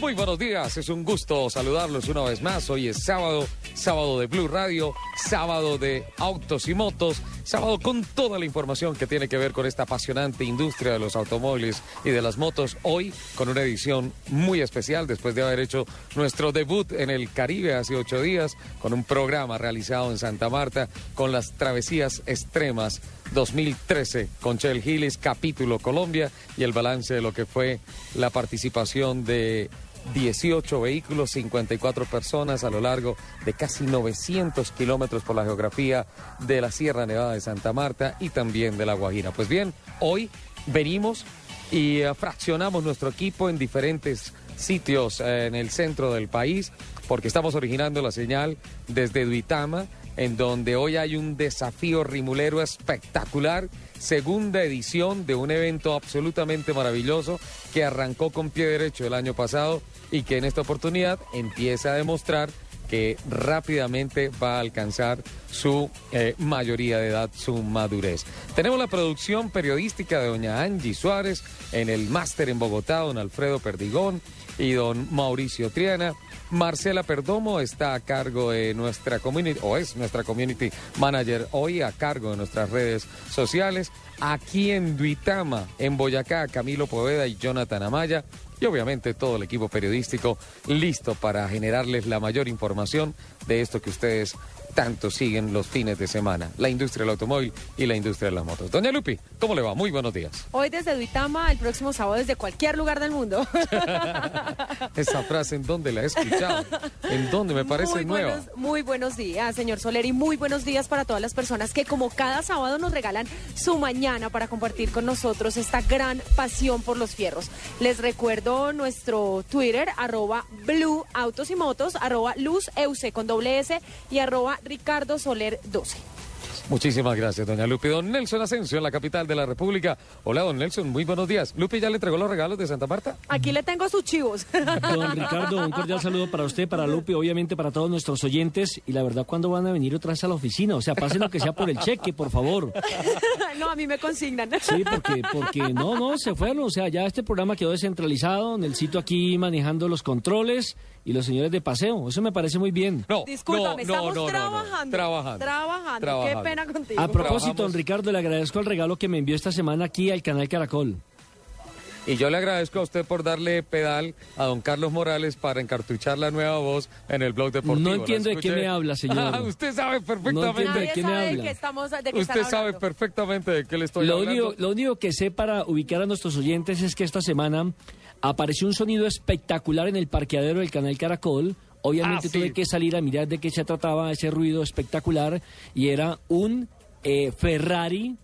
Muy buenos días. Es un gusto saludarlos una vez más. Hoy es sábado, sábado de Blue Radio, sábado de autos y motos, sábado con toda la información que tiene que ver con esta apasionante industria de los automóviles y de las motos. Hoy con una edición muy especial después de haber hecho nuestro debut en el Caribe hace ocho días con un programa realizado en Santa Marta con las travesías extremas 2013 con Chel Giles, capítulo Colombia y el balance de lo que fue la participación de 18 vehículos, 54 personas a lo largo de casi 900 kilómetros por la geografía de la Sierra Nevada de Santa Marta y también de La Guajira. Pues bien, hoy venimos y eh, fraccionamos nuestro equipo en diferentes sitios eh, en el centro del país porque estamos originando la señal desde Duitama en donde hoy hay un desafío rimulero espectacular, segunda edición de un evento absolutamente maravilloso que arrancó con pie derecho el año pasado y que en esta oportunidad empieza a demostrar que rápidamente va a alcanzar su eh, mayoría de edad, su madurez. Tenemos la producción periodística de doña Angie Suárez en el máster en Bogotá, don Alfredo Perdigón y don Mauricio Triana. Marcela Perdomo está a cargo de nuestra community, o es nuestra community manager hoy a cargo de nuestras redes sociales. Aquí en Duitama, en Boyacá, Camilo Poveda y Jonathan Amaya. Y obviamente todo el equipo periodístico listo para generarles la mayor información de esto que ustedes tanto siguen los fines de semana, la industria del automóvil y la industria de las motos. Doña Lupi, ¿cómo le va? Muy buenos días. Hoy desde Duitama, el próximo sábado desde cualquier lugar del mundo. Esa frase, ¿en dónde la he escuchado? ¿En dónde? Me parece muy nueva. Buenos, muy buenos días, señor Soler, y muy buenos días para todas las personas que como cada sábado nos regalan su mañana para compartir con nosotros esta gran pasión por los fierros. Les recuerdo nuestro Twitter, arroba Blue Autos y Motos, arroba Luz Euse con doble S y arroba Ricardo Soler 12. Muchísimas gracias, doña Lupi. Don Nelson Asensio, en la capital de la República. Hola, don Nelson, muy buenos días. Lupi, ¿ya le entregó los regalos de Santa Marta? Aquí le tengo sus chivos. Don Ricardo, un cordial saludo para usted, para Lupi, obviamente para todos nuestros oyentes. Y la verdad, ¿cuándo van a venir otra vez a la oficina? O sea, pasen lo que sea por el cheque, por favor. no, a mí me consignan. Sí, porque, porque no, no, se fueron. O sea, ya este programa quedó descentralizado, en el sitio aquí manejando los controles y los señores de paseo. Eso me parece muy bien. No, Discúlpame, no, no, estamos no, no, no. trabajando, Trabajando. Trabajando. Trabajando. Qué pena contigo. A propósito, Trabajamos. don Ricardo, le agradezco el regalo que me envió esta semana aquí al canal Caracol. Y yo le agradezco a usted por darle pedal a don Carlos Morales para encartuchar la nueva voz en el blog deportivo. No ¿La entiendo de qué me habla, señor. Ah, usted sabe perfectamente. de quién me habla. de qué estamos, de qué Usted sabe perfectamente de qué le estoy Lo hablando. único, lo único que sé para ubicar a nuestros oyentes es que esta semana apareció un sonido espectacular en el parqueadero del canal Caracol. Obviamente Ah, sí. tuve que salir a mirar de qué se trataba ese ruido espectacular y era un eh, Ferrari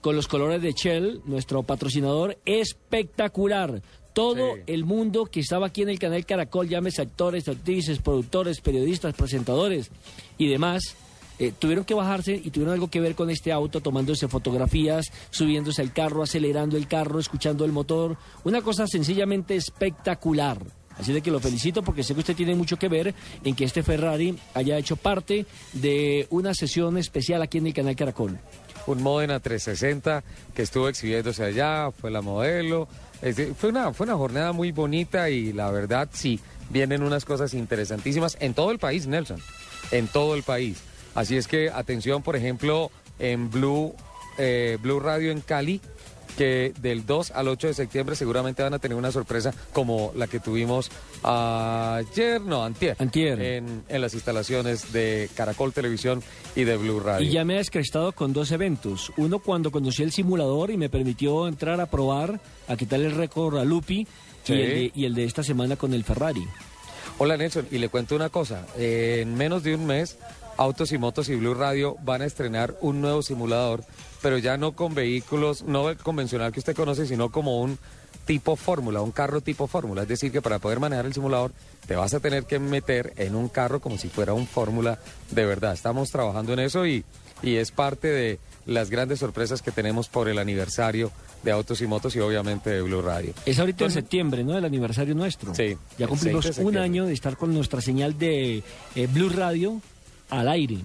con los colores de Shell, nuestro patrocinador, espectacular. Todo Sí. el mundo que estaba aquí en el canal Caracol, llámese actores, actrices, productores, periodistas, presentadores y demás, eh, tuvieron que bajarse y tuvieron algo que ver con este auto, tomándose fotografías, subiéndose al carro, acelerando el carro, escuchando el motor. Una cosa sencillamente espectacular. Así de que lo felicito porque sé que usted tiene mucho que ver en que este Ferrari haya hecho parte de una sesión especial aquí en el canal Caracol. un Modena 360 que estuvo exhibiéndose allá, fue la modelo. Fue, una, fue una jornada muy bonita y la verdad sí, vienen unas cosas interesantísimas en todo el país, Nelson, en todo el país. Así es que atención, por ejemplo, en Blue, eh, Blue Radio en Cali, que del 2 al 8 de septiembre seguramente van a tener una sorpresa como la que tuvimos ayer, no, antier, Antier. En, en las instalaciones de Caracol Televisión y de Blue Radio. Y ya me he descrestado con dos eventos. Uno cuando conocí el simulador y me permitió entrar a probar, a quitarle el récord a Lupi, Sí. y, el de, y el de esta semana con el Ferrari. Hola Nelson, y le cuento una cosa. Eh, en menos de un mes, Autos y Motos y Blue Radio van a estrenar un nuevo simulador, pero ya no con vehículos, no el convencional que usted conoce, sino como un tipo fórmula, un carro tipo fórmula. Es decir, que para poder manejar el simulador te vas a tener que meter en un carro como si fuera un fórmula de verdad. Estamos trabajando en eso y, y es parte de las grandes sorpresas que tenemos por el aniversario de Autos y Motos y obviamente de Blue Radio. Es ahorita Entonces- en septiembre, ¿no? El aniversario nuestro. Sí, Ya cumplimos 6 de un año de estar con nuestra señal de eh, Blue Radio al aire.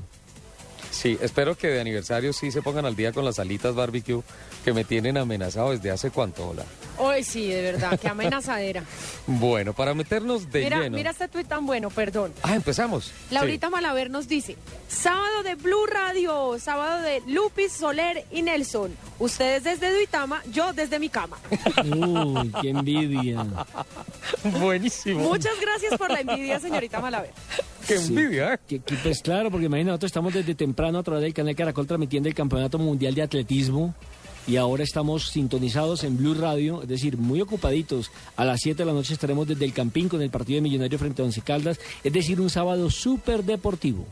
Sí, espero que de aniversario sí se pongan al día con las alitas barbecue que me tienen amenazado desde hace cuánto, hola. Hoy sí, de verdad, qué amenazadera. Bueno, para meternos de mira, lleno. mira este tuit tan bueno, perdón. Ah, empezamos. Laurita Malaver nos dice, sábado de Blue Radio, sábado de Lupis, Soler y Nelson. Ustedes desde Duitama, yo desde mi cama. Uy, qué envidia. Sí. Buenísimo. Muchas gracias por la envidia, señorita Malaver. Qué Sí. envidia, ¿eh? Que- que, pues claro, porque imagínate, nosotros estamos desde temprano a través del canal Caracol transmitiendo el Campeonato Mundial de Atletismo y ahora estamos sintonizados en Blue Radio, es decir, muy ocupaditos. A las 7 de la noche estaremos desde el Campín con el partido de Millonario frente a Once Caldas, es decir, un sábado súper deportivo.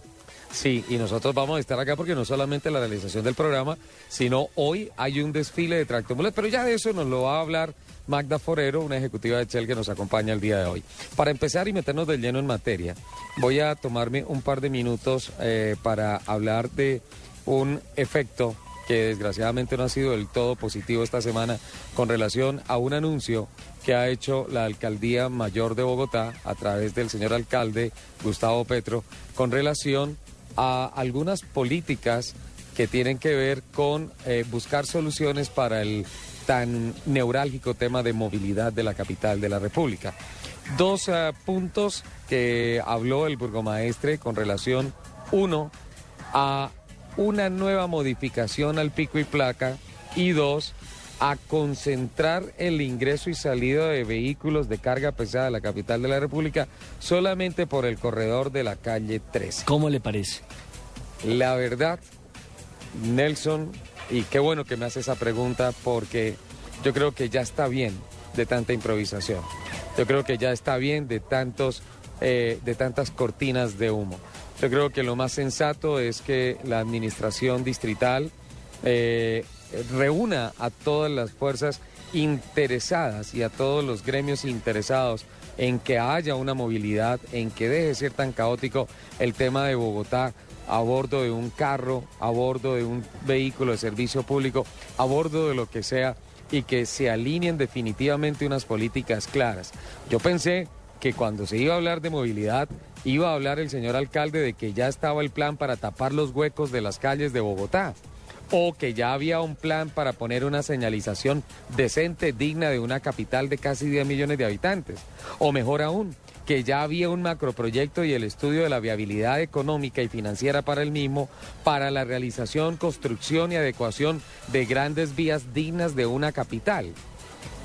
Sí, y nosotros vamos a estar acá porque no solamente la realización del programa, sino hoy hay un desfile de tractomulas, pero ya de eso nos lo va a hablar Magda Forero, una ejecutiva de Shell que nos acompaña el día de hoy. Para empezar y meternos de lleno en materia, voy a tomarme un par de minutos eh, para hablar de un efecto que desgraciadamente no ha sido del todo positivo esta semana con relación a un anuncio que ha hecho la Alcaldía Mayor de Bogotá a través del señor alcalde Gustavo Petro con relación a algunas políticas que tienen que ver con eh, buscar soluciones para el tan neurálgico tema de movilidad de la capital de la República. Dos eh, puntos que habló el burgomaestre con relación, uno, a una nueva modificación al pico y placa y dos, a concentrar el ingreso y salida de vehículos de carga pesada de la capital de la República solamente por el corredor de la calle 13. ¿Cómo le parece? La verdad, Nelson, y qué bueno que me hace esa pregunta porque yo creo que ya está bien de tanta improvisación. Yo creo que ya está bien de tantos, eh, de tantas cortinas de humo. Yo creo que lo más sensato es que la administración distrital eh, reúna a todas las fuerzas interesadas y a todos los gremios interesados en que haya una movilidad, en que deje de ser tan caótico el tema de Bogotá a bordo de un carro, a bordo de un vehículo de servicio público, a bordo de lo que sea y que se alineen definitivamente unas políticas claras. Yo pensé que cuando se iba a hablar de movilidad iba a hablar el señor alcalde de que ya estaba el plan para tapar los huecos de las calles de Bogotá o que ya había un plan para poner una señalización decente, digna de una capital de casi 10 millones de habitantes. O mejor aún, que ya había un macroproyecto y el estudio de la viabilidad económica y financiera para el mismo para la realización, construcción y adecuación de grandes vías dignas de una capital.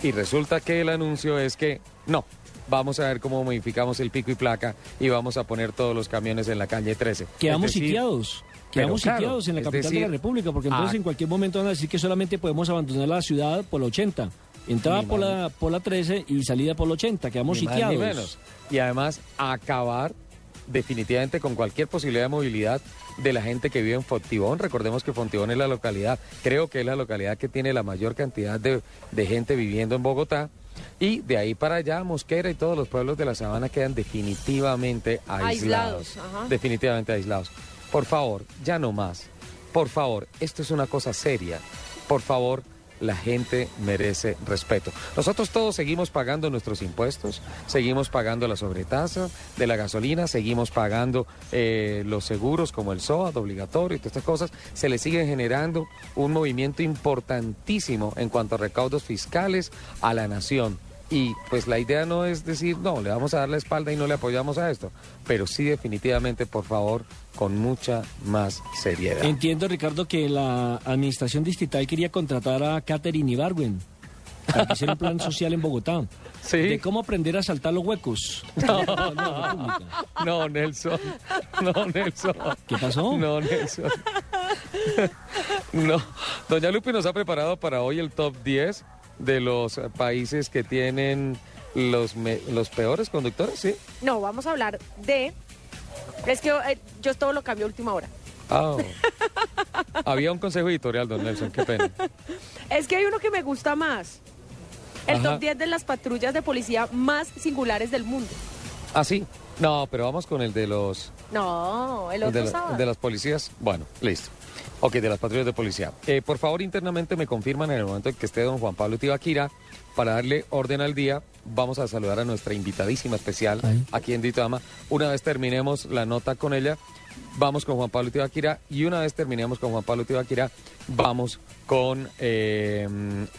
Y resulta que el anuncio es que no, vamos a ver cómo modificamos el pico y placa y vamos a poner todos los camiones en la calle 13. Quedamos decir, sitiados. Quedamos claro, sitiados en la capital de la República, porque entonces ah. en cualquier momento van a decir que solamente podemos abandonar la ciudad por la 80. Entrada Ni por más la, por la 13 y salida por la 80. Quedamos ni más sitiados. ni menos. Y además acabar definitivamente con cualquier posibilidad de movilidad de la gente que vive en Fontibón. Recordemos que Fontibón es la localidad, creo que es la localidad que tiene la mayor cantidad de, de gente viviendo en Bogotá. Y de ahí para allá, Mosquera y todos los pueblos de la sabana quedan definitivamente aislados. Aislados, ajá. Definitivamente aislados. Por favor, ya no más. Por favor, esto es una cosa seria. Por favor, la gente merece respeto. Nosotros todos seguimos pagando nuestros impuestos, seguimos pagando la sobretasa de la gasolina, seguimos pagando eh, los seguros como el SOAT obligatorio y todas estas cosas. Se le sigue generando un movimiento importantísimo en cuanto a recaudos fiscales a la nación. Y pues la idea no es decir, no, le vamos a dar la espalda y no le apoyamos a esto, pero sí definitivamente, por favor, con mucha más seriedad. Entiendo, Ricardo, que la administración distrital quería contratar a Catherine Ibarwen para que hiciera un plan social en Bogotá. Sí. De cómo aprender a saltar los huecos. No, no. No, Nelson. No, Nelson. ¿Qué pasó? No, Nelson. No. Doña Lupi nos ha preparado para hoy el top 10 de los países que tienen los, me- los peores conductores, ¿sí? No, vamos a hablar de... Es que eh, yo todo lo cambio a última hora. Ah. Había un consejo editorial, don Nelson, qué pena. Es que hay uno que me gusta más. El Ajá. top 10 de las patrullas de policía más singulares del mundo. ¿Ah, sí? No, pero vamos con el de los... No, el el otro de, la- el de las policías. Bueno, listo. Ok, de las patrullas de policía. Eh, por favor, internamente me confirman en el momento en que esté don Juan Pablo Tibaquira para darle orden al día. Vamos a saludar a nuestra invitadísima especial aquí en Duitama. Una vez terminemos la nota con ella, vamos con Juan Pablo Tibaquira y una vez terminemos con Juan Pablo Tibaquira, vamos con eh,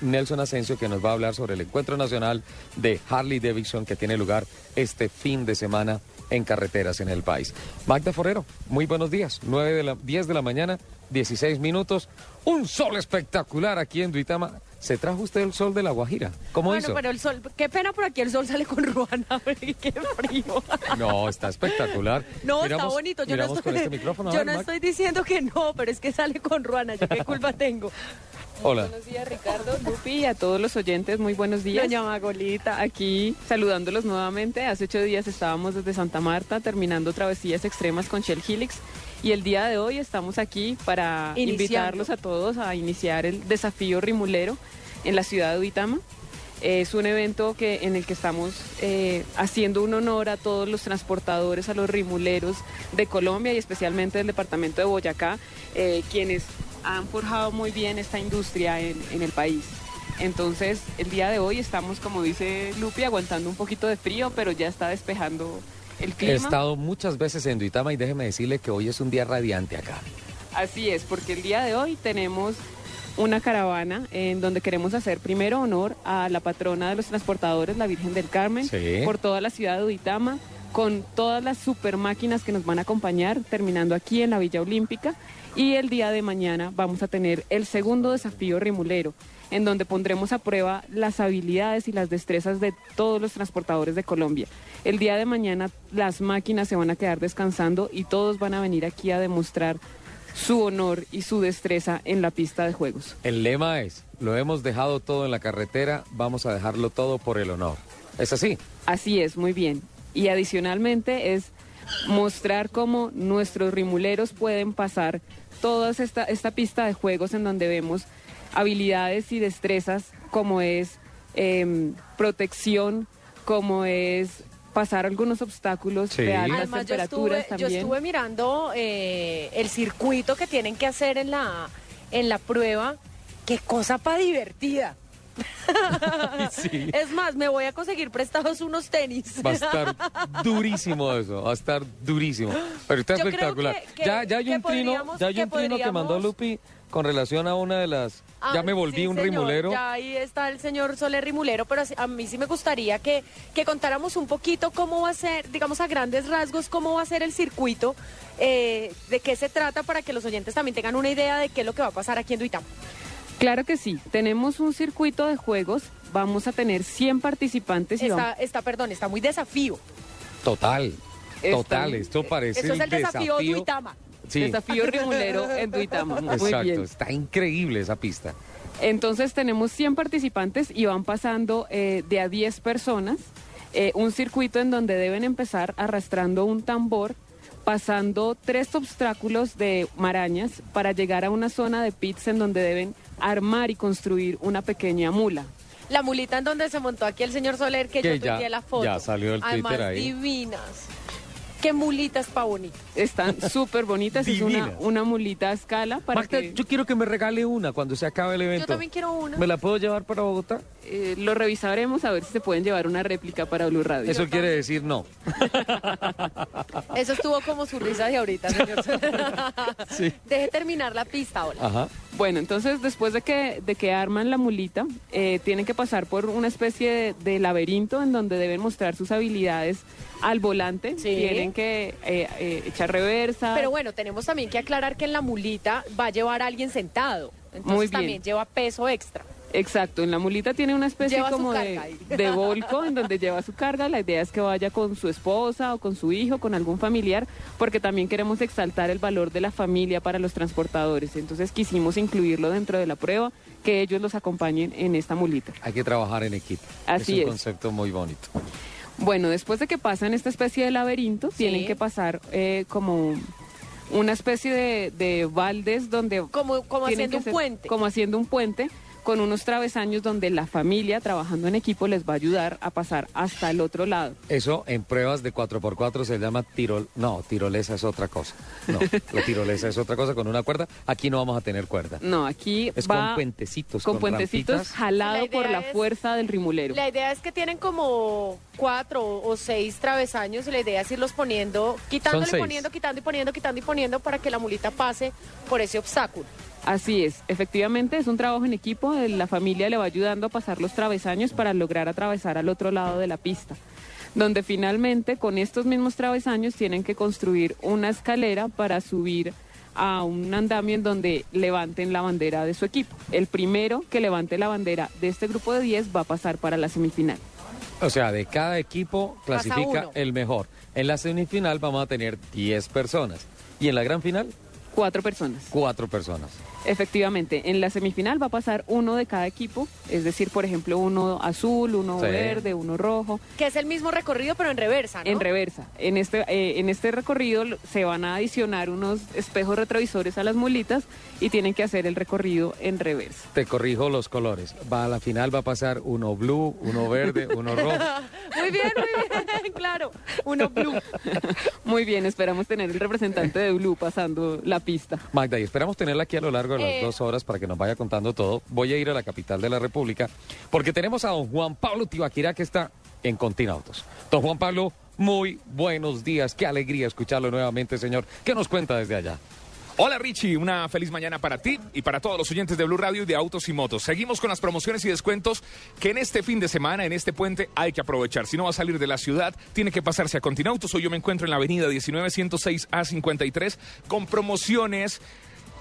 Nelson Asensio que nos va a hablar sobre el encuentro nacional de Harley Davidson que tiene lugar este fin de semana en carreteras en el país. Magda Forero, muy buenos días. 9 de la, 10 de la mañana, 16 minutos. Un sol espectacular aquí en Duitama. ¿Se trajo usted el sol de la Guajira? ¿Cómo bueno, hizo? pero el sol, qué pena, pero aquí el sol sale con ruana, qué frío. No, está espectacular. No, está Miramos- bonito. Yo no estoy, con este micrófono. yo ver, no estoy diciendo que no, pero es que sale con ruana. ¿Yo qué culpa tengo? Hola. Buenos días, Ricardo, Lupi y a todos los oyentes. Muy buenos días. Doña Magolita. Aquí saludándolos nuevamente. Hace ocho días estábamos desde Santa Marta terminando travesías extremas con Shell Helix. Y el día de hoy estamos aquí para Iniciando. invitarlos a todos a iniciar el desafío rimulero en la ciudad de Uitama. Es un evento que, en el que estamos eh, haciendo un honor a todos los transportadores, a los rimuleros de Colombia y especialmente del departamento de Boyacá, eh, quienes han forjado muy bien esta industria en, en el país. Entonces, el día de hoy estamos, como dice Lupi, aguantando un poquito de frío, pero ya está despejando el He estado muchas veces en Duitama y déjeme decirle que hoy es un día radiante acá. Así es, porque el día de hoy tenemos una caravana en donde queremos hacer primero honor a la patrona de los transportadores, la Virgen del Carmen, Sí. por toda la ciudad de Uitama, con todas las super máquinas que nos van a acompañar, terminando aquí en la Villa Olímpica. Y el día de mañana vamos a tener el segundo desafío rimulero, en donde pondremos a prueba las habilidades y las destrezas de todos los transportadores de Colombia. El día de mañana las máquinas se van a quedar descansando y todos van a venir aquí a demostrar su honor y su destreza en la pista de juegos. El lema es, lo hemos dejado todo en la carretera, vamos a dejarlo todo por el honor. ¿Es así? Así es, muy bien. Y adicionalmente es mostrar cómo nuestros rimuleros pueden pasar toda esta, esta pista de juegos en donde vemos habilidades y destrezas como es em, protección, como es pasar algunos obstáculos Sí. de altas Además, yo temperaturas estuve, yo también. estuve mirando eh, el circuito que tienen que hacer en la, en la prueba. Qué cosa para divertida. Sí. Es más, me voy a conseguir prestados unos tenis. Va a estar durísimo eso, va a estar durísimo. Pero está Yo espectacular. que- que- ya, ya hay un trino, ya hay que un trino que mandó Lupi con relación a una de las. ya Ah, me volví sí, un señor, rimulero. Ya ahí está el señor Soler Rimulero, pero a mí sí me gustaría que, que contáramos un poquito cómo va a ser, digamos a grandes rasgos, cómo va a ser el circuito, eh, de qué se trata para que los oyentes también tengan una idea de qué es lo que va a pasar aquí en Duitama. Claro que sí, tenemos un circuito de juegos, vamos a tener 100 participantes y Está, vamos- está, perdón, está muy desafío. Total. Está- Total, esto parece Eso es el desafío, Duitama. Sí, desafío rimulero en Duitama. Muy exacto. bien. Está increíble esa pista. Entonces tenemos 100 participantes y van pasando eh, de a 10 personas eh, un circuito en donde deben empezar arrastrando un tambor, pasando tres obstáculos de marañas para llegar a una zona de pits en donde deben armar y construir una pequeña mula. La mulita en donde se montó aquí el señor Soler, que, Que yo ya- tuiteé la foto. ya salió el Además, Twitter ahí. divinas. Qué mulitas pa' bonita. Están súper bonitas, es una, una mulita a escala para Magda, que yo quiero que me regale una cuando se acabe el evento. Yo también quiero una. ¿Me la puedo llevar para Bogotá? eh, lo revisaremos a ver si se pueden llevar una réplica para Blue Radio. Eso quiere decir no. Eso estuvo como su risa de ahorita, señor. Sí. Deje terminar la pista ahora. Ajá. Bueno, entonces después de que, de que arman la mulita, eh, tienen que pasar por una especie de, de laberinto en donde deben mostrar sus habilidades al volante. Sí. Tienen que eh, eh, echar reversa. Pero bueno, tenemos también que aclarar que en la mulita va a llevar a alguien sentado. Entonces Muy bien. también lleva peso extra. Exacto, en la mulita tiene una especie Lleva como de, de volco en donde lleva su carga. La idea es que vaya con su esposa o con su hijo, con algún familiar, porque también queremos exaltar el valor de la familia para los transportadores. Entonces quisimos incluirlo dentro de la prueba, que ellos los acompañen en esta mulita. Hay que trabajar en equipo. Así es es. un concepto muy bonito. Bueno, después de que pasan esta especie de laberinto, Sí. tienen que pasar eh, como una especie de, de baldes donde Como, como haciendo un puente. Como haciendo un puente, con unos travesaños donde la familia trabajando en equipo les va a ayudar a pasar hasta el otro lado. Eso en pruebas de 4x4 se llama tirol... No, tirolesa es otra cosa. No, la tirolesa es otra cosa con una cuerda. Aquí no vamos a tener cuerda. No, aquí Es va con puentecitos, con con puentecitos rampitas. jalado La por la es- fuerza del rimulero. La idea es que tienen como cuatro o seis travesaños y la idea es irlos poniendo, quitándole, poniendo, quitando y poniendo, quitando y poniendo para que la mulita pase por ese obstáculo. Así es, efectivamente es un trabajo en equipo, eh, la familia le va ayudando a pasar los travesaños para lograr atravesar al otro lado de la pista, donde finalmente con estos mismos travesaños tienen que construir una escalera para subir a un andamio en donde levanten la bandera de su equipo. El primero que levante la bandera de este grupo de 10 va a pasar para la semifinal. O sea, de cada equipo clasifica el mejor. En la semifinal vamos a tener 10 personas. Y en la gran final, Cuatro personas. 4 personas. Efectivamente, en la semifinal va a pasar uno de cada equipo, es decir, por ejemplo, uno azul, uno Sí. verde, uno rojo, Que es el mismo recorrido pero en reversa, ¿no? en reversa. En este, eh, en este recorrido se van a adicionar unos espejos retrovisores a las mulitas y tienen que hacer el recorrido en reversa. Te corrijo los colores. Va a la final va a pasar uno blue, uno verde, uno rojo. Muy bien, muy bien, claro. Uno blue. Muy bien, esperamos tener el representante de Blue pasando la pista. Magda, y esperamos tenerla aquí a lo largo de las Eh. dos horas para que nos vaya contando todo. Voy a ir a la capital de la República porque tenemos a don Juan Pablo Tibaquirá que está en Continautos. Don Juan Pablo, muy buenos días. Qué alegría escucharlo nuevamente, señor. ¿Qué nos cuenta desde allá? Hola Richie, una feliz mañana para ti y para todos los oyentes de Blue Radio y de Autos y Motos. Seguimos con las promociones y descuentos que en este fin de semana, en este puente, hay que aprovechar. Si no va a salir de la ciudad, tiene que pasarse a Continautos. Hoy yo me encuentro en la avenida 19106 A53 con promociones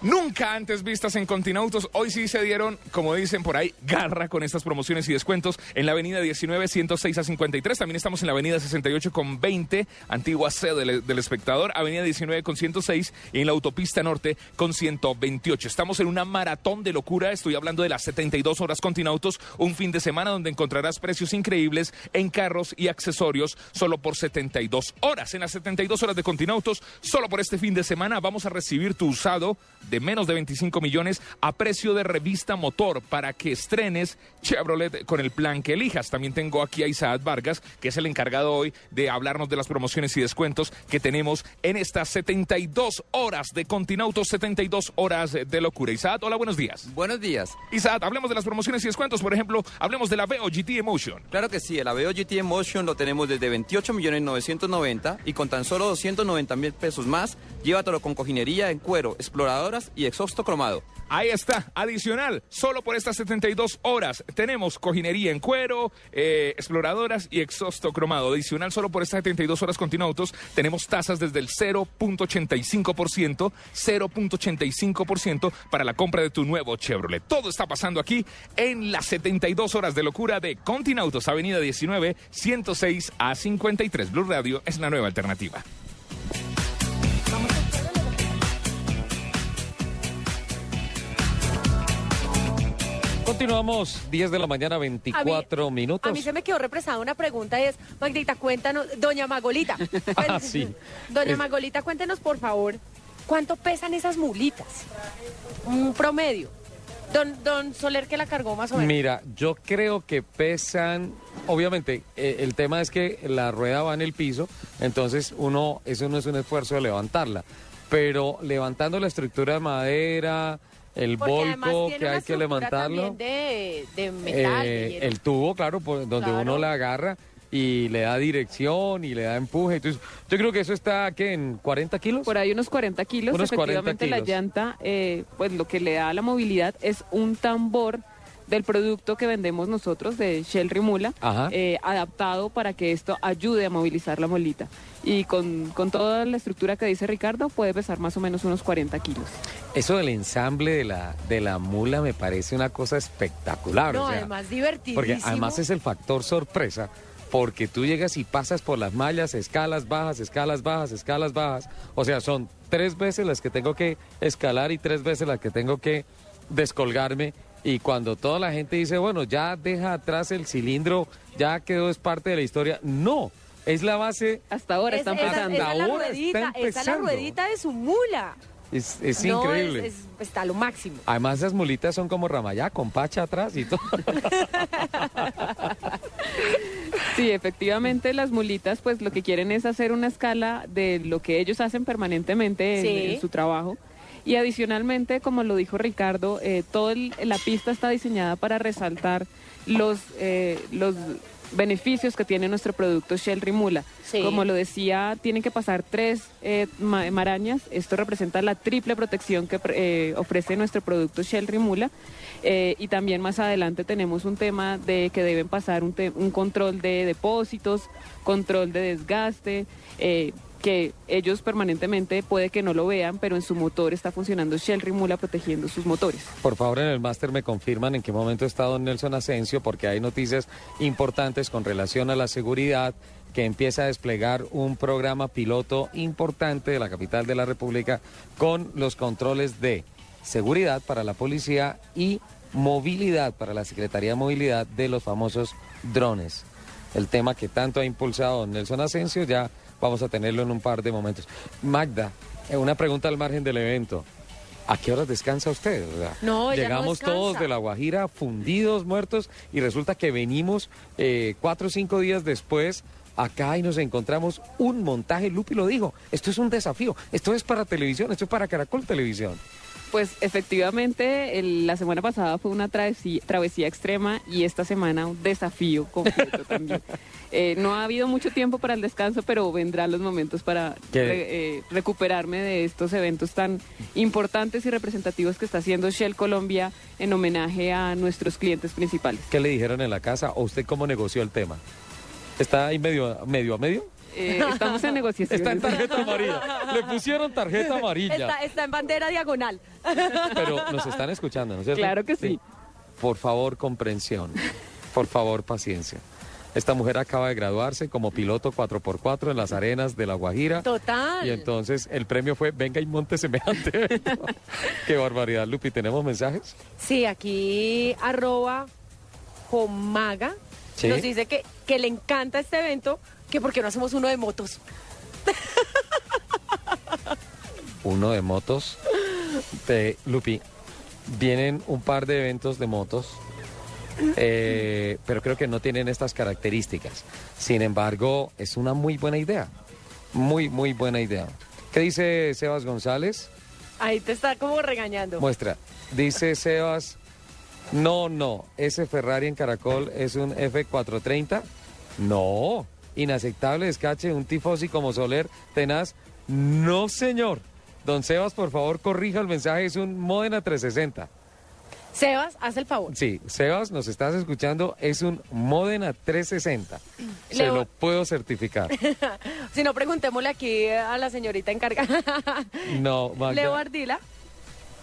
nunca antes vistas en Continautos. Hoy sí se dieron, como dicen por ahí, garra con estas promociones y descuentos en la avenida 19, 106 a 53. También estamos en la avenida 68 con 20, antigua sede del, del espectador, avenida 19 con 106 y en la autopista norte con 128. Estamos en una maratón de locura. Estoy hablando de las 72 horas Continautos, un fin de semana donde encontrarás precios increíbles en carros y accesorios solo por 72 horas. En las 72 horas de Continautos, solo por este fin de semana, vamos a recibir tu usado de menos de 25 millones a precio de revista motor para que estrenes Chevrolet con el plan que elijas. También tengo aquí a Isaac Vargas, que es el encargado hoy de hablarnos de las promociones y descuentos que tenemos en estas 72 horas de Continautos, 72 horas de locura. Isaac, hola, buenos días. Buenos días. Isaac, hablemos de las promociones y descuentos. Por ejemplo, hablemos de la Veo GT Emotion. Claro que sí, el Aveo GT Emotion lo tenemos desde 28 millones 990 y con tan solo 290 mil pesos más, llévatelo con cojinería en cuero, y exhausto cromado. Ahí está, adicional, solo por estas 72 horas tenemos cojinería en cuero, eh, exploradoras y exhausto cromado. Adicional, solo por estas 72 horas Continautos tenemos tasas desde el 0.85%, 0.85% para la compra de tu nuevo Chevrolet. Todo está pasando aquí en las 72 horas de locura de Continautos, Avenida 19, 106 a 53. Blue Radio es la nueva alternativa. Continuamos, 10 de la mañana, 24 minutos. A mí se me quedó represada una pregunta y es, Magdita, cuéntanos, doña Magolita. Ah, sí. Doña Es- Magolita, cuéntenos por favor, ¿cuánto pesan esas mulitas? Un promedio. Don, don Soler que la cargó más o menos. Mira, yo creo que pesan, obviamente, eh, el tema es que la rueda va en el piso, entonces uno, eso no es un esfuerzo de levantarla, pero levantando la estructura de madera, el volco que hay que levantarlo, también de, de metal. eh, hierro. el tubo, claro, por donde Claro. uno la agarra y le da dirección y le da empuje, entonces yo creo que eso está, ¿qué? ¿En 40 kilos? Por ahí unos 40 kilos. Unos 40 Efectivamente, la llanta, eh, pues lo que le da la movilidad es un tambor del producto que vendemos nosotros de Shell Rimula, eh, adaptado para que esto ayude a movilizar la molita. Y con, con toda la estructura que dice Ricardo, puede pesar más o menos unos 40 kilos. Eso del ensamble de la, de la mula me parece una cosa espectacular. no, o sea, además divertidísimo. Porque además es el factor sorpresa, porque tú llegas y pasas por las mallas, escalas bajas, escalas bajas, escalas bajas. O sea, son tres veces las que tengo que escalar y tres veces las que tengo que descolgarme. Y cuando toda la gente dice, bueno, ya deja atrás el cilindro, ya quedó, es parte de la historia. No, es la base. Hasta ahora Es- están esa- pesando. esa es la Ahora ruedita, está esa es la empezando. ruedita de su mula. Es, es No, increíble. es- es- está a lo máximo. Además, esas mulitas son como Ramayá, con pacha atrás y todo. Sí, efectivamente las mulitas pues lo que quieren es hacer una escala de lo que ellos hacen permanentemente en, en su trabajo. Y adicionalmente, como lo dijo Ricardo, eh, toda la pista está diseñada para resaltar los, eh, los beneficios que tiene nuestro producto Shell Rimula. Sí. Como lo decía, tienen que pasar tres eh, ma- marañas. Esto representa la triple protección que eh, ofrece nuestro producto Shell Rimula. Eh, y también más adelante tenemos un tema de que deben pasar un, un control de depósitos, control de desgaste, que ellos permanentemente puede que no lo vean, pero en su motor está funcionando Shell Rimula protegiendo sus motores. Por favor, en el máster me confirman en qué momento está don Nelson Asensio, porque hay noticias importantes con relación a la seguridad, que empieza a desplegar un programa piloto importante de la capital de la República con los controles de seguridad para la policía y movilidad para la Secretaría de Movilidad de los famosos drones. El tema que tanto ha impulsado don Nelson Asensio, ya vamos a tenerlo en un par de momentos. Magda, eh, una pregunta al margen del evento. ¿A qué horas descansa usted? No, no Llegamos descansa. todos de La Guajira fundidos, muertos, y resulta que venimos eh, cuatro o cinco días después acá y nos encontramos un montaje. Lupi lo dijo, esto es un desafío, esto es para televisión, esto es para Caracol Televisión. Pues efectivamente, el- la semana pasada fue una travesía, travesía extrema y esta semana un desafío completo también. Eh, no ha habido mucho tiempo para el descanso, pero vendrán los momentos para eh, recuperarme de estos eventos tan importantes y representativos que está haciendo Shell Colombia en homenaje a nuestros clientes principales. ¿Qué le dijeron en la casa o usted cómo negoció el tema? ¿Está ahí medio, medio a medio? Eh, estamos en negociaciones. Está en tarjeta amarilla. Le pusieron tarjeta amarilla. Está, está en bandera diagonal. Pero nos están escuchando, ¿no es cierto? Claro que sí. Por favor, comprensión. Por favor, paciencia. Esta mujer acaba de graduarse como piloto 4x4 en las arenas de La Guajira. Total. Y entonces el premio fue, venga y monte semejante. Qué barbaridad, Lupi. ¿Tenemos mensajes? Sí, aquí arroba Jomaga Sí. nos dice que, que le encanta este evento, que porque no hacemos uno de motos. Uno de motos. De, Lupi, vienen un par de eventos de motos, eh, pero creo que no tienen estas características. Sin embargo, es una muy buena idea. Muy, muy buena idea. ¿Qué dice Sebas González? Ahí te está como regañando. Muestra. Dice Sebas, no, no, ese Ferrari en Caracol es un F430. No, inaceptable descache, un tifosi como Soler, tenaz. No, señor. Don Sebas, por favor, corrija el mensaje, es un Modena 360. Sebas, haz el favor. Sí, Sebas, nos estás escuchando, es un Modena 360. Se lo puedo certificar. Si no, preguntémosle aquí a la señorita encargada. No. Leo Ardila.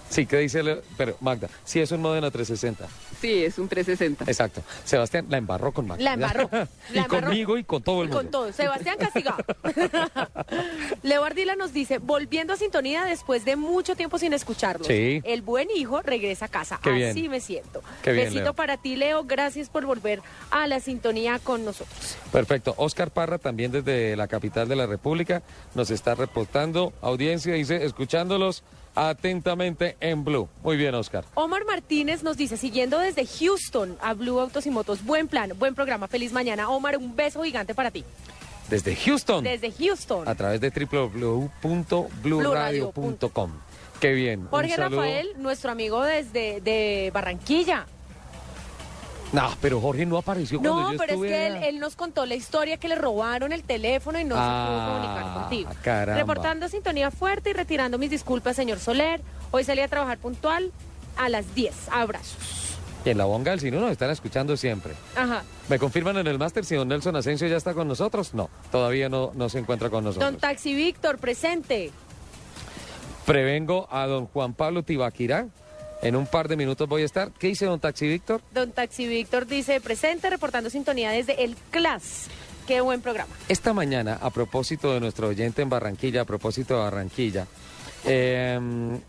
Sí, ¿qué dice? Leo? Pero, Magda, sí es un Modena 360. Sí, es un 360. Exacto. Sebastián la embarró con Magda. La embarró. y embarró. conmigo y con todo el mundo. Con todo. Sebastián castigado. Leo Ardila nos dice, volviendo a sintonía después de mucho tiempo sin escucharlos. Sí. El buen hijo regresa a casa. Qué bien. Así me siento. Qué bien, Besito Leo. para ti, Leo. Gracias por volver a la sintonía con nosotros. Perfecto. Oscar Parra, también desde la capital de la República, nos está reportando. Audiencia dice, escuchándolos atentamente en Blue. Muy bien, Oscar. Omar Martínez nos dice, siguiendo desde Houston a Blue Autos y Motos, buen plan, buen programa, feliz mañana. Omar, un beso gigante para ti. Desde Houston, Desde Houston. a través de www.bluradio.com. Qué bien. Jorge. Rafael, nuestro amigo desde de Barranquilla. No, pero Jorge no apareció cuando No, yo pero es que él, nos contó la historia que le robaron el teléfono y no se Ah, pudo comunicar contigo. caramba. Reportando sintonía fuerte y retirando mis disculpas, señor Soler. Hoy salí a trabajar puntual a las 10. Abrazos. Y en la bonga del Sino nos están escuchando siempre. Ajá. ¿Me confirman en el máster si don Nelson Asensio ya está con nosotros? No, todavía no, no se encuentra con nosotros. Don Taxi Víctor, presente. Prevengo a don Juan Pablo Tibaquirá. En un par de minutos voy a estar. ¿Qué dice don Taxi Víctor? Don Taxi Víctor dice, presente, reportando sintonía desde el CLAS. Qué buen programa. Esta mañana, a propósito de nuestro oyente en Barranquilla, a propósito de Barranquilla, eh,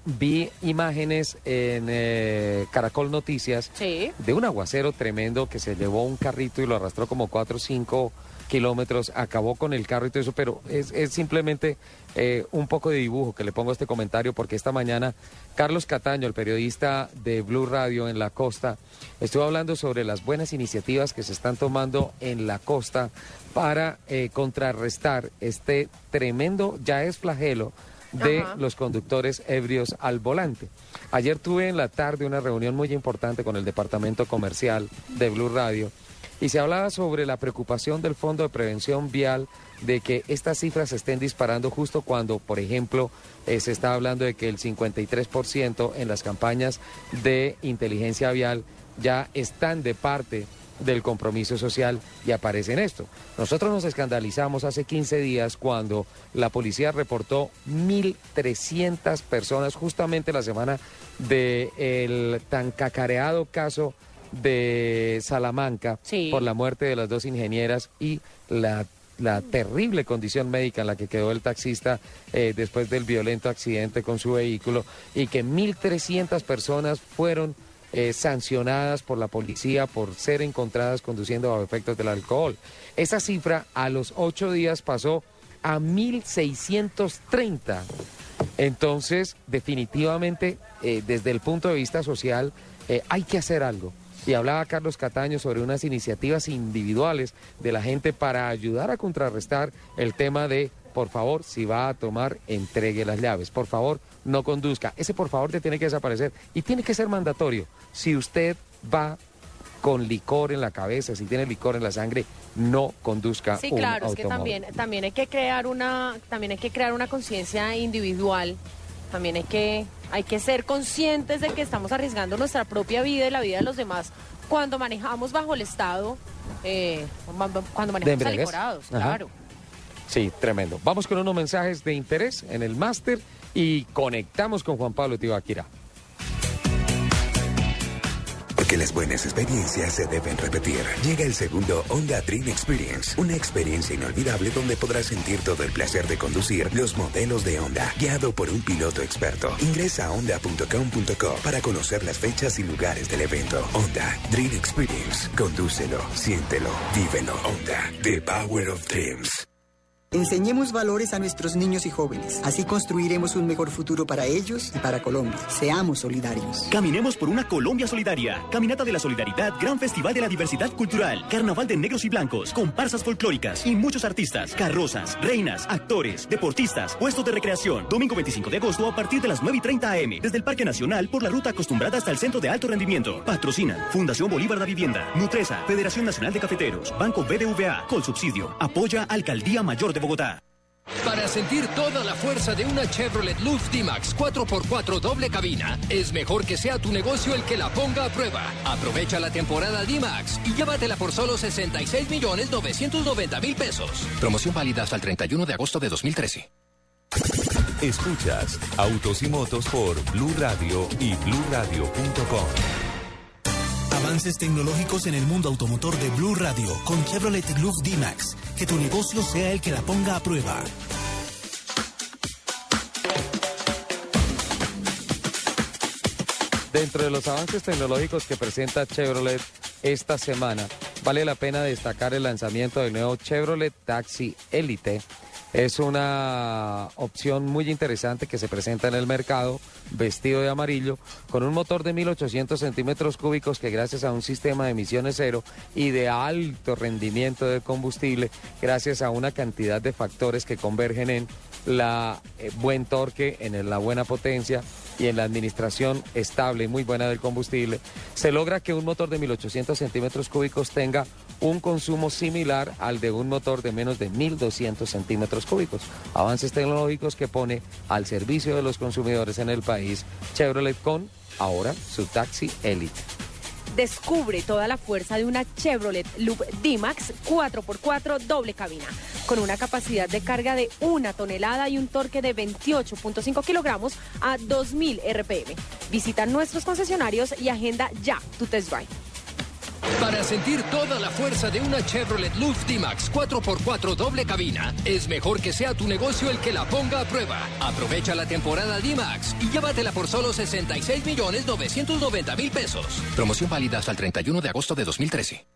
vi imágenes en eh, Caracol Noticias Sí. de un aguacero tremendo que se llevó un carrito y lo arrastró como cuatro o cinco kilómetros, acabó con el carro y todo eso, pero es, es simplemente eh, un poco de dibujo que le pongo a este comentario porque esta mañana Carlos Cataño, el periodista de Blue Radio en la costa, estuvo hablando sobre las buenas iniciativas que se están tomando en la costa para eh, contrarrestar este tremendo, ya es flagelo de Ajá. los conductores ebrios al volante. Ayer tuve en la tarde una reunión muy importante con el departamento comercial de Blue Radio y se hablaba sobre la preocupación del Fondo de Prevención Vial de que estas cifras se estén disparando justo cuando, por ejemplo, eh, se está hablando de que el 53% en las campañas de inteligencia vial ya están de parte del compromiso social y aparece en esto. Nosotros nos escandalizamos hace 15 días cuando la policía reportó 1.300 personas justamente la semana del tan cacareado caso de Salamanca Sí. por la muerte de las dos ingenieras y la, la terrible condición médica en la que quedó el taxista eh, después del violento accidente con su vehículo y que 1.300 personas fueron eh, sancionadas por la policía por ser encontradas conduciendo bajo efectos del alcohol. Esa cifra a los ocho días pasó a 1.630. Entonces, definitivamente, eh, desde el punto de vista social, hay que hacer algo. Y hablaba Carlos Cataño sobre unas iniciativas individuales de la gente para ayudar a contrarrestar el tema de, por favor, si va a tomar, entregue las llaves. Por favor, no conduzca. Ese por favor te tiene que desaparecer y tiene que ser mandatorio. Si usted va con licor en la cabeza, si tiene licor en la sangre, no conduzca Sí, un claro, es que también, también hay que crear una, también hay que crear una conciencia individual. También hay que, hay que ser conscientes de que estamos arriesgando nuestra propia vida y la vida de los demás cuando manejamos bajo el estado, eh, cuando manejamos alicorados, claro. Sí, tremendo. Vamos con unos mensajes de interés en el máster y conectamos con Juan Pablo Tibaquira. Porque las buenas experiencias se deben repetir. Llega el segundo Honda Dream Experience, una experiencia inolvidable donde podrás sentir todo el placer de conducir los modelos de Honda, guiado por un piloto experto. Ingresa a honda.com.co para conocer las fechas y lugares del evento. Honda Dream Experience. Condúcelo, siéntelo, vívelo. Honda, the power of dreams. Enseñemos valores a nuestros niños y jóvenes. Así construiremos un mejor futuro para ellos y para Colombia. Seamos solidarios. Caminemos por una Colombia solidaria. Caminata de la Solidaridad, Gran Festival de la Diversidad Cultural, Carnaval de Negros y Blancos, comparsas folclóricas y muchos artistas, carrozas, reinas, actores, deportistas, puestos de recreación. Domingo 25 de agosto a partir de las 9 y 30 am. Desde el Parque Nacional por la ruta acostumbrada hasta el Centro de Alto Rendimiento. Patrocinan Fundación Bolívar de Vivienda, Nutresa, Federación Nacional de Cafeteros, Banco BBVA, Colsubsidio. Apoya Alcaldía Mayor de Bogotá. Para sentir toda la fuerza de una Chevrolet Luz D-Max 4x4 doble cabina, es mejor que sea tu negocio el que la ponga a prueba. Aprovecha la temporada D-Max y llévatela por solo 66 millones 990 mil pesos. Promoción válida hasta el 31 de agosto de 2013. Escuchas Autos y Motos por Blue Radio y BlueRadio.com. Avances tecnológicos en el mundo automotor de Blue Radio con Chevrolet Luz D-Max. Que tu negocio sea el que la ponga a prueba. Dentro de los avances tecnológicos que presenta Chevrolet esta semana, vale la pena destacar el lanzamiento del nuevo Chevrolet Taxi Elite. Es una opción muy interesante que se presenta en el mercado, vestido de amarillo, con un motor de 1800 centímetros cúbicos que gracias a un sistema de emisiones cero y de alto rendimiento de combustible, gracias a una cantidad de factores que convergen en la eh, buen torque, en la buena potencia y en la administración estable y muy buena del combustible, se logra que un motor de 1800 centímetros cúbicos tenga un consumo similar al de un motor de menos de 1200 centímetros cúbicos. Avances tecnológicos que pone al servicio de los consumidores en el país Chevrolet con ahora su taxi Elite. Descubre toda la fuerza de una Chevrolet Loop D-Max 4x4 doble cabina, con una capacidad de carga de una tonelada y un torque de 28.5 kilogramos a 2000 RPM. Visita nuestros concesionarios y agenda ya tu test drive. Para sentir toda la fuerza de una Chevrolet Luz D-Max 4x4 doble cabina, es mejor que sea tu negocio el que la ponga a prueba. Aprovecha la temporada D-Max y llévatela por solo 66 millones 990 mil pesos. Promoción válida hasta el 31 de agosto de 2013.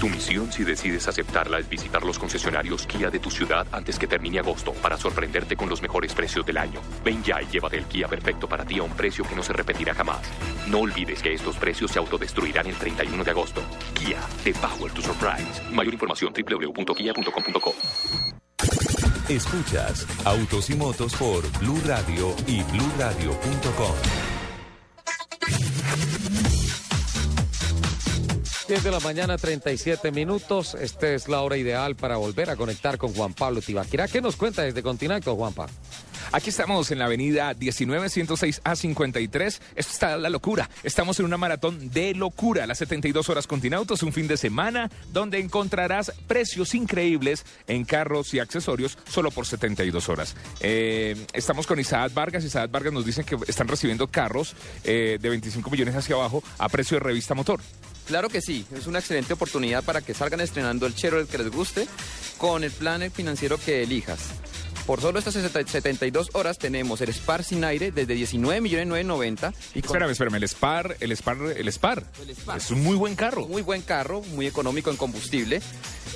Tu misión, si decides aceptarla, es visitar los concesionarios Kia de tu ciudad antes que termine agosto para sorprenderte con los mejores precios del año. Ven ya y llévate el Kia perfecto para ti a un precio que no se repetirá jamás. No olvides que estos precios se autodestruirán el 31 de agosto. Kia, the power to surprise. Mayor información www.kia.com.co. Escuchas Autos y Motos por Blue Radio y BlueRadio.com. 10 de la mañana, 37 minutos. Esta es la hora ideal para volver a conectar con Juan Pablo Tibaquira. ¿Qué nos cuenta desde Continacto, Juanpa? Aquí estamos en la avenida 19106 A53. Esto está la locura. Estamos en una maratón de locura. Las 72 horas Continautos, un fin de semana donde encontrarás precios increíbles en carros y accesorios solo por 72 horas. Eh, estamos con Isaac Vargas. Isaac Vargas nos dicen que están recibiendo carros eh, de 25 millones hacia abajo a precio de revista motor. Claro que sí, es una excelente oportunidad para que salgan estrenando el Chevrolet que les guste con el plan financiero que elijas. Por solo estas 72 horas tenemos el Spar sin aire desde 19 millones 990 y con- Espérame, espérame, el Spar, el Spar, el Spar. Es un muy buen carro. Muy buen carro, muy económico en combustible.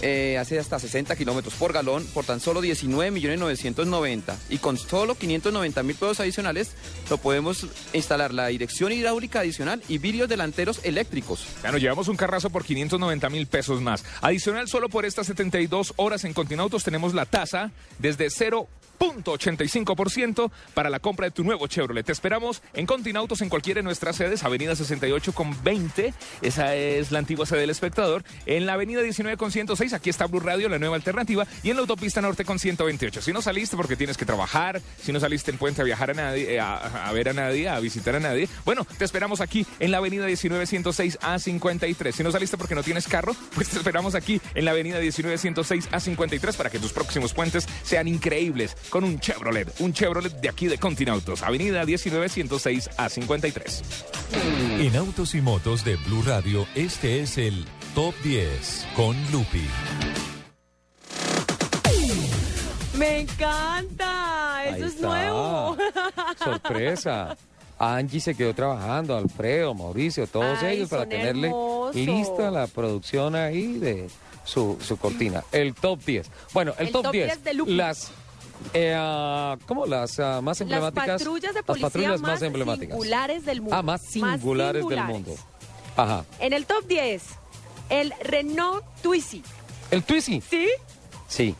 Eh, hace hasta 60 kilómetros por galón por tan solo 19 millones 990 y con solo 590 mil pesos adicionales lo podemos instalar la dirección hidráulica adicional y vidrios delanteros eléctricos. Ya nos llevamos un carrazo por 590 mil pesos más. Adicional, solo por estas 72 horas en Continautos tenemos la tasa desde 0.85% para la compra de tu nuevo Chevrolet. Te esperamos en Continautos en cualquiera de nuestras sedes, Avenida 68 con 20, esa es la antigua sede del espectador, en la Avenida 19 con 106, aquí está Blue Radio, la nueva alternativa, y en la Autopista Norte con 128. Si no saliste porque tienes que trabajar, si no saliste en puente a viajar a nadie, eh, a, a ver a nadie, a visitar a nadie, bueno, te esperamos aquí en la Avenida 19 106 a 53. Si no saliste porque no tienes carro, pues te esperamos aquí en la Avenida 19 106 a 53 para que tus próximos puentes sean increíbles con un Chevrolet, un Chevrolet de aquí de Continautos, Avenida 19 106 a 53. En Autos y Motos de Blue Radio, este es el Top 10 con Lupi. Me encanta, Ahí eso es está. nuevo. Sorpresa. Angie se quedó trabajando, Alfredo, Mauricio, todos Ay, ellos para tenerle hermosos. lista la producción ahí de su, su cortina. El top 10. Bueno, el, El top, top 10. 10 de Lupi. Las, eh, ah, ¿cómo? Las ah, más Las emblemáticas. patrullas de las policía patrullas más, más, emblemáticas. singulares del mundo. Ah, más singulares, del mundo. Ajá. En el top 10, el Renault Twizy. ¿El Twizy? ¿Sí? Sí.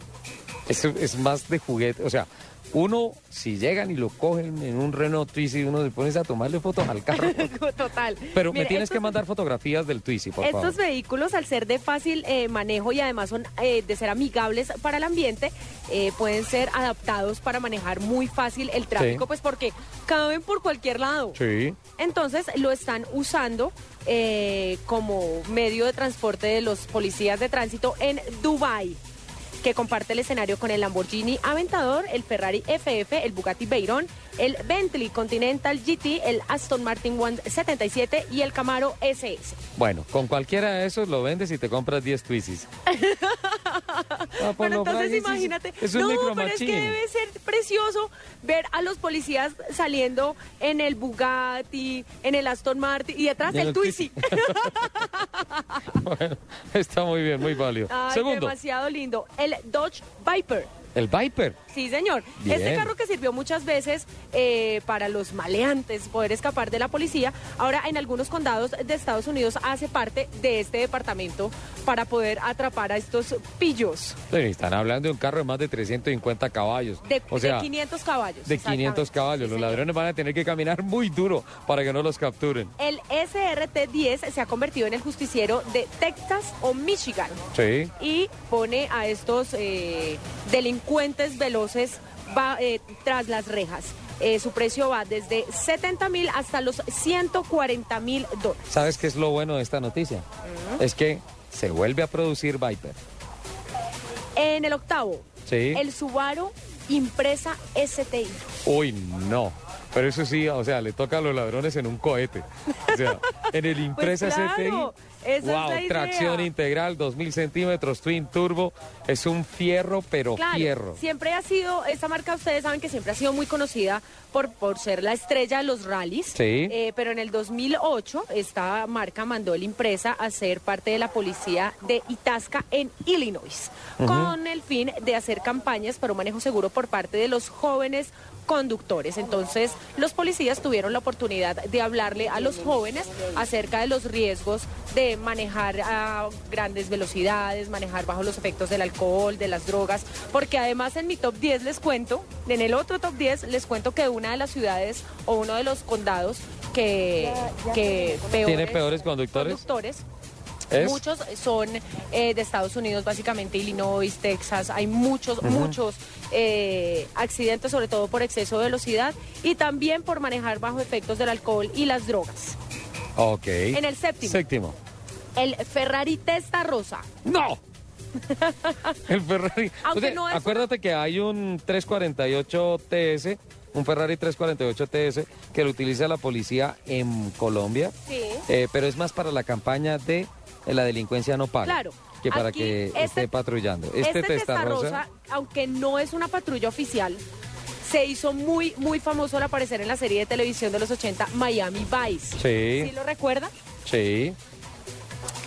Es, es más de juguete. O sea, uno, si llegan y lo cogen en un Renault Twizy, uno se pone a tomarle fotos al carro. Total. Pero me tienes que estos- mandar fotografías del Twizy, por Estos favor. vehículos, al ser de fácil eh, manejo y además son eh, de ser amigables para el ambiente, eh, pueden ser adaptados para manejar muy fácil el tráfico, Sí. pues porque caben por cualquier lado. Sí. Entonces lo están usando como medio de transporte de los policías de tránsito en Dubai que comparte el escenario con el Lamborghini Aventador, el Ferrari FF, el Bugatti Veyron, el Bentley Continental GT, el Aston Martin 177 y el Camaro SS. Bueno, con cualquiera de esos lo vendes y te compras 10 Twizys. Ah, Bueno, lo entonces imagínate. Es un no, pero es que debe ser precioso ver a los policías saliendo en el Bugatti, en el Aston Martin y detrás Y en el el Twizy. Bueno, está muy bien, muy válido. Ay, Segundo, demasiado lindo. El Dodge Viper. el Viper. Sí, señor. Bien. Este carro que sirvió muchas veces eh, para los maleantes poder escapar de la policía, ahora en algunos condados de Estados Unidos hace parte de este departamento para poder atrapar a estos pillos Sí, Están hablando de un carro de más de 350 caballos. de, o de sea, 500 caballos. de 500 exactamente. caballos. Los ladrones van a tener que caminar muy duro para que no los capturen. El SRT-10 se ha convertido en el justiciero de Texas o Michigan Sí. y pone a estos eh, delincuentes veloces va, eh, tras las rejas. Eh, su precio va desde 70 mil hasta los 140 mil dólares. ¿Sabes qué es lo bueno de esta noticia? Es que se vuelve a producir Viper. En el octavo, Sí. el Subaru Impresa STI. Uy, no. Pero eso sí, o sea, le toca a los ladrones en un cohete. O sea, en el impresa Pues claro, STI. Esa es wow, la idea. tracción integral, 2000 centímetros, twin turbo. Es un fierro, pero Claro, fierro. siempre ha sido, esta marca ustedes saben que siempre ha sido muy conocida por, por ser la estrella de los rallies. Sí. Eh, pero en el 2008 esta marca mandó el impresa a ser parte de la policía de Itasca en Illinois, con el fin de hacer campañas para un manejo seguro por parte de los jóvenes conductores. Entonces, los policías tuvieron la oportunidad de hablarle a los jóvenes acerca de los riesgos de manejar a grandes velocidades, manejar bajo los efectos del alcohol, de las drogas, porque además en mi top 10 les cuento, en el otro top 10 les cuento que una de las ciudades o uno de los condados que, que ¿Tiene peores conductores? conductores ¿Es? Muchos son eh, de Estados Unidos, básicamente Illinois, Texas. Hay muchos, muchos eh, accidentes, sobre todo por exceso de velocidad y también por manejar bajo efectos del alcohol y las drogas. Ok. En el séptimo. Séptimo. El Ferrari Testa Rosa. ¡No! El Ferrari. Aunque O sea, no es acuérdate que hay un 348 TS, un Ferrari 348 TS, que lo utiliza la policía en Colombia, Sí. eh, pero es más para la campaña de la delincuencia no paga. Claro. Que para Aquí, que este- esté patrullando. Este, Este, Testarossa, aunque no es una patrulla oficial, se hizo muy, muy famoso al aparecer en la serie de televisión de los 80, Miami Vice. Sí. ¿Sí lo recuerda? Sí.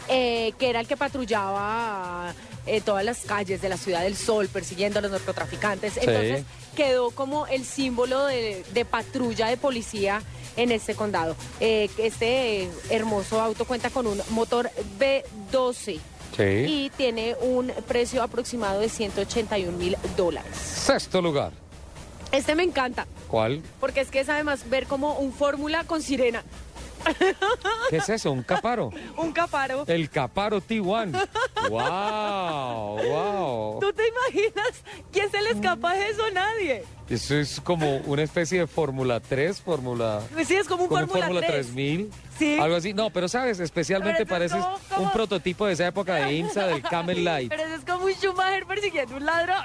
Eh, que era el que patrullaba eh, todas las calles de la Ciudad del Sol persiguiendo a los narcotraficantes. Sí. Entonces quedó como el símbolo de, de patrulla de policía en este condado. Eh, este hermoso auto cuenta con un motor B12 Sí. y tiene un precio aproximado de 181 mil dólares. Sexto lugar. Este me encanta, ¿Cuál? porque es que es además ver como un fórmula con sirena, ¿Qué es eso? ¿Un caparo? un caparo. El caparo T1. ¡Wow! ¡Wow! ¿Tú te imaginas quién se le escapa de eso? Nadie. Eso es como una especie de Fórmula 3, Fórmula... Sí, es como un Fórmula 3. 3000. Sí. Algo así. No, pero sabes, especialmente como- como- un prototipo de esa época de IMSA del Camel Light. Pero eso es como un Schumacher persiguiendo un ladrón.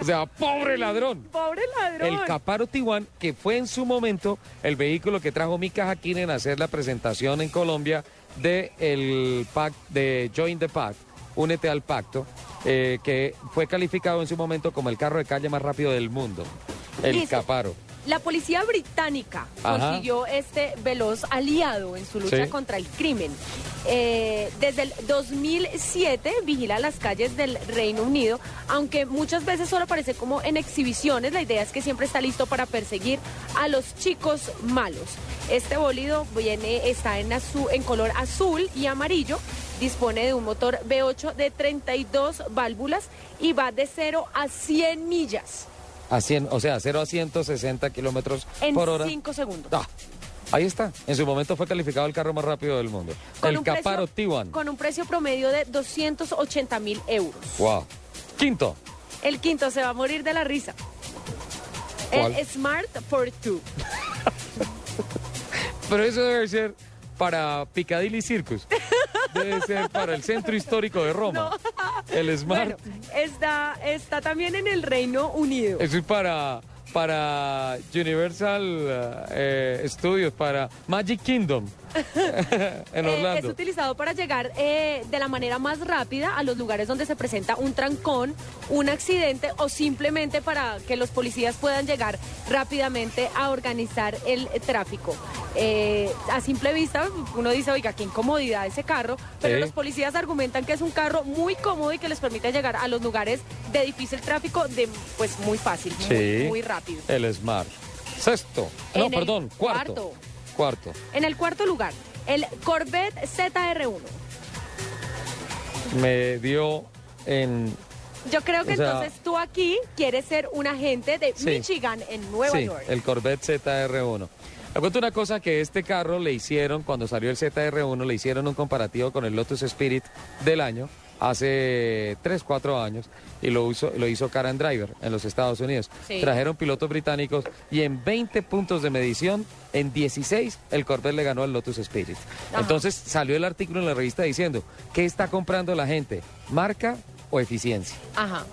O sea, pobre ladrón. Pobre ladrón. El Caparo T1, que fue en su momento el vehículo que trajo Mika Hakkinen a hacer la presentación en Colombia de el pack de Join the Pack, Únete al Pacto, eh, que fue calificado en su momento como el carro de calle más rápido del mundo. El Caparo. La policía británica Ajá. consiguió este veloz aliado en su lucha Sí. contra el crimen. Eh, desde el 2007 vigila las calles del Reino Unido, aunque muchas veces solo aparece como en exhibiciones. La idea es que siempre está listo para perseguir a los chicos malos. Este bólido viene, está en, azul, en color azul y amarillo. Dispone de un motor V8 de 32 válvulas y va de 0 a 100 millas A 100, o sea, 0 a 160 kilómetros en por hora. 5 segundos. Ah, ahí está. En su momento fue calificado el carro más rápido del mundo. Con el Caparo T1. Con un precio promedio de 280 mil euros. Wow. Quinto. El quinto se va a morir de la risa. ¿Cuál? El Smart for Two. Pero eso debe ser para Piccadilly Circus. Debe ser para el centro histórico de Roma. El Smart. Bueno, está, está también en el Reino Unido. Eso es para, para Universal eh, Studios, para Magic Kingdom. en Eh, es Orlando. utilizado para llegar eh, de la manera más rápida a los lugares donde se presenta un trancón, un accidente o simplemente para que los policías puedan llegar rápidamente a organizar el tráfico. Eh, a simple vista uno dice, oiga, qué incomodidad ese carro, pero Sí. los policías argumentan que es un carro muy cómodo y que les permite llegar a los lugares de difícil tráfico de pues muy fácil, muy, Sí. muy rápido. El Smart. Sexto. No, En perdón, cuarto. cuarto. Cuarto. En el cuarto lugar, el Corvette ZR1. Me dio en. Yo creo que O sea- entonces tú aquí quieres ser un agente de Sí. Michigan en Nueva sí, York. el Corvette ZR1. Me cuento una cosa que este carro le hicieron, cuando salió el ZR1, le hicieron un comparativo con el Lotus Spirit del año hace 3, 4 años y lo hizo, lo hizo Karen Driver en los Estados Unidos. Sí. Trajeron pilotos británicos y en 20 puntos de medición, en 16, el Corvette le ganó al Lotus Spirit. Ajá. Entonces salió el artículo en la revista diciendo, ¿qué está comprando la gente? ¿Marca o eficiencia? Ajá.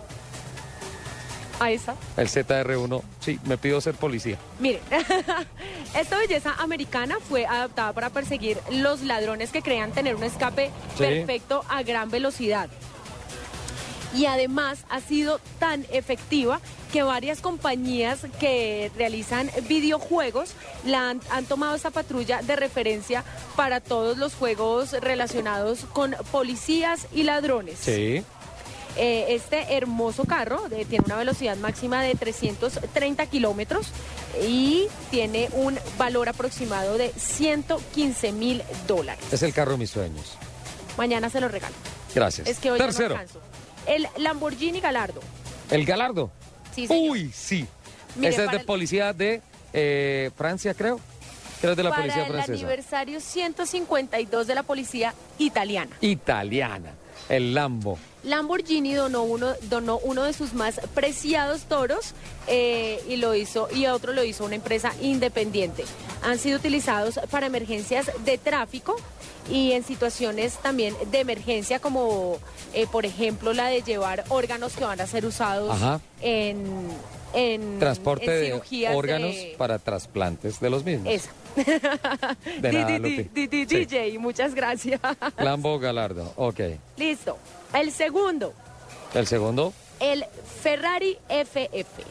Ahí está. El ZR1, sí, me pido ser policía. Mire, esta belleza americana fue adaptada para perseguir los ladrones que crean tener un escape Sí. perfecto a gran velocidad. Y además ha sido tan efectiva que varias compañías que realizan videojuegos la han, han tomado esta patrulla de referencia para todos los juegos relacionados con policías y ladrones. Sí. Eh, este hermoso carro tiene una velocidad máxima de 330 kilómetros y tiene un valor aproximado de 115 mil dólares. Es el carro de mis sueños. Mañana se lo regalo. Gracias. Es que hoy no Tercero, alcanzo. El Lamborghini Galardo. el Galardo. Sí, señor. Uy, sí. Mire, Ese es de el- policía de eh, Francia, creo. Creo es de la para policía el francesa. aniversario 152 de la policía italiana. Italiana. El Lambo. Lamborghini donó uno, donó uno de sus más preciados toros eh, y lo hizo y otro lo hizo una empresa independiente. Han sido utilizados para emergencias de tráfico y en situaciones también de emergencia como eh, por ejemplo la de llevar órganos que van a ser usados Ajá. en, en Transporte en de cirugías órganos de- para trasplantes de los mismos. Esa. De nada, Lupi. Sí. DJ, muchas gracias. Lambo Galardo. Ok. Listo. El segundo, El segundo, el Ferrari FF.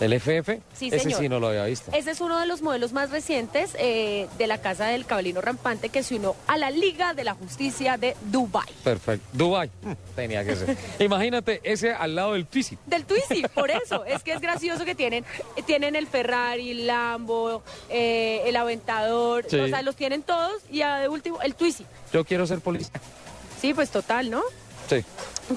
El FF. Sí, Ese señor. sí no lo había visto. Ese es uno de los modelos más recientes eh, de la Casa del Caballino Rampante que se unió a la Liga de la Justicia de Dubai. Perfecto. Dubai. Mm, Tenía que ser. Imagínate ese al lado del Twizy. Del Twizy, por eso. Es que es gracioso que tienen, tienen el Ferrari, el Lambo, eh, el Aventador, Sí. o sea, los tienen todos y a de último el Twizy. Yo quiero ser policía. Sí, pues total, ¿no? Sí.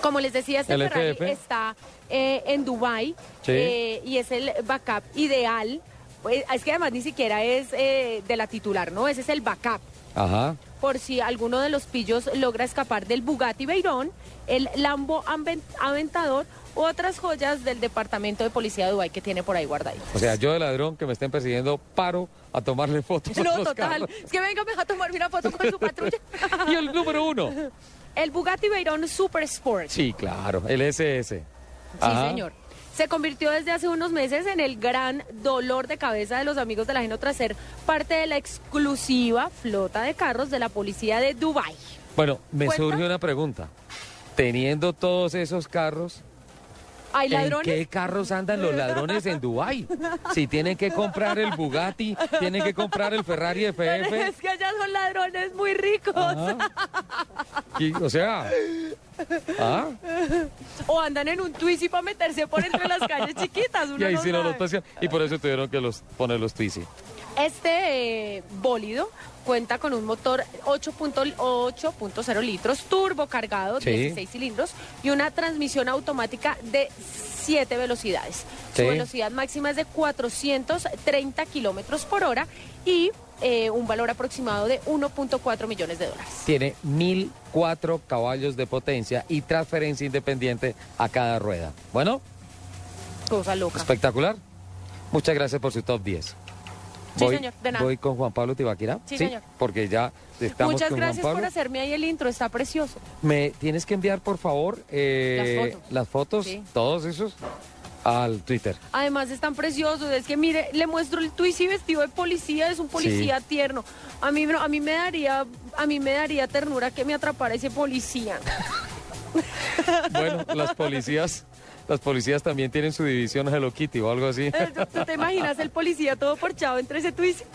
Como les decía, este Ferrari FF. está eh, en Dubai Sí. eh, y es el backup ideal. Pues, es que además ni siquiera es eh, de la titular, ¿no? Ese es el backup. Ajá. Por si alguno de los pillos logra escapar del Bugatti Veyron, el Lambo Aven- Aventador u otras joyas del Departamento de Policía de Dubái que tiene por ahí guardaditas. O sea, yo de ladrón que me estén persiguiendo, paro a tomarle fotos a No, los total. carros. Es que venga, me va a tomar una foto con su patrulla. Y el número uno. El Bugatti Veyron Super Sport. Sí, claro, el SS. Sí, señor. Se convirtió desde hace unos meses en el gran dolor de cabeza de los amigos del ajeno tras ser parte de la exclusiva flota de carros de la policía de Dubai. Bueno, me ¿Cuenta? surge una pregunta. Teniendo todos esos carros, ¿Hay ¿en qué carros andan los ladrones en Dubái? Si tienen que comprar el Bugatti, tienen que comprar el Ferrari Es FF. que allá son ladrones muy ricos. y- o sea, ¿ah? O andan en un Twizy para meterse por entre las calles chiquitas. uno Y ahí no sí. Y por eso tuvieron que los poner los Twizy. Este eh, bólido cuenta con un motor 8.8.0 litros, turbo cargado, Sí. 16 cilindros y una transmisión automática de 7 velocidades. Sí. Su velocidad máxima es de 430 kilómetros por hora y eh, un valor aproximado de 1.4 millones de dólares. Tiene 1004 caballos de potencia y transferencia independiente a cada rueda. Bueno, Cosa loca. espectacular. Muchas gracias por su top 10. Sí, voy, señor, de nada. voy con Juan Pablo Tibaquira. Sí, señor. Porque ya estamos Muchas con gracias Juan por hacerme ahí el intro, está precioso. Me tienes que enviar, por favor, eh, Las fotos. las fotos, Sí. todos esos, al Twitter. Además es tan precioso, es que mire, le muestro el Twizy vestido de policía, es un policía tierno. A mí, a mí me daría, a mí me daría ternura que me atrapara ese policía. Bueno, las policías, las policías también tienen su división Hello Kitty o algo así. Eh, ¿Tú te imaginas el policía todo porchado entre ese Twizy?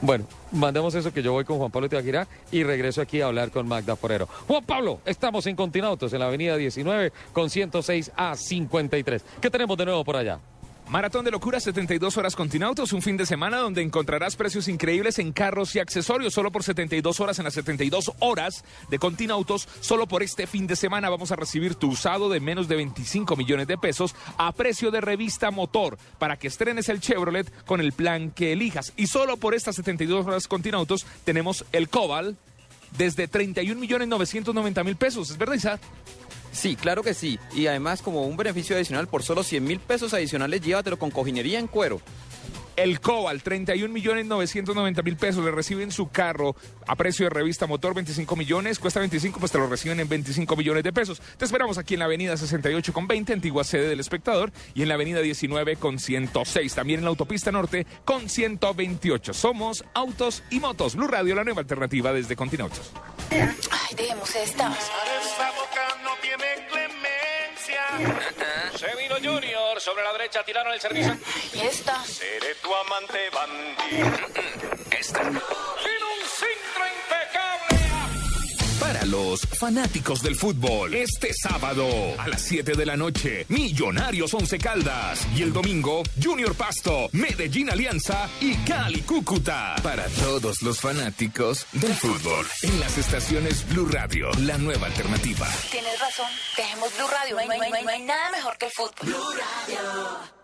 Bueno, mandemos eso que yo voy con Juan Pablo Tibaquira y regreso aquí a hablar con Magda Forero. Juan Pablo, estamos en Continautos, en la avenida 19 con 106 a 53. ¿Qué tenemos de nuevo por allá? Maratón de locura, 72 horas Continautos, un fin de semana donde encontrarás precios increíbles en carros y accesorios, solo por 72 horas en las 72 horas de Continautos, solo por este fin de semana vamos a recibir tu usado de menos de 25 millones de pesos a precio de revista motor para que estrenes el Chevrolet con el plan que elijas. Y solo por estas 72 horas Continautos tenemos el Cobalt desde 31 millones 990 mil pesos. ¿Es verdad, Isaac? Sí, claro que sí. Y además, como un beneficio adicional, por solo 100 mil pesos adicionales, llévatelo con cojinería en cuero. El Cobal, 31 millones 990 mil pesos. Le reciben su carro a precio de revista motor, 25 millones. Cuesta 25, pues te lo reciben en 25 millones de pesos. Te esperamos aquí en la avenida 68 con 20, antigua sede del espectador, y en la avenida 19 con 106. También en la autopista norte con 128. Somos Autos y Motos. Blue Radio, la nueva alternativa desde Continautos. Ay, dejemos esta. Se vino Junior, sobre la derecha tiraron el servicio. ¿Y esta? Seré tu amante bandido. Esta. Sin un impecable. Para los fanáticos del fútbol, este sábado a las 7 de la noche, Millonarios Once Caldas. Y el domingo, Junior Pasto, Medellín Alianza y Cali Cúcuta. Para todos los fanáticos del fútbol, en las estaciones Blue Radio, la nueva alternativa. Tienes razón. Dejemos Blue Radio. No hay, no hay- no hay- no hay nada mejor que el fútbol. Blue Radio.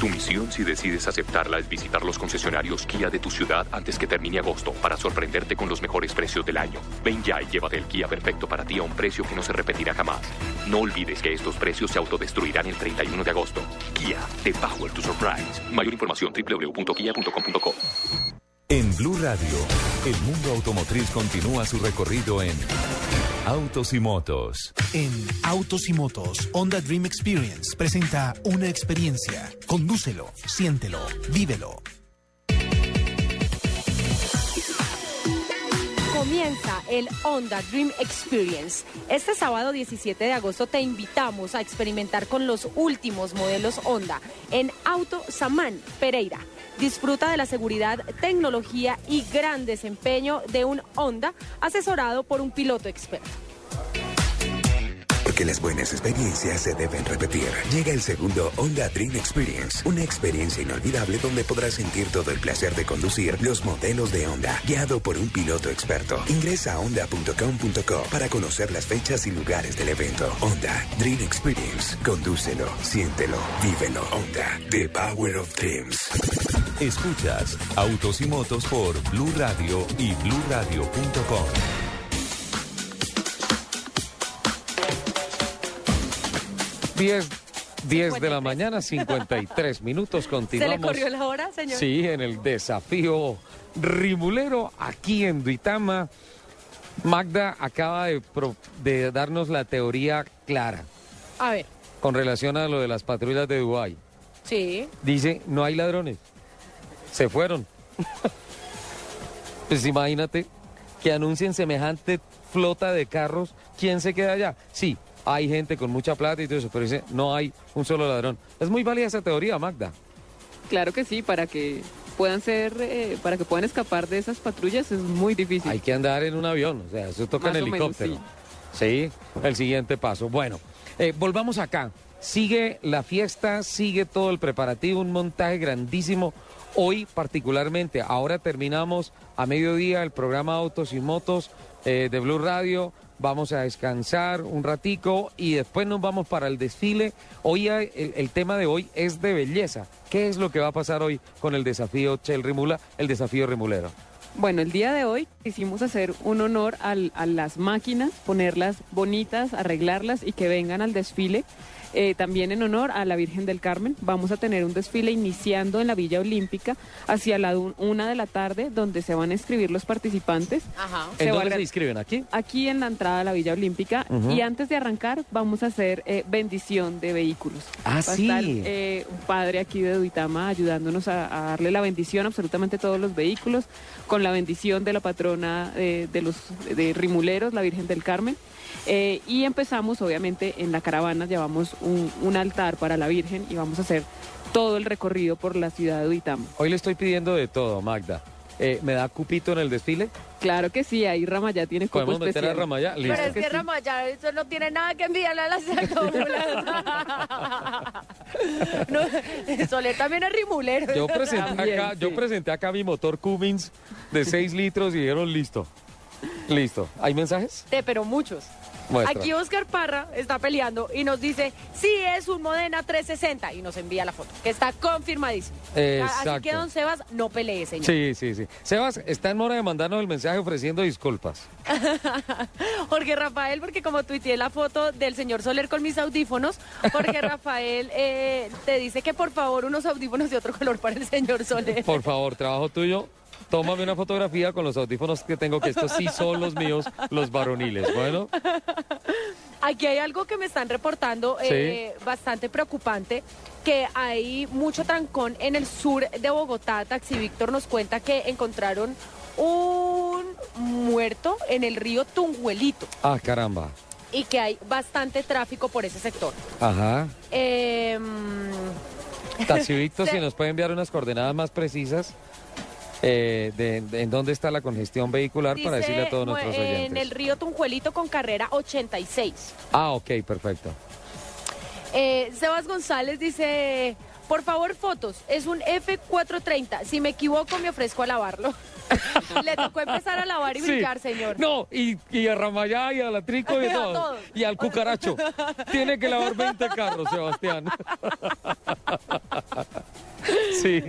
Tu misión si decides aceptarla es visitar los concesionarios Kia de tu ciudad antes que termine agosto para sorprenderte con los mejores precios del año. Ven ya y llévate el Kia perfecto para ti a un precio que no se repetirá jamás. No olvides que estos precios se autodestruirán el 31 de agosto. Kia, the power to surprise. Mayor información www.kia.com.co. En Blue Radio, el mundo automotriz continúa su recorrido en Autos y Motos. En Autos y Motos, Honda Dream Experience presenta una experiencia. Condúcelo, siéntelo, vívelo. Comienza el Honda Dream Experience. Este sábado 17 de agosto te invitamos a experimentar con los últimos modelos Honda en Auto Samán, Pereira. Disfruta de la seguridad, tecnología y gran desempeño de un Honda asesorado por un piloto experto. Porque las buenas experiencias se deben repetir. Llega el segundo Honda Dream Experience, una experiencia inolvidable donde podrás sentir todo el placer de conducir los modelos de Honda, guiado por un piloto experto. Ingresa a honda.com.co para conocer las fechas y lugares del evento. Honda Dream Experience. Condúcelo, siéntelo, vívelo. Honda, the power of dreams. Escuchas Autos y Motos por Blue Radio y BlueRadio.com. Diez, 10 de la mañana, 53 minutos. ¿Se Continuamos. le corrió la hora, señor? Sí, en el desafío rimulero aquí en Duitama. Magda acaba de, pro- de darnos la teoría clara A ver, con relación a lo de las patrullas de Dubái. sí. Dice, no hay ladrones. Se fueron. pues imagínate que anuncien semejante flota de carros. ¿Quién se queda allá? Sí, hay gente con mucha plata y todo eso, pero dice, no hay un solo ladrón. Es muy válida esa teoría, Magda. Claro que sí, para que puedan ser, eh, para que puedan escapar de esas patrullas es muy difícil. Hay que andar en un avión, o sea, eso toca Más en menos, helicóptero. sí. el siguiente paso. Bueno, eh, volvamos acá. Sigue la fiesta, sigue todo el preparativo, un montaje grandísimo. Hoy particularmente, ahora terminamos a mediodía el programa Autos y Motos eh, de Blue Radio. Vamos a descansar un ratico y después nos vamos para el desfile. Hoy el, tema de hoy es de belleza. ¿Qué es lo que va a pasar hoy con el desafío Chel Rimula, el desafío rimulero? Bueno, el día de hoy quisimos hacer un honor a las máquinas, ponerlas bonitas, arreglarlas y que vengan al desfile. Eh, también en honor a la Virgen del Carmen, vamos a tener un desfile iniciando en la Villa Olímpica hacia la una de la tarde, donde se van a inscribir los participantes. Ajá. Se ¿En a dónde se inscriben? ¿Aquí? Aquí en la entrada a la Villa Olímpica y antes de arrancar vamos a hacer eh, bendición de vehículos. Ah, Va a sí. estar eh, un padre aquí de Duitama ayudándonos a, a darle la bendición a absolutamente todos los vehículos con la bendición de la patrona eh, de los de Rimuleros, la Virgen del Carmen. Eh, y empezamos obviamente en la caravana, llevamos un, un altar para la Virgen y vamos a hacer todo el recorrido por la ciudad de Duitama. Hoy le estoy pidiendo de todo, Magda. Eh, ¿Me da cupito en el desfile? Claro que sí, ahí Ramayá tiene cupo ¿Podemos meter a especial. Ramayá? Listo. Pero es que Ramayá, eso no tiene nada que envidiarle a las no, Soler también es rimulero. Yo presenté, También, acá, yo presenté acá mi motor Cummins de 6 litros y dijeron listo. Listo. ¿Hay mensajes? Sí, pero muchos. Muestra. Aquí Oscar Parra está peleando y nos dice, sí, es un Modena 360 y nos envía la foto, que está confirmadísimo. Así que, don Sebas, no pelee, señor. Sí, sí, sí. Sebas, está en hora de mandarnos el mensaje ofreciendo disculpas. Jorge Rafael, porque como tuiteé la foto del señor Soler con mis audífonos, Jorge Rafael eh, te dice que por favor unos audífonos de otro color para el señor Soler. Por favor, trabajo tuyo. Tómame una fotografía con los audífonos que tengo, que estos sí son los míos, los varoniles. Bueno, Aquí hay algo que me están reportando eh, bastante preocupante, que hay mucho trancón en el sur de Bogotá. Taxi Víctor nos cuenta que encontraron un muerto en el río Tunguelito ah, caramba. y que hay bastante tráfico por ese sector. Ajá. Eh, Taxi Víctor, si nos puede enviar unas coordenadas más precisas eh, de, de en dónde está la congestión vehicular para decirle a todos nuestros En oyentes. el río Tunjuelito con carrera 86. Ah, ok, perfecto. Eh, Sebas González dice, por favor fotos, es un F430, si me equivoco me ofrezco a lavarlo. Le tocó empezar a lavar y Sí. brincar, señor. No, y, y a Ramayá y a la Trico y a todo. todos. Y al cucaracho. Tiene que lavar 20 carros, Sebastián. sí.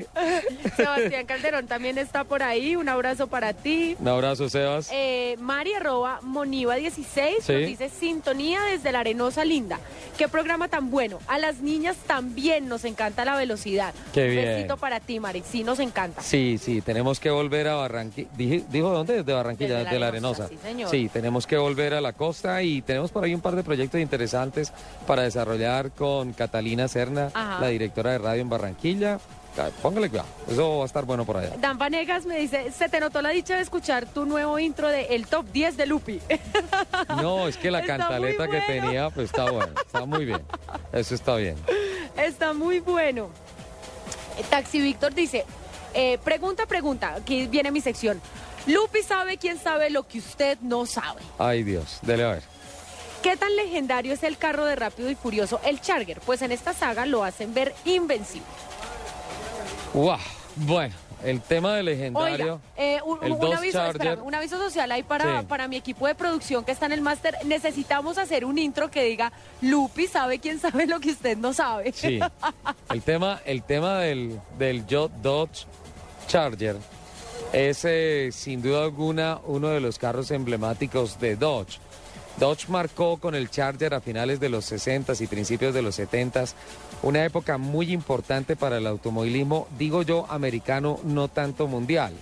Sebastián Calderón también está por ahí, un abrazo para ti. Un abrazo, Sebas. Eh, Mari arroba Moniva 16 Sí. nos dice sintonía desde la Arenosa Linda. Qué programa tan bueno. A las niñas también nos encanta la velocidad. Qué Un bien. besito para ti, Mari. Sí, nos encanta. Sí, sí, tenemos que volver a Barranquilla. ¿Dijo dónde? De Barranquilla, Desde la Arenosa, Arenosa. sí, señor. Sí, tenemos que volver a la costa y tenemos por ahí un par de proyectos interesantes para desarrollar con Catalina Serna, Ajá. la directora de radio en Barranquilla. Póngale cuidado, eso va a estar bueno por allá. Dan Vanegas me dice, se te notó la dicha de escuchar tu nuevo intro de El Top 10 de Lupi. No, es que la Está cantaleta que tenía, pues está bueno, está muy bien. Eso está bien. Está muy bueno. Taxi Víctor dice, eh, pregunta, pregunta, aquí viene mi sección. Lupi sabe quién sabe lo que usted no sabe. Ay Dios, dele a ver. ¿Qué tan legendario es el carro de Rápido y Furioso, el Charger? Pues en esta saga lo hacen ver invencible. Wow, bueno, el tema de legendario. Oiga, eh, un, el un Dodge aviso, Charger. espérame, un aviso social ahí para, Sí. para mi equipo de producción que está en el máster. Necesitamos hacer un intro que diga, Lupi sabe quién sabe lo que usted no sabe. Sí. El tema, el tema del, del Dodge Charger es eh, sin duda alguna uno de los carros emblemáticos de Dodge. Dodge marcó con el Charger a finales de los 60s y principios de los 70s una época muy importante para el automovilismo, digo yo, americano, no tanto mundial.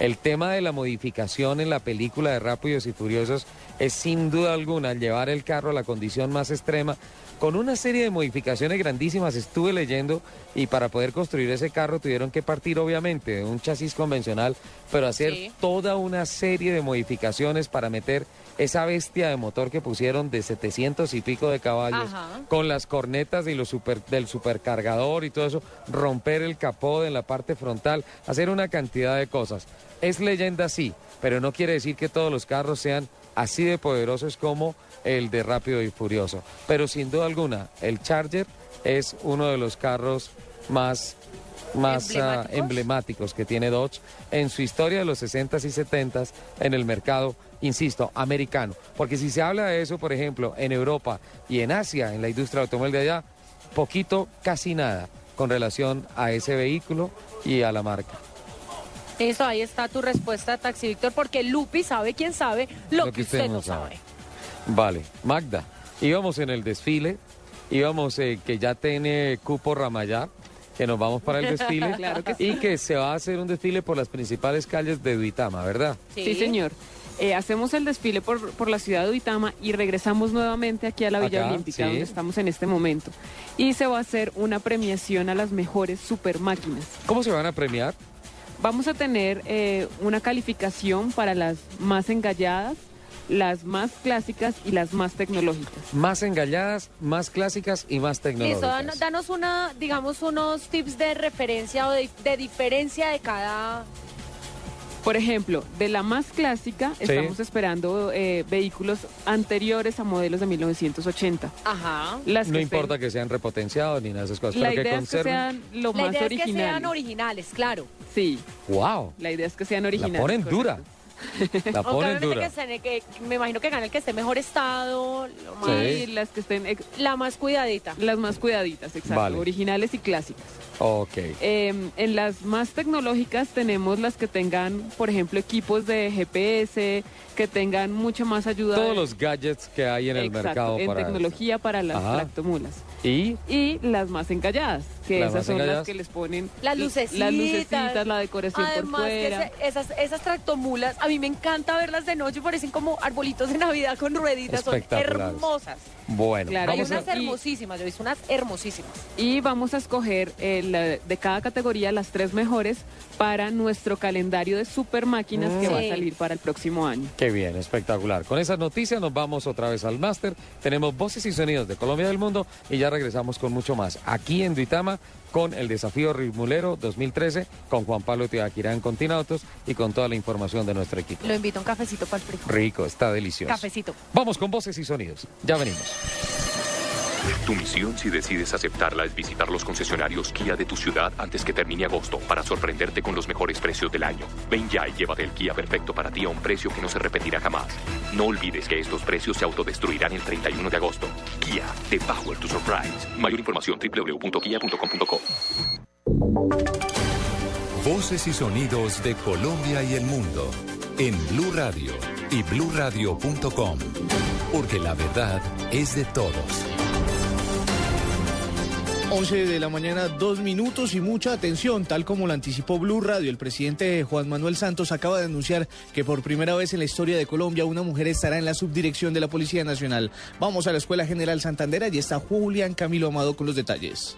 El tema de la modificación en la película de Rápidos y Furiosos es sin duda alguna llevar el carro a la condición más extrema con una serie de modificaciones grandísimas. Estuve leyendo y para poder construir ese carro tuvieron que partir obviamente de un chasis convencional, pero hacer Sí. toda una serie de modificaciones para meter esa bestia de motor que pusieron de 700 y pico de caballos Ajá. con las cornetas y los super, del supercargador y todo eso, romper el capó en la parte frontal, hacer una cantidad de cosas. Es leyenda sí, pero no quiere decir que todos los carros sean así de poderosos como el de Rápido y Furioso. Pero sin duda alguna, el Charger es uno de los carros más más ah, ¿Emblemáticos? emblemáticos que tiene Dodge en su historia de los 60s y 70s en el mercado, insisto, americano. Porque si se habla de eso, por ejemplo, en Europa y en Asia, en la industria automóvil de allá, poquito, casi nada con relación a ese vehículo y a la marca. Eso, ahí está tu respuesta, Taxi Víctor, porque Lupi sabe quién sabe lo, que usted, no sabe. Vale, Magda, íbamos en el desfile, íbamos eh, que ya tiene cupo Ramayá, que nos vamos para el desfile Claro que sí. y que se va a hacer un desfile por las principales calles de Duitama, ¿verdad? Sí, señor. Eh, hacemos el desfile por, por la ciudad de Uitama y regresamos nuevamente aquí a la Villa Acá, Olímpica, sí. donde estamos en este momento. Y se va a hacer una premiación a las mejores super máquinas. ¿Cómo se van a premiar? Vamos a tener eh, una calificación para las más engalladas, las más clásicas y las más tecnológicas. Más engalladas, más clásicas y más tecnológicas. dan- danos una, digamos, unos tips de referencia o de, de diferencia de cada... Por ejemplo, de la más clásica, Sí. estamos esperando eh, vehículos anteriores a modelos de 1980. Ajá. Las no que importa estén- que sean repotenciados ni nada de esas cosas, La pero que es que conserven. sean lo La más idea es que sean originales. originales, claro. Sí, ¡Wow! la idea es que sean La originales. ponen correcto. dura. La ponen obviamente dura. que que- me imagino que gana el que esté en mejor estado, lo más- Y las que estén ex- la más cuidadita. las más cuidaditas, exacto, Vale. originales y clásicas. Ok. Eh, en las más tecnológicas tenemos las que tengan, por ejemplo, equipos de GPS, que tengan mucho más ayuda. Todos de- los gadgets que hay en el Exacto, mercado en para tecnología para las Ajá. tractomulas. Y Y las más encalladas, que Las esas son encalladas. las que les ponen Las lucecitas. las lucecitas, la decoración Además, por que fuera. ese- esas, esas tractomulas, a mí me encanta verlas de noche, parecen como arbolitos de Navidad con rueditas, son hermosas. Bueno, Claro, Hay a- unas hermosísimas, yo he visto unas hermosísimas. Y vamos a escoger eh, la- de cada categoría las tres mejores para nuestro calendario de super máquinas que va a salir para el próximo año. Qué bien, espectacular. Con esas noticias nos vamos otra vez al máster. Tenemos voces y sonidos de Colombia y del mundo y ya regresamos con mucho más. Aquí en Duitama con el desafío Ritmulero 2013 con Juan Pablo Tibaquirán con Tinautos y con toda la información de nuestro equipo. Lo invito a un cafecito para el frío. Rico, está delicioso. Cafecito. Vamos con voces y sonidos. Ya venimos. Tu misión si decides aceptarla es visitar los concesionarios Kia de tu ciudad antes que termine agosto para sorprenderte con los mejores precios del año. Ven ya y llévate el Kia perfecto para ti a un precio que no se repetirá jamás. No olvides que estos precios se autodestruirán el 31 de agosto. Kia, the power to surprise. Mayor información www.kia.com.co. Voces y sonidos de Colombia y el mundo en Blue Radio y bluradio.com, porque la verdad es de todos. 11 de la mañana, dos minutos y mucha atención, tal como lo anticipó Blue Radio. El presidente Juan Manuel Santos acaba de anunciar que por primera vez en la historia de Colombia una mujer estará en la subdirección de la Policía Nacional. Vamos a la Escuela General Santander, allí está Julián Camilo Amado con los detalles.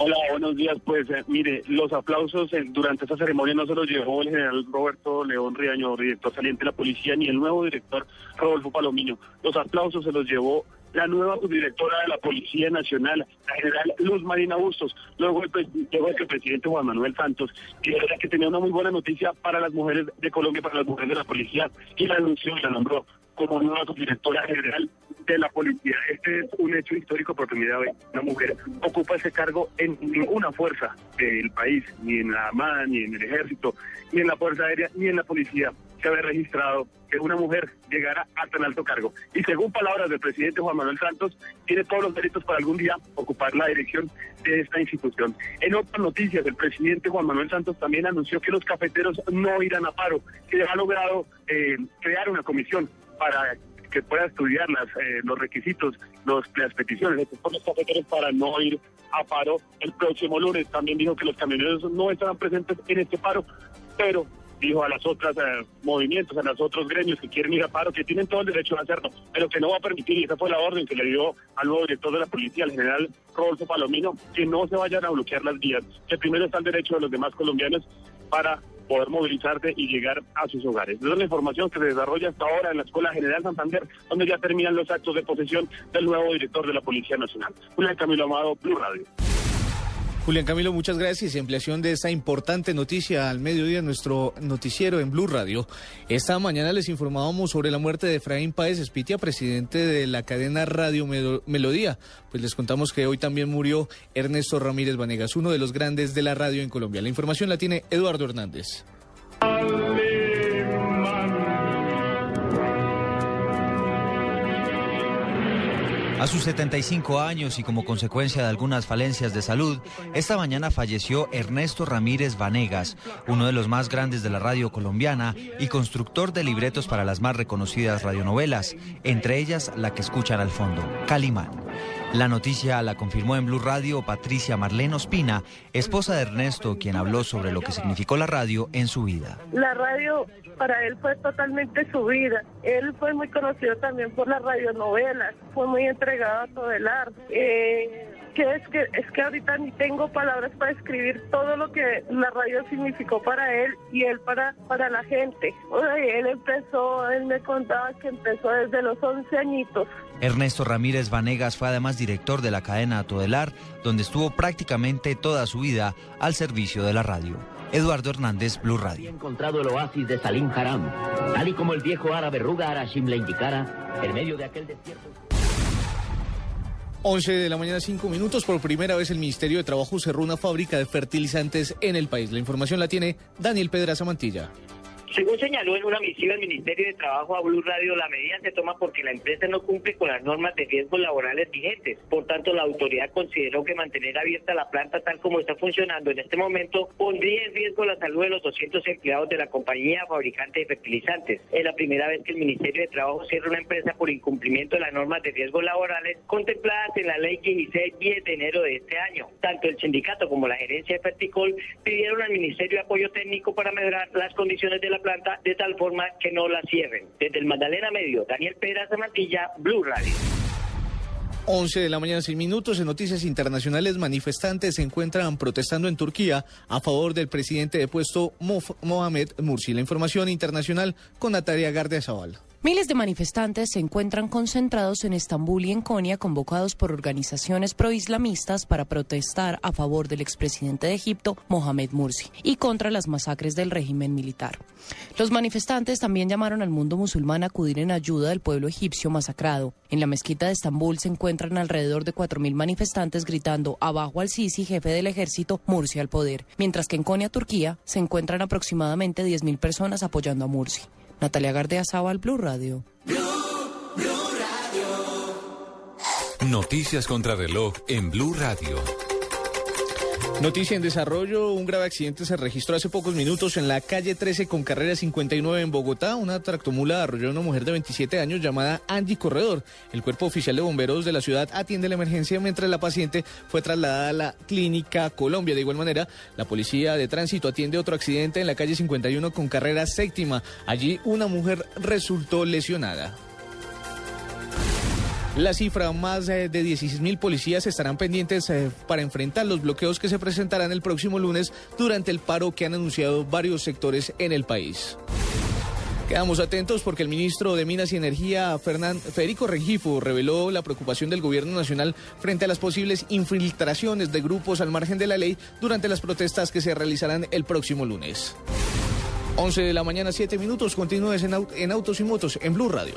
Hola, buenos días. Pues eh, mire, los aplausos eh, durante esta ceremonia no se los llevó el general Roberto León Riaño, director saliente de la policía, ni el nuevo director Rodolfo Palomino. Los aplausos se los llevó la nueva subdirectora de la Policía Nacional, la general Luz Marina Bustos. Luego, el, luego el presidente Juan Manuel Santos dijo que tenía una muy buena noticia para las mujeres de Colombia, para las mujeres de la policía, y la anunció y la nombró como nueva subdirectora general de la policía. Este es un hecho histórico por primera vez. Una mujer ocupa ese cargo en ninguna fuerza del país, ni en la Armada, ni en el Ejército, ni en la Fuerza Aérea, ni en la policía se había registrado que una mujer llegara a tan alto cargo. Y según palabras del presidente Juan Manuel Santos, tiene todos los méritos para algún día ocupar la dirección de esta institución. En otras noticias, el presidente Juan Manuel Santos también anunció que los cafeteros no irán a paro, que ha logrado eh, crear una comisión para que pueda estudiar las, eh, los requisitos, los, las peticiones de los cafeteros para no ir a paro el próximo lunes. También dijo que los camioneros no estarán presentes en este paro, pero dijo a las otras eh, movimientos, a los otros gremios que quieren ir a paro, que tienen todo el derecho de hacerlo, pero que no va a permitir, y esa fue la orden que le dio al nuevo director de la policía, el general Rodolfo Palomino, que no se vayan a bloquear las vías, que primero está el derecho de los demás colombianos para poder movilizarse y llegar a sus hogares. Esa es la información que se desarrolla hasta ahora en la Escuela General Santander, donde ya terminan los actos de posesión del nuevo director de la Policía Nacional. Julián Camilo Amado, Blue Radio. Julián Camilo, muchas gracias y ampliación de esta importante noticia al mediodía en nuestro noticiero en Blue Radio. Esta mañana les informábamos sobre la muerte de Efraín Páez Espitia, presidente de la cadena Radio Melo- Melodía. Pues les contamos que hoy también murió Ernesto Ramírez Vanegas, uno de los grandes de la radio en Colombia. La información la tiene Eduardo Hernández. A sus 75 años y como consecuencia de algunas falencias de salud, esta mañana falleció Ernesto Ramírez Vanegas, uno de los más grandes de la radio colombiana y constructor de libretos para las más reconocidas radionovelas, entre ellas la que escuchan al fondo, Calimán. La noticia la confirmó en Blue Radio Patricia Marlene Ospina, esposa de Ernesto, quien habló sobre lo que significó la radio en su vida. La radio para él fue totalmente su vida. Él fue muy conocido también por las radionovelas, fue muy entregado a todo el. Eh, que es que es que ahorita ni tengo palabras para escribir todo lo que la radio significó para él y él para para la gente. O sea, él empezó, él me contaba que empezó desde los 11 añitos. Ernesto Ramírez Vanegas fue además director de la cadena Todelar, donde estuvo prácticamente toda su vida al servicio de la radio. Eduardo Hernández, Blue Radio. encontrado el oasis de Salim Haram, tal y como el viejo árabe Ruga Arashim le indicara, en medio de aquel desierto. 11 de la mañana, 5 minutos. Por primera vez el Ministerio de Trabajo cerró una fábrica de fertilizantes en el país. La información la tiene Daniel Pedraza Mantilla. Según señaló en una misiva el Ministerio de Trabajo a Blue Radio, la medida se toma porque la empresa no cumple con las normas de riesgos laborales vigentes. Por tanto, la autoridad consideró que mantener abierta la planta tal como está funcionando en este momento pondría en riesgo la salud de los 200 empleados de la compañía fabricante de fertilizantes. Es la primera vez que el Ministerio de Trabajo cierra una empresa por incumplimiento de las normas de riesgos laborales contempladas en la ley que inició el 10 de enero de este año. Tanto el sindicato como la gerencia de Ferticol pidieron al Ministerio apoyo técnico para mejorar las condiciones de la planta de tal forma que no la cierren. Desde el Magdalena Medio, Daniel Pérez Mantilla, Blue Radio. 11 de la mañana, 6 minutos. En noticias internacionales, manifestantes se encuentran protestando en Turquía a favor del presidente depuesto Mohamed Mursi. La información internacional con Natalia Zaval. Miles de manifestantes se encuentran concentrados en Estambul y en Konya, convocados por organizaciones proislamistas para protestar a favor del expresidente de Egipto, Mohamed Mursi, y contra las masacres del régimen militar. Los manifestantes también llamaron al mundo musulmán a acudir en ayuda del pueblo egipcio masacrado. En la mezquita de Estambul se encuentran alrededor de 4.000 manifestantes gritando abajo al Sisi, jefe del ejército, Mursi al poder, mientras que en Konya, Turquía, se encuentran aproximadamente 10.000 personas apoyando a Mursi. Natalia Gardea al Blue Radio. Noticias contra reloj en Blue Radio. Noticia en desarrollo, un grave accidente se registró hace pocos minutos en la calle 13 con carrera 59 en Bogotá. Una tractomula arrolló a una mujer de 27 años llamada Angie Corredor. El cuerpo oficial de bomberos de la ciudad atiende la emergencia mientras la paciente fue trasladada a la clínica Colombia. De igual manera, la policía de tránsito atiende otro accidente en la calle 51 con carrera séptima. Allí una mujer resultó lesionada. La cifra, más eh, de 16 mil policías estarán pendientes eh, para enfrentar los bloqueos que se presentarán el próximo lunes durante el paro que han anunciado varios sectores en el país. Quedamos atentos porque el ministro de Minas y Energía, Federico Rengifo, reveló la preocupación del gobierno nacional frente a las posibles infiltraciones de grupos al margen de la ley durante las protestas que se realizarán el próximo lunes. 11 de la mañana, 7 minutos. Continúes en Autos y Motos en Blue Radio.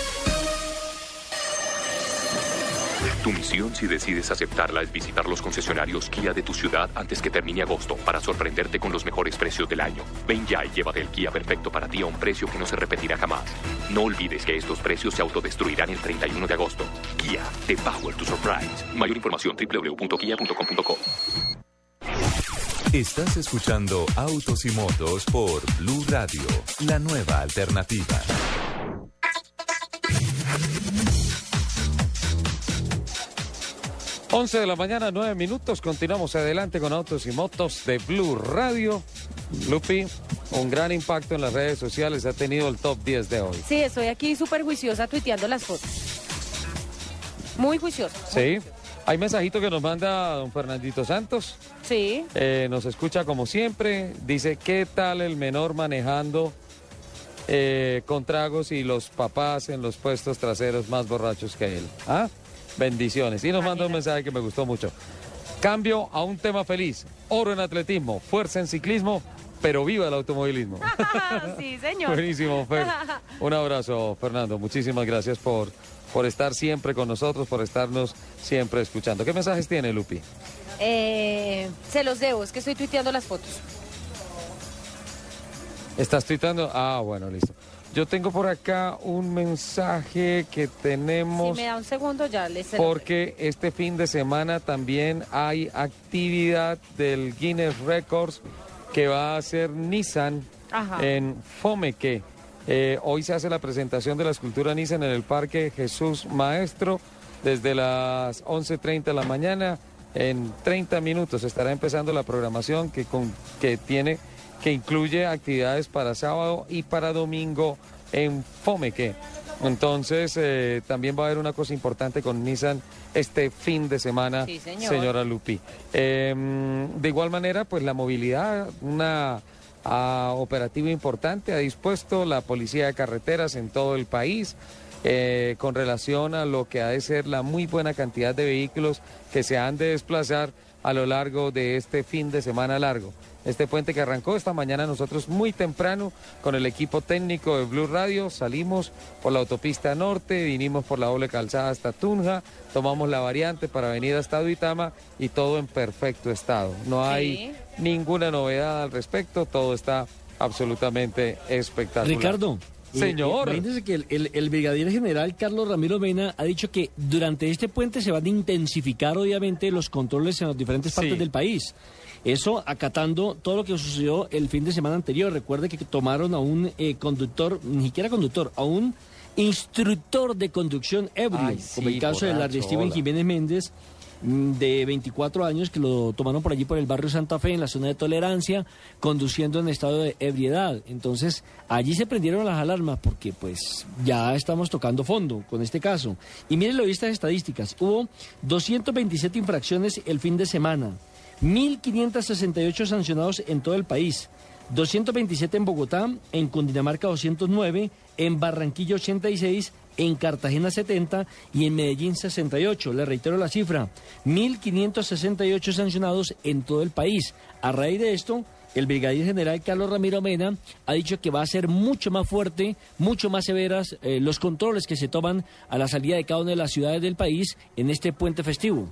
Tu misión, si decides aceptarla, es visitar los concesionarios Kia de tu ciudad antes que termine agosto para sorprenderte con los mejores precios del año. Ven ya y llévate el Kia perfecto para ti a un precio que no se repetirá jamás. No olvides que estos precios se autodestruirán el 31 de agosto. Kia, the power to surprise. Mayor información www.kia.com.co. Estás escuchando Autos y Motos por Blue Radio, la nueva alternativa. 11 de la mañana, 9 minutos. Continuamos adelante con Autos y Motos de Blue Radio. Lupi, un gran impacto en las redes sociales ha tenido el top 10 de hoy. Sí, estoy aquí súper juiciosa tuiteando las fotos. Muy juiciosa. Sí. Hay mensajito que nos manda don Fernandito Santos. Sí. Eh, nos escucha como siempre. Dice, ¿qué tal el menor manejando eh, con tragos y los papás en los puestos traseros más borrachos que él? ¿Ah? Bendiciones. Y nos manda un mensaje que me gustó mucho. Cambio a un tema feliz. Oro en atletismo, fuerza en ciclismo, pero viva el automovilismo. sí, señor. Buenísimo, Fer. Un abrazo, Fernando. Muchísimas gracias por, por estar siempre con nosotros, por estarnos siempre escuchando. ¿Qué mensajes tiene, Lupi? Eh, se los debo, es que estoy tuiteando las fotos. ¿Estás tuiteando? Ah, bueno, listo. Yo tengo por acá un mensaje que tenemos. Si me da un segundo ya les. Porque este fin de semana también hay actividad del Guinness Records que va a hacer Nissan en Fomeque. Eh, hoy se hace la presentación de la escultura Nissan en el Parque Jesús Maestro desde las 11.30 de la mañana. En 30 minutos estará empezando la programación que, con, que tiene que incluye actividades para sábado y para domingo en Fomeque. Entonces, eh, también va a haber una cosa importante con Nissan este fin de semana, señora Lupi. Em, de igual manera, pues la movilidad, una operativa importante, ha dispuesto la Policía de Carreteras en todo el país. eh, con relación a lo que ha de ser la muy buena cantidad de vehículos que se han de desplazar a lo largo de este fin de semana largo. Este puente que arrancó esta mañana nosotros muy temprano con el equipo técnico de Blue Radio, salimos por la autopista norte, vinimos por la doble calzada hasta Tunja, tomamos la variante para venir hasta Duitama y todo en perfecto estado. No hay ninguna novedad al respecto, todo está absolutamente espectacular. Ricardo. eh, Señor. eh, imagínese que el, el- el brigadier general Carlos Ramiro Mena ha dicho que durante este puente se van a intensificar obviamente los controles en las diferentes partes Sí. del país. Eso acatando todo lo que sucedió el fin de semana anterior. Recuerde que tomaron a un eh, conductor, ni siquiera conductor, a un instructor de conducción ebrio, Ay, como el caso de la de borracho, Steven. Jiménez Méndez, mm, de 24 años, que lo tomaron por allí por el barrio Santa Fe, en la zona de tolerancia, conduciendo en estado de ebriedad. Entonces, allí se prendieron las alarmas porque pues ya estamos tocando fondo con este caso. Y miren lo de estas estadísticas. Hubo 227 infracciones el fin de semana, 1.568 sancionados en todo el país. 227 en Bogotá, en Cundinamarca 209, en Barranquilla 86, en Cartagena 70 y en Medellín 68. Le reitero la cifra, 1.568 sancionados en todo el país. A raíz de esto, el brigadier general Carlos Ramiro Mena ha dicho que va a ser mucho más fuerte, mucho más severas eh, los controles que se toman a la salida de cada una de las ciudades del país en este puente festivo.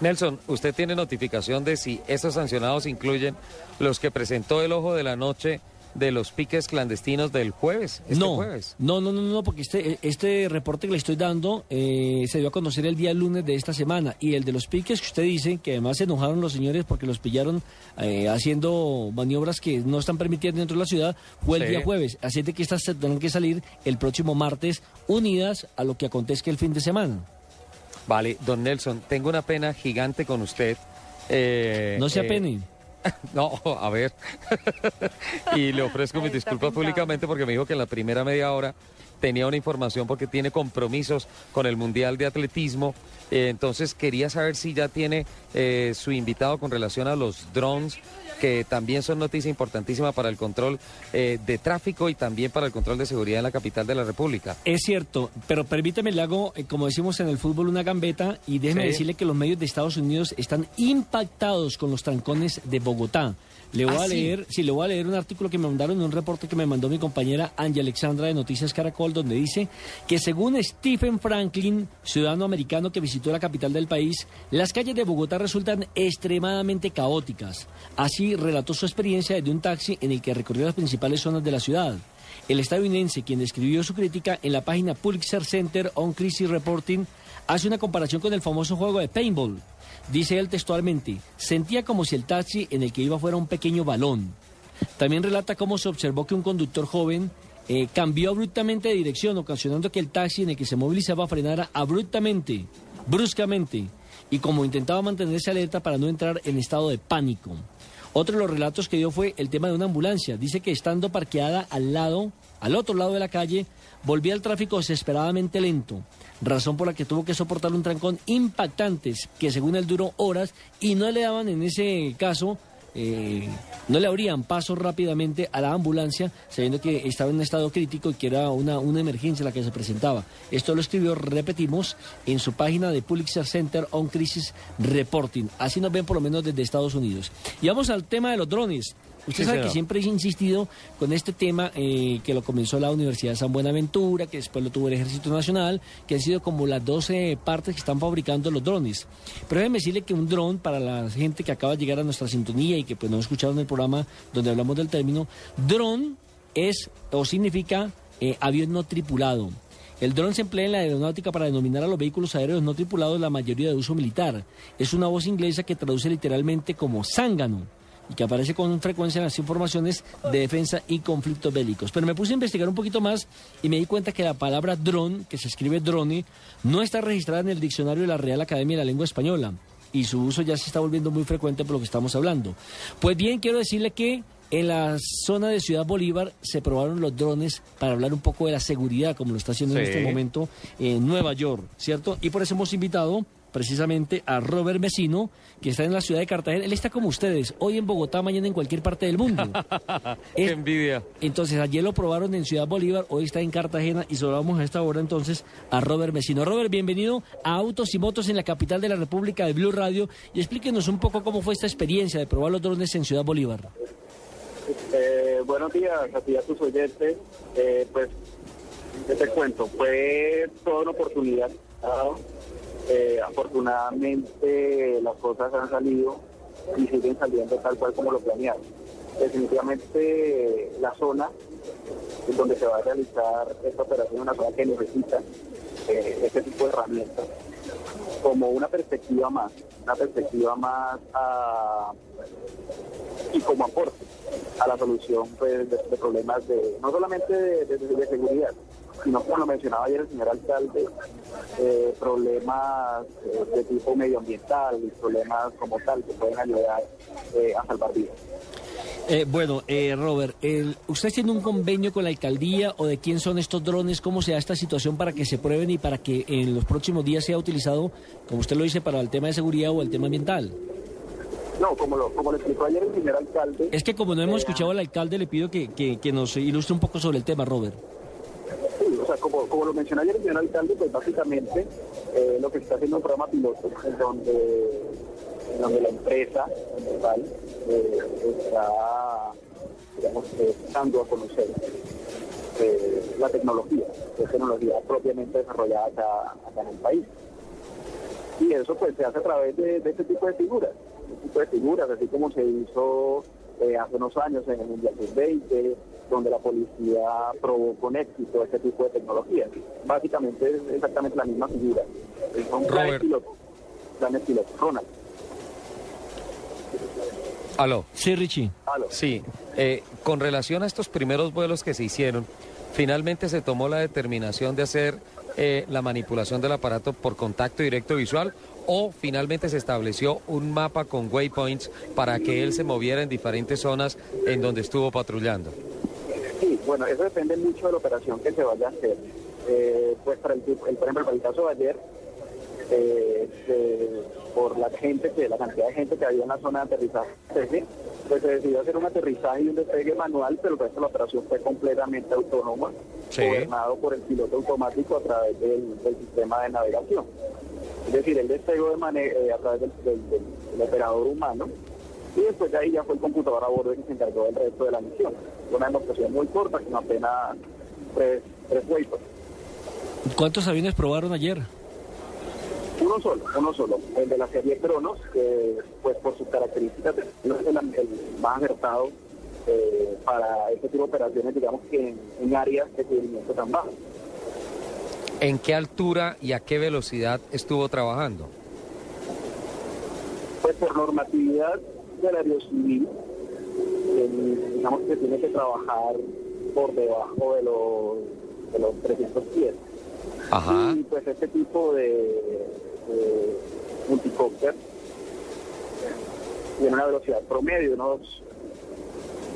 Nelson, ¿usted tiene notificación de si esos sancionados incluyen los que presentó el ojo de la noche de los piques clandestinos del jueves? Este no, jueves. no, no, no, no, porque este, este reporte que le estoy dando eh, se dio a conocer el día lunes de esta semana y el de los piques que usted dice, que además se enojaron los señores porque los pillaron eh, haciendo maniobras que no están permitidas dentro de la ciudad, fue el Sí. día jueves. Así de que estas tendrán que salir el próximo martes unidas a lo que acontezca el fin de semana. Vale, don Nelson, tengo una pena gigante con usted. Eh, No se eh, apene. No, a ver. y le ofrezco mis disculpas públicamente porque me dijo que en la primera media hora tenía una información porque tiene compromisos con el Mundial de Atletismo. Eh, entonces quería saber si ya tiene eh, su invitado con relación a los drones, que también son noticia importantísima para el control eh, de tráfico y también para el control de seguridad en la capital de la República. Es cierto, pero permítame, le hago, eh, como decimos en el fútbol, una gambeta y déjeme Sí. decirle que los medios de Estados Unidos están impactados con los trancones de Bogotá. Le voy ¿Ah, a sí? leer, sí, le voy a leer un artículo que me mandaron, un reporte que me mandó mi compañera Angie Alexandra de Noticias Caracol, donde dice que según Stephen Franklin, ciudadano americano que visitó la capital del país, las calles de Bogotá resultan extremadamente caóticas. Así relató su experiencia desde un taxi en el que recorrió las principales zonas de la ciudad. El estadounidense, quien describió su crítica en la página Pulitzer Center on Crisis Reporting, hace una comparación con el famoso juego de paintball. Dice él textualmente, sentía como si el taxi en el que iba fuera un pequeño balón. También relata cómo se observó que un conductor joven eh, cambió abruptamente de dirección, ocasionando que el taxi en el que se movilizaba frenara abruptamente, bruscamente, y como intentaba mantenerse alerta para no entrar en estado de pánico. Otro de los relatos que dio fue el tema de una ambulancia. Dice que estando parqueada al lado, al otro lado de la calle, volvía el tráfico desesperadamente lento, razón por la que tuvo que soportar un trancón impactante que según él duró horas y no le daban en ese caso, eh, no le abrían paso rápidamente a la ambulancia sabiendo que estaba en un estado crítico y que era una, una emergencia la que se presentaba. Esto lo escribió, repetimos, en su página de Pulitzer Center on Crisis Reporting. Así nos ven por lo menos desde Estados Unidos. Y vamos al tema de los drones. Usted Sí, sabe señor. que siempre he insistido con este tema eh, que lo comenzó la Universidad de San Buenaventura, que después lo tuvo el Ejército Nacional, que han sido como las 12 partes que están fabricando los drones. Pero déjeme decirle que un dron, para la gente que acaba de llegar a nuestra sintonía y que pues no escucharon el programa donde hablamos del término, dron es o significa eh, avión no tripulado. El dron se emplea en la aeronáutica para denominar a los vehículos aéreos no tripulados la mayoría de uso militar. Es una voz inglesa que traduce literalmente como zángano y que aparece con frecuencia en las informaciones de defensa y conflictos bélicos. Pero me puse a investigar un poquito más y me di cuenta que la palabra dron, que se escribe drone, no está registrada en el diccionario de la Real Academia de la Lengua Española y su uso ya se está volviendo muy frecuente por lo que estamos hablando. Pues bien, quiero decirle que en la zona de Ciudad Bolívar se probaron los drones para hablar un poco de la seguridad, como lo está haciendo en este momento en Nueva York, ¿cierto? Y por eso hemos invitado precisamente a Robert Mesino, que está en la ciudad de Cartagena. Él está como ustedes, hoy en Bogotá, mañana en cualquier parte del mundo. Qué Es- envidia. Entonces, ayer lo probaron en Ciudad Bolívar, hoy está en Cartagena y saludamos a esta hora entonces a Robert Mesino. Robert, bienvenido a Autos y Motos en la capital de la República de Blue Radio y explíquenos un poco cómo fue esta experiencia de probar los drones en Ciudad Bolívar. Eh, buenos días a ti a tus oyentes. Eh, pues, ¿qué te cuento? Fue toda una oportunidad. ¿no? Eh, afortunadamente las cosas han salido y siguen saliendo tal cual como lo planearon. Definitivamente la zona donde se va a realizar esta operación es una zona que necesita eh, este tipo de herramientas como una perspectiva más, una perspectiva más a y como aporte a la solución pues, de, de problemas de no solamente de, de- de seguridad, sino como lo mencionaba ayer el señor alcalde, eh, problemas eh, de tipo medioambiental problemas como tal que pueden ayudar eh, a salvar vidas. Eh, bueno, eh, Robert, ¿usted tiene un convenio con la alcaldía o de quién son estos drones? ¿Cómo se da esta situación para que se prueben y para que en los próximos días sea utilizado, como usted lo dice, para el tema de seguridad o el tema ambiental? No, como lo, como lo explicó ayer el señor alcalde, Es que como no hemos Eh, escuchado al alcalde, le pido que, que- que nos ilustre un poco sobre el tema, Robert. Sí, o sea, como, como lo mencionó ayer el señor alcalde, pues básicamente eh, lo que se está haciendo es un programa piloto en donde, en donde la empresa ¿vale? Eh, está, digamos, dando a conocer eh, la tecnología, que es tecnología propiamente desarrollada acá, acá en el país. Y eso pues se hace a través de, de este tipo de figuras, este tipo de figuras, así como se hizo eh, hace unos años en el Mundial Sub-20, donde la policía probó con éxito este tipo de tecnologías. Básicamente es exactamente la misma figura. Son planes Robert. pilotos. Planes pilotos. Ronald. Aló. Sí, Richie. Sí, eh, con relación a estos primeros vuelos que se hicieron, finalmente se tomó la determinación de hacer eh, la manipulación del aparato por contacto directo visual o finalmente se estableció un mapa con waypoints para que él se moviera en diferentes zonas en donde estuvo patrullando. Sí, bueno, eso depende mucho de la operación que se vaya a hacer. Eh, pues para el, el- por ejemplo, para el caso de ayer, eh, por la gente, que la cantidad de gente que había en la zona de aterrizaje, pues se decidió hacer un aterrizaje y un despegue manual, pero el resto de la operación fue completamente autónoma, Sí. gobernado por el piloto automático a través del, del sistema de navegación. Es decir, él despegó de mane- eh, a través del, del- del- del operador humano y después de ahí ya fue el computador a bordo el que se encargó del resto de la misión. Una demostración muy corta, con apenas tres, tres waypoints. ¿Cuántos aviones probaron ayer? Uno solo, uno solo, el de la serie Cronos, que pues por sus características no es el, el más acertado eh, para este tipo de operaciones, digamos que en, en áreas de cubrimiento tan bajo. ¿En qué altura y a qué velocidad estuvo trabajando? Pues por normatividad del aerocivil, eh, digamos que tiene que trabajar por debajo de los, de los 300 pies. Ajá. Y pues este tipo de, de multicópter tiene una velocidad promedio, unos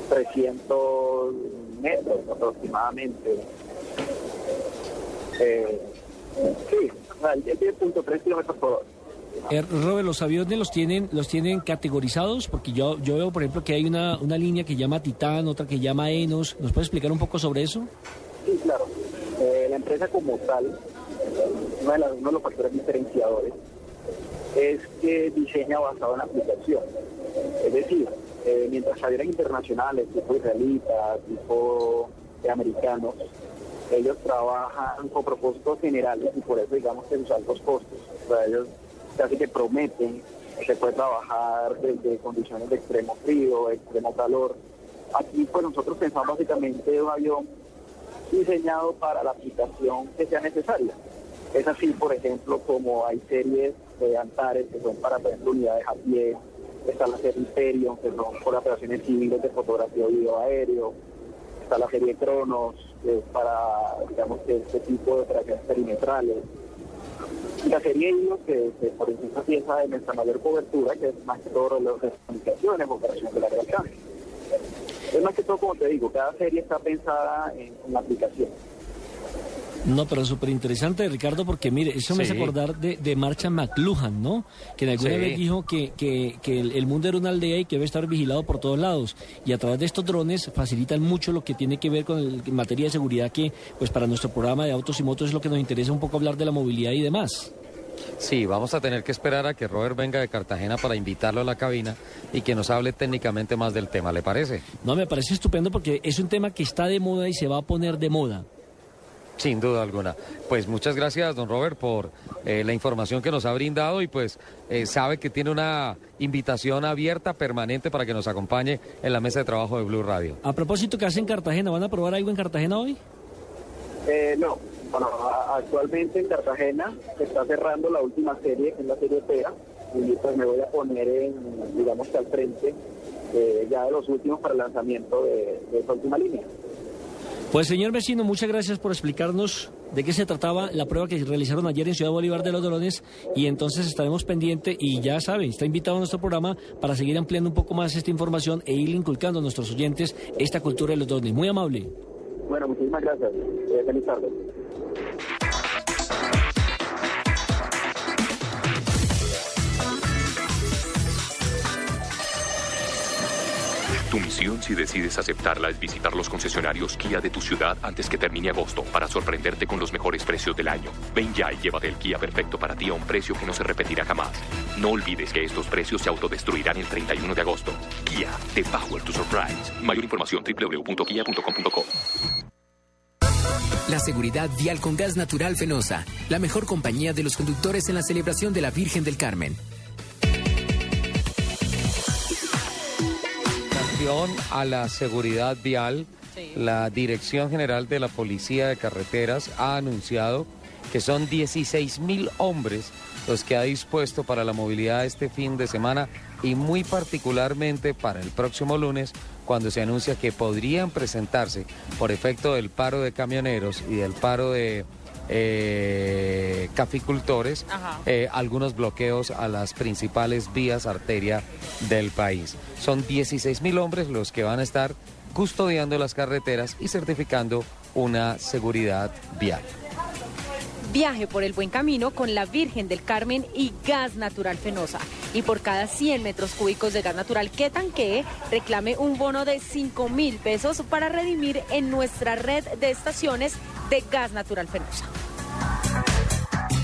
300 metros aproximadamente. Eh, sí, el 10.3 kilómetros por hora. Eh, Robert, ¿los aviones los tienen los tienen categorizados? Porque yo, yo veo, por ejemplo, que hay una, una línea que llama Titán, otra que llama Enos. ¿Nos puede explicar un poco sobre eso? Sí, claro. Eh, la empresa como tal, uno de, los factores diferenciadores es que diseña basado en aplicación. Es decir, eh, mientras aviones internacionales, tipo israelitas, tipo eh, americanos, ellos trabajan con propósitos generales y por eso digamos que sus altos costos. O sea, ellos casi que prometen que se puede trabajar desde condiciones de extremo frío, extremo calor. Aquí pues nosotros pensamos básicamente un diseñado para la aplicación que sea necesaria. Es así, por ejemplo, como hay series de Antares que son para, por unidades a pie, está la serie Hyperion, que son por operaciones civiles de fotografía o video aéreo, está la serie Cronos, que es para, digamos, este tipo de operaciones perimetrales. La serie Hilo, que, por ejemplo piensa de nuestra mayor cobertura, que es más que todo los de comunicaciones, operaciones de largo alcance. Es más que todo, como te digo, cada serie está pensada en, en la aplicación. No, pero súper interesante, Ricardo, porque mire, eso me hace acordar de, de Marcha McLuhan, ¿no? Que en alguna Sí. vez dijo que, que- que el, el mundo era una aldea y que debe estar vigilado por todos lados. Y a través de estos drones facilitan mucho lo que tiene que ver con el, en materia de seguridad, que pues para nuestro programa de autos y motos es lo que nos interesa un poco hablar de la movilidad y demás. Sí, vamos a tener que esperar a que Robert venga de Cartagena para invitarlo a la cabina y que nos hable técnicamente más del tema, ¿le parece? No, me parece estupendo porque es un tema que está de moda y se va a poner de moda. Sin duda alguna. Pues muchas gracias, don Robert, por eh, la información que nos ha brindado y pues eh, sabe que tiene una invitación abierta, permanente, para que nos acompañe en la mesa de trabajo de Blue Radio. A propósito, ¿qué hace en Cartagena? ¿Van a probar algo en Cartagena hoy? Eh, no, bueno, actualmente en Cartagena se está cerrando la última serie, que es la serie TEA, y pues me voy a poner en, digamos que al frente eh, ya de los últimos para el lanzamiento de, de esa última línea. Pues señor vecino, muchas gracias por explicarnos de qué se trataba la prueba que realizaron ayer en Ciudad Bolívar de los Drones y entonces estaremos pendientes y ya saben, está invitado a nuestro programa para seguir ampliando un poco más esta información e ir inculcando a nuestros oyentes esta cultura de los drones. Muy amable. Bueno, muchísimas gracias. Eh, feliz tarde. Si decides aceptarla, es visitar los concesionarios Kia de tu ciudad antes que termine agosto para sorprenderte con los mejores precios del año. Ven ya y llévate el Kia perfecto para ti a un precio que no se repetirá jamás. No olvides que estos precios se autodestruirán el 31 de agosto. Kia, the power to surprise. Mayor información www.kia.com.co. La seguridad vial con gas natural Fenosa, la mejor compañía de los conductores en la celebración de la Virgen del Carmen. A la seguridad vial, la Dirección General de la Policía de Carreteras ha anunciado que son 16 mil hombres los que ha dispuesto para la movilidad este fin de semana y muy particularmente para el próximo lunes cuando se anuncia que podrían presentarse por efecto del paro de camioneros y del paro de eh, caficultores eh, algunos bloqueos a las principales vías arteria del país. Son 16 mil hombres los que van a estar custodiando las carreteras y certificando una seguridad vial. Viaje por el buen camino con la Virgen del Carmen y gas natural fenosa. Y por cada 100 metros cúbicos de gas natural que tanquee, reclame un bono de 5 mil pesos para redimir en nuestra red de estaciones de gas natural fenosa.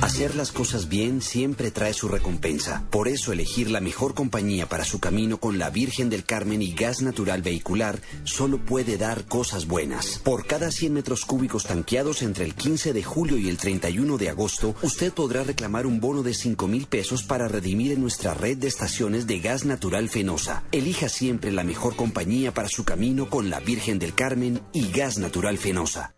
Hacer las cosas bien siempre trae su recompensa. Por eso elegir la mejor compañía para su camino con la Virgen del Carmen y gas natural vehicular solo puede dar cosas buenas. Por cada 100 metros cúbicos tanqueados entre el 15 de julio y el 31 de agosto, usted podrá reclamar un bono de 5 mil pesos para redimir en nuestra red de estaciones de gas natural Fenosa. Elija siempre la mejor compañía para su camino con la Virgen del Carmen y gas natural Fenosa.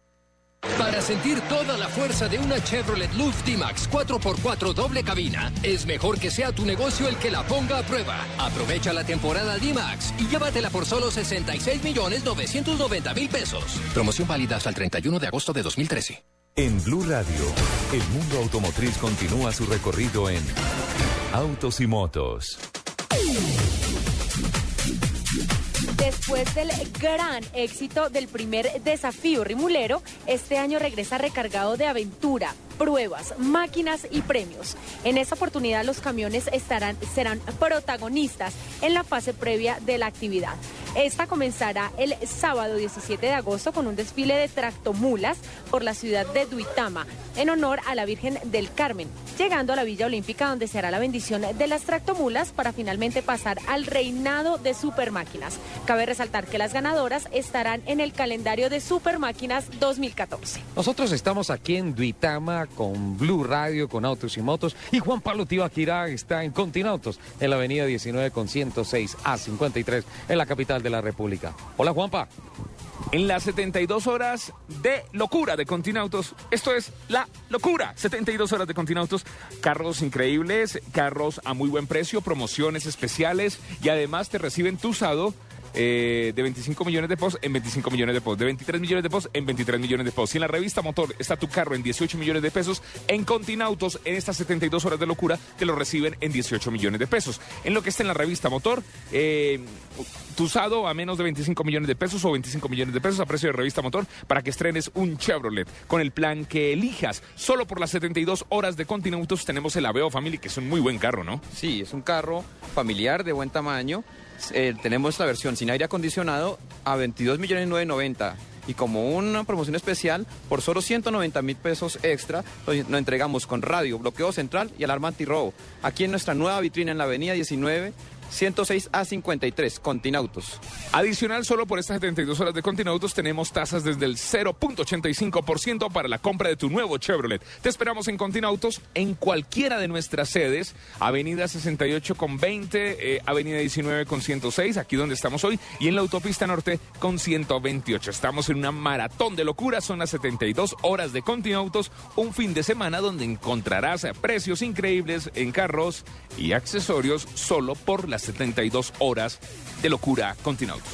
Para sentir toda la fuerza de una Chevrolet Luft D-Max 4x4 doble cabina, es mejor que sea tu negocio el que la ponga a prueba. Aprovecha la temporada D-Max y llévatela por solo 66 millones 990 mil pesos. Promoción válida hasta el 31 de agosto de 2013. En Blue Radio, el mundo automotriz continúa su recorrido en Autos y Motos. Después del gran éxito del primer desafío rimulero, este año regresa recargado de aventura, pruebas, máquinas y premios. En esta oportunidad los camiones estarán, serán protagonistas en la fase previa de la actividad. Esta comenzará el sábado 17 de agosto con un desfile de tractomulas por la ciudad de Duitama en honor a la Virgen del Carmen, llegando a la Villa Olímpica donde se hará la bendición de las tractomulas para finalmente pasar al reinado de supermáquinas. Cabe resaltar que las ganadoras estarán en el calendario de Supermáquinas 2014. Nosotros estamos aquí en Duitama con Blue Radio, con Autos y Motos y Juan Pablo Tibaquirá está en Continautos, en la avenida 19 con 106 a 53 en la capital de la República. Hola Juanpa. En las 72 horas de locura de Continautos, esto es la locura, 72 horas de Continautos, carros increíbles, carros a muy buen precio, promociones especiales y además te reciben tu usado eh, de 25 millones de pesos en 25 millones de pesos, de 23 millones de pesos en 23 millones de pesos. Y en la revista Motor está tu carro en 18 millones de pesos, en Continautos en estas 72 horas de locura te lo reciben en 18 millones de pesos. En lo que está en la revista Motor, eh, tu usado a menos de 25 millones de pesos o 25 millones de pesos a precio de revista Motor para que estrenes un Chevrolet con el plan que elijas. Solo por las 72 horas de Continautos tenemos el Aveo Family, que es un muy buen carro, ¿no? Sí, es un carro familiar de buen tamaño. Eh, tenemos la versión sin aire acondicionado a 22 millones 990 y como una promoción especial, por solo 190 mil pesos extra, lo entregamos con radio, bloqueo central y alarma antirrobo. Aquí en nuestra nueva vitrina en la avenida 19 106 a 53, Continautos. Adicional, solo por estas 72 horas de Continautos tenemos tasas desde el 0.85% para la compra de tu nuevo Chevrolet. Te esperamos en Continautos en cualquiera de nuestras sedes, Avenida 68 con 20, eh, Avenida 19 con 106, aquí donde estamos hoy, y en la Autopista Norte con 128. Estamos en una maratón de locura, son las 72 horas de Continautos, un fin de semana donde encontrarás precios increíbles en carros y accesorios solo por las 72 horas de locura Continautos.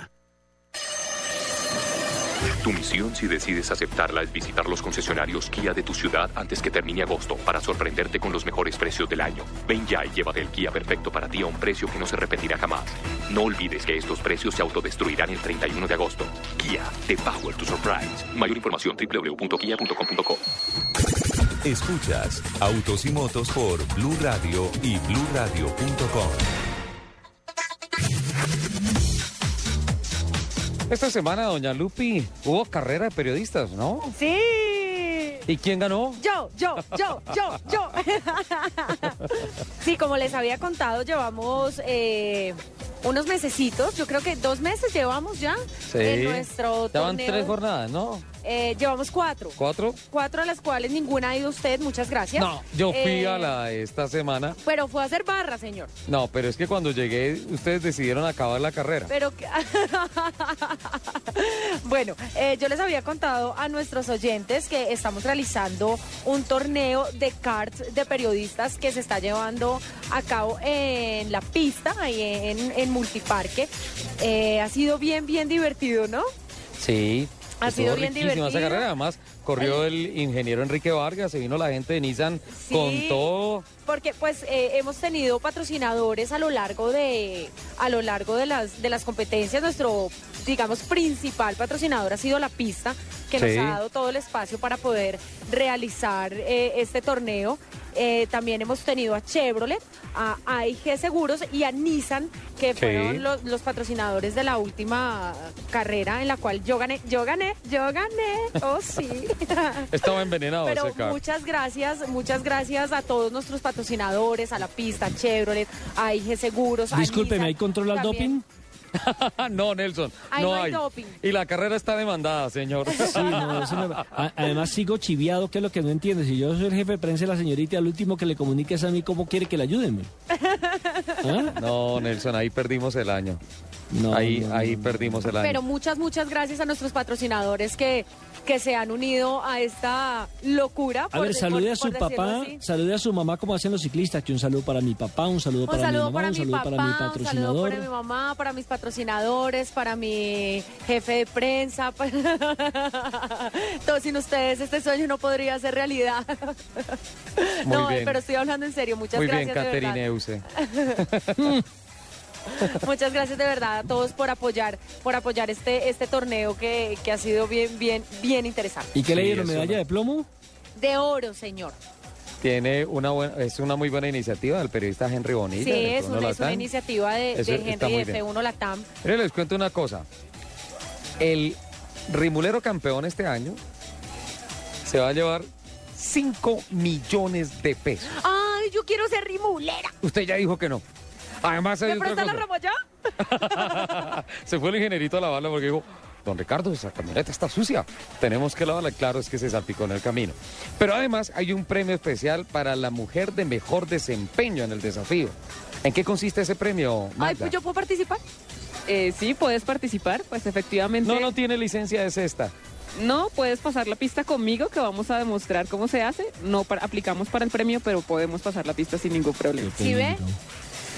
Tu misión, si decides aceptarla, es visitar los concesionarios Kia de tu ciudad antes que termine agosto para sorprenderte con los mejores precios del año. Ven ya y llévate el Kia perfecto para ti a un precio que no se repetirá jamás. No olvides que estos precios se autodestruirán el 31 de agosto. Kia, the power to surprise. Mayor información www.kia.com.co. Escuchas Autos y Motos por Blue Radio y BlueRadio.com. Esta semana, doña Lupi, hubo carrera de periodistas, ¿no? Sí. ¿Y quién ganó? Yo, yo, yo, yo, yo. sí, como les había contado, llevamos eh, unos mesecitos, yo creo que dos meses llevamos ya Sí. en nuestro Ya van torneo. tres jornadas, ¿no? Eh, llevamos cuatro. ¿Cuatro? Cuatro a las cuales ninguna ha ido usted, muchas gracias. No, yo fui Eh, a la de esta semana. Pero fue a hacer barra, señor. No, pero es que cuando llegué, ustedes decidieron acabar la carrera. Pero que- bueno, eh, yo les había contado a nuestros oyentes que estamos realizando un torneo de karts de periodistas que se está llevando a cabo en la pista, ahí en, en Multiparque. Eh, ha sido bien, bien divertido, ¿no? Sí. Ha sido bien esa divertido. carrera. Además, corrió el ingeniero Enrique Vargas, se vino la gente de Nissan Sí. con todo. Porque pues eh, hemos tenido patrocinadores a lo largo de a lo largo de las de las competencias. Nuestro digamos principal patrocinador ha sido la pista que Sí. nos ha dado todo el espacio para poder realizar eh, este torneo. Eh, también hemos tenido a Chevrolet, a AIG Seguros y a Nissan, que Sí. fueron los, los patrocinadores de la última carrera en la cual yo gané, yo gané, yo gané, oh sí. Estaba envenenado Pero ese muchas gracias, muchas gracias a todos nuestros patrocinadores, a la pista, a Chevrolet, a IG Seguros. a Discúlpeme, Nissan. ¿hay control al También- doping? no, Nelson, Ahí no, no hay doping. Y la carrera está demandada, señor. Sí, no, eso me- además sigo chiviado, que es lo que no entiendo. Si yo soy el jefe de prensa de la señorita, al último que le comunique es a mí cómo quiere que le ayuden. ¿Ah? No, Nelson, ahí perdimos el año. No, ahí no, ahí perdimos el año. Pero muchas, muchas gracias a nuestros patrocinadores que, que se han unido a esta locura. A por- ver, salude por- a su papá, así. salude a su mamá como hacen los ciclistas, que un saludo para mi papá, un saludo Un para saludo mi mamá, para un mi saludo papá, para mi un saludo patrocinador. para mi mamá, para mis patrocinadores, para mi jefe de prensa. para- Todos sin ustedes este sueño no podría ser realidad. Muy no, bien. pero estoy hablando en serio. Muchas Muy gracias bien, de verdad. Caterine Euse. Muchas gracias de verdad a todos por apoyar, por apoyar este, este torneo que, que ha sido bien, bien, bien interesante. ¿Y qué le Sí, dieron? eso ¿Medalla no. de plomo? De oro, señor. Tiene una buena, es una muy buena iniciativa del periodista Henry Bonilla. Sí, es F1 una, es una iniciativa de, Eso de Henry de bien. F1 Latam. Miren, les cuento una cosa. El rimulero campeón este año se va a llevar 5 millones de pesos. Ay, yo quiero ser rimulera. Usted ya dijo que no. Además, hay ¿Me otra presta la cosa. rama ya? Se fue el ingenierito a lavarla porque dijo, don Ricardo, esa camioneta está sucia. Tenemos que lavarla. Claro, es que se salpicó en el camino. Pero además hay un premio especial para la mujer de mejor desempeño en el desafío. ¿En qué consiste ese premio, Ay, Magda? pues yo puedo participar. Eh, sí, puedes participar, pues efectivamente. No, no tiene licencia, es esta. No, puedes pasar la pista conmigo que vamos a demostrar cómo se hace. No para- aplicamos para el premio, pero podemos pasar la pista sin ningún problema. ¿Sí ve?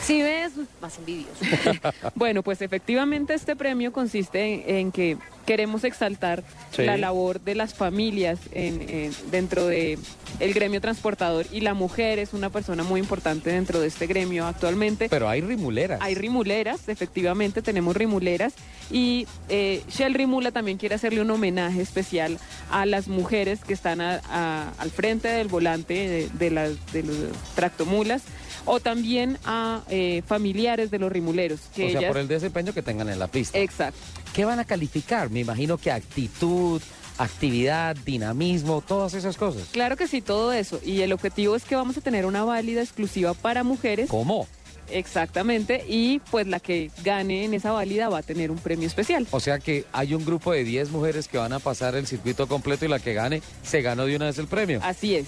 ¿Sí ves? Más envidioso. Bueno, pues efectivamente este premio consiste en, en que queremos exaltar Sí. la labor de las familias en- en- dentro de el gremio transportador y la mujer es una persona muy importante dentro de este gremio actualmente. Pero hay rimuleras. Hay rimuleras, efectivamente tenemos rimuleras y eh, Shell Rimula también quiere hacerle un homenaje especial a las mujeres que están a- a- al frente del volante de, de las de los tractomulas o también a eh, familiares de los rimuleros. Que o sea, ellas- por el desempeño que tengan en la pista. Exacto. ¿Qué van a calificar? Me imagino que actitud, actividad, dinamismo, todas esas cosas. Claro que sí, todo eso. Y el objetivo es que vamos a tener una válida exclusiva para mujeres. ¿Cómo? Exactamente. Y pues la que gane en esa válida va a tener un premio especial. O sea que hay un grupo de 10 mujeres que van a pasar el circuito completo y la que gane se ganó de una vez el premio. Así es.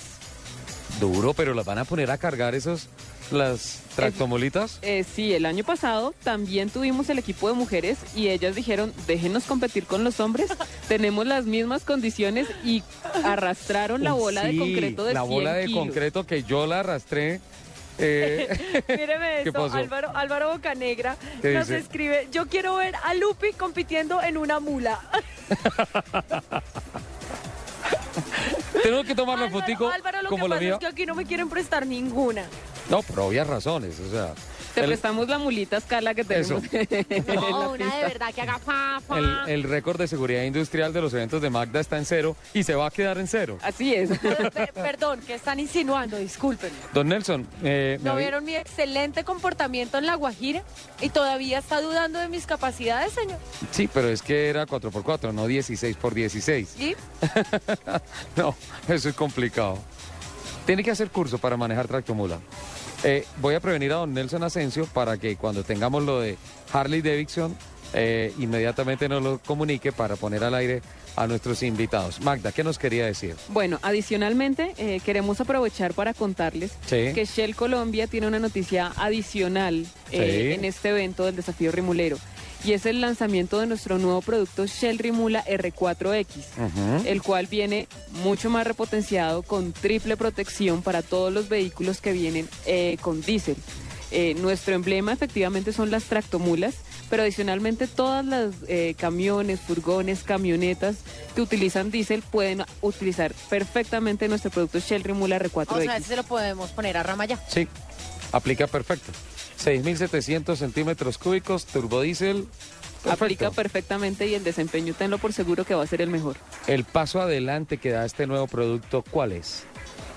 Duro, pero las van a poner a cargar esos, las tractomolitas. Eh, sí, el año pasado también tuvimos el equipo de mujeres y ellas dijeron, déjenos competir con los hombres, tenemos las mismas condiciones y arrastraron la bola de concreto de La 100 bola de kilos. concreto que yo la arrastré. eh, Míreme ¿Qué esto? Álvaro, Álvaro Bocanegra ¿Qué nos dice? escribe, yo quiero ver a Lupi compitiendo en una mula. tengo que tomar la fotico Álvaro, lo como que la pasa mía. es que aquí no me quieren prestar ninguna. No, por obvias razones. O sea, Te el, prestamos la mulita escala que tenemos. en la No, una de verdad que haga fa, fa. el- el récord de seguridad industrial de los eventos de Magda está en cero y se va a quedar en cero. Así es. Pe- Perdón, que están insinuando, disculpen. Don Nelson, eh, ¿No vieron mi excelente comportamiento en La Guajira? ¿Y todavía está dudando de mis capacidades, señor? sí, pero es que era 4x4, no 16x16. ¿Y? No, eso es complicado. Tiene que hacer curso para manejar tractomula. Eh, voy a prevenir a don Nelson Asensio para que cuando tengamos lo de Harley Davidson, eh, inmediatamente nos lo comunique para poner al aire a nuestros invitados. Magda, ¿qué nos quería decir? Bueno, adicionalmente eh, queremos aprovechar para contarles Sí. que Shell Colombia tiene una noticia adicional eh, Sí. en este evento del desafío Rimulero y es el lanzamiento de nuestro nuevo producto Shell Rimula R4X, el cual viene mucho más repotenciado con triple protección para todos los vehículos que vienen eh, con diésel. Eh, nuestro emblema efectivamente son las tractomulas, pero adicionalmente todas las eh, camiones, furgones, camionetas que utilizan diésel pueden utilizar perfectamente nuestro producto Shell Rimula R4X. O sea, ese se lo podemos poner a rama ya. Sí, aplica perfecto. 6.700 centímetros cúbicos, turbodiesel. Aplica perfectamente y el desempeño tenlo por seguro que va a ser el mejor. El paso adelante que da este nuevo producto, ¿cuál es?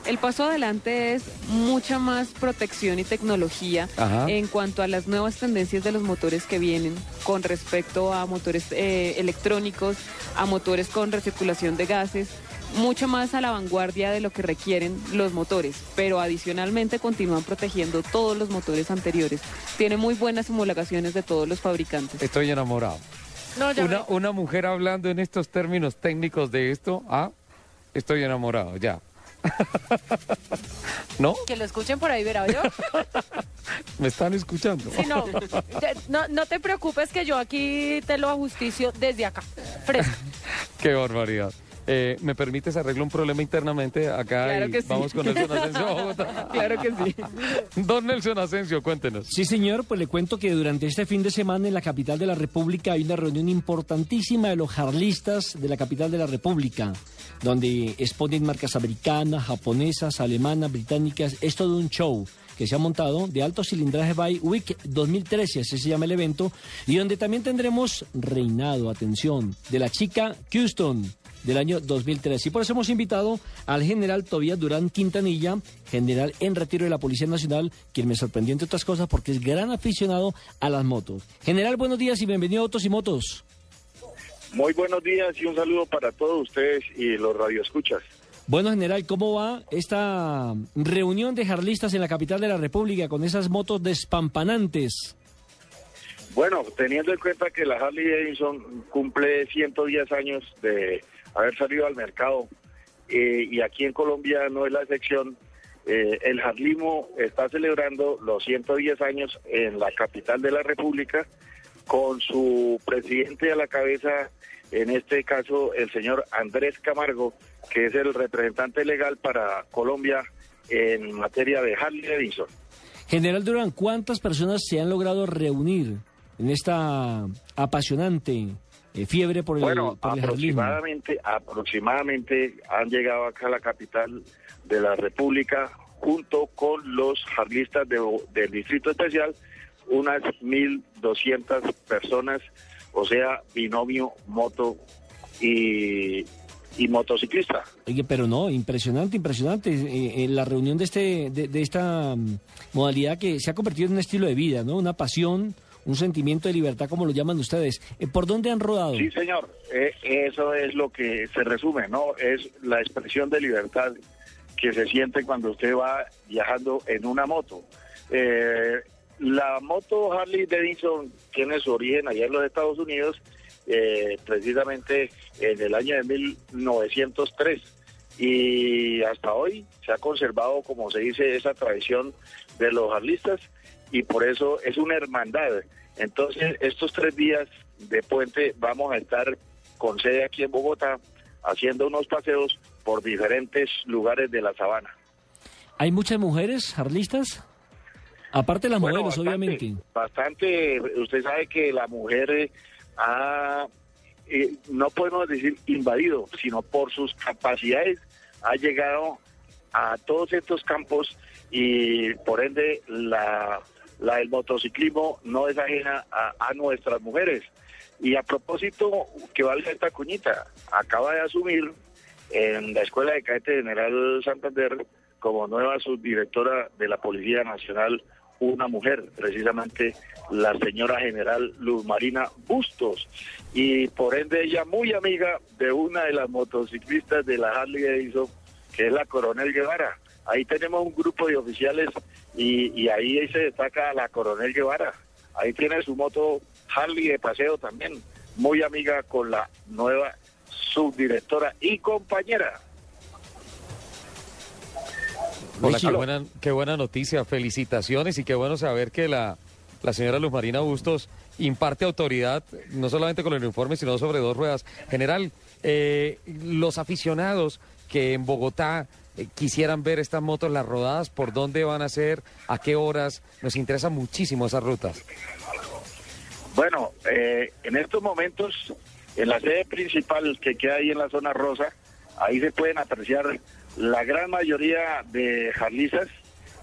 El paso adelante es mucha más protección y tecnología Ajá. en cuanto a las nuevas tendencias de los motores que vienen con respecto a motores eh, electrónicos, a motores con recirculación de gases, mucho más a la vanguardia de lo que requieren los motores, pero adicionalmente continúan protegiendo todos los motores anteriores. Tiene muy buenas homologaciones de todos los fabricantes. Estoy enamorado. No, ya Una, mujer hablando en estos términos técnicos de esto, ah, estoy enamorado, ya. ¿No? Que lo escuchen por ahí, verá yo. ¿Me están escuchando? Sí, no, no, no te preocupes que yo aquí te lo ajusticio desde acá. Fresco. Qué barbaridad. Eh, ¿Me permites arreglo un problema internamente acá Claro y que sí. vamos con Nelson Asensio a Bogotá? Claro que sí. Don Nelson Asensio, cuéntenos. Sí, señor, pues le cuento que durante este fin de semana en la capital de la República hay una reunión importantísima de los jarlistas de la capital de la República, donde exponen marcas americanas, japonesas, alemanas, británicas. Es todo un show que se ha montado de alto cilindraje by Week 2013, así se llama el evento, y donde también tendremos reinado, atención, de la chica Houston del año 2003. Y por eso hemos invitado al general Tobías Durán Quintanilla, general en retiro de la Policía Nacional, quien me sorprendió entre otras cosas porque es gran aficionado a las motos. General, buenos días y bienvenido a Autos y Motos. Muy buenos días y un saludo para todos ustedes y los radioescuchas. Bueno, general, ¿cómo va esta reunión de jarlistas en la capital de la República con esas motos despampanantes? Bueno, teniendo en cuenta que la Harley Davidson cumple 110 años de haber salido al mercado eh, y aquí en Colombia no es la excepción, eh, el Harlismo está celebrando los 110 años en la capital de la República con su presidente a la cabeza, en este caso el señor Andrés Camargo, que es el representante legal para Colombia en materia de Harley Davidson. General Durán, ¿cuántas personas se han logrado reunir en esta apasionante eh, fiebre por el, bueno, por el jarlismo? aproximadamente, aproximadamente han llegado acá a la capital de la República junto con los jarlistas de- del Distrito Especial, unas 1.200 personas, o sea, binomio, moto y, y motociclista. Oye, pero no, impresionante, impresionante. eh, eh, la reunión de este, de, de esta mm, modalidad que se ha convertido en un estilo de vida, ¿no? Una pasión, un sentimiento de libertad, como lo llaman ustedes. Eh, ¿Por dónde han rodado? Sí, señor. Eh, eso es lo que se resume, ¿no? Es la expresión de libertad que se siente cuando usted va viajando en una moto. Eh, la moto Harley Davidson tiene su origen allá en los Estados Unidos, eh, precisamente en el año de 1903. Y hasta hoy se ha conservado, como se dice, esa tradición de los harlistas y por eso es una hermandad. Entonces, estos tres días de puente vamos a estar con sede aquí en Bogotá haciendo unos paseos por diferentes lugares de la sabana. ¿Hay muchas mujeres jarlistas? Aparte de las Bueno, modelos, bastante, obviamente. Bastante, usted sabe que la mujer eh, ha, eh, no podemos decir invadido, sino por sus capacidades, ha llegado a todos estos campos y por ende la, la del motociclismo no es ajena a, nuestras mujeres. Y a propósito, que valga esta cuñita, acaba de asumir en la Escuela de Cadete General Santander como nueva subdirectora de la Policía Nacional una mujer, precisamente la señora general Luz Marina Bustos, y por ende ella muy amiga de una de las motociclistas de la Harley Davidson, que es la Coronel Guevara. Ahí tenemos un grupo de oficiales y, y ahí se destaca la Coronel Guevara. Ahí tiene su moto Harley de paseo también, muy amiga con la nueva subdirectora y compañera. Hola, qué buena, qué buena noticia, felicitaciones y qué bueno saber que la, la señora Luz Marina Bustos imparte autoridad, no solamente con el uniforme, sino sobre dos ruedas. General, eh, los aficionados que en Bogotá quisieran ver estas motos, las rodadas, ¿por dónde van a ser? ¿A qué horas? Nos interesan muchísimo esas rutas. Bueno, eh, en estos momentos, en la sede principal que queda ahí en la zona rosa, ahí se pueden apreciar la gran mayoría de jarlizas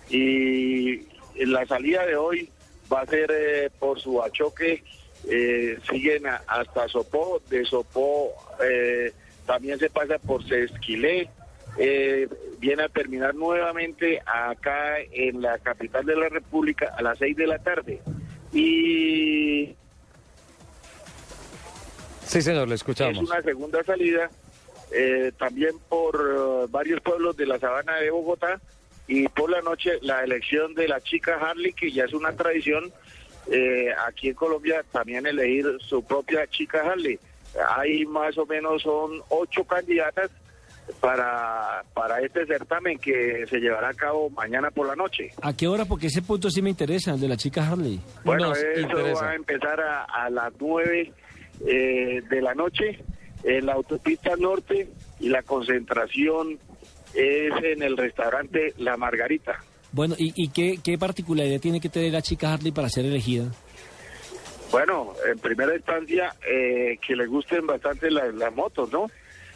y la salida de hoy va a ser eh, por su achoque, eh, siguen hasta Sopó, de Sopó eh, también se pasa por Sesquilé, eh, viene a terminar nuevamente acá en la capital de la República a las seis de la tarde. Y Sí, señor, le es escuchamos. una segunda salida eh, también por eh, varios pueblos de la sabana de Bogotá y por la noche la elección de la chica Harley, que ya es una tradición eh, aquí en Colombia, también elegir su propia chica Harley. Hay más o menos son ocho candidatas para, para este certamen que se llevará a cabo mañana por la noche. ¿A qué hora? Porque ese punto sí me interesa, el de la chica Harley. Bueno, eso va a empezar a, a las 9 eh, de la noche en la autopista norte y la concentración es en el restaurante La Margarita. Bueno, ¿y, y qué, qué particularidad tiene que tener la chica Harley para ser elegida? Bueno, en primera instancia, eh, que le gusten bastante la- las motos, ¿no?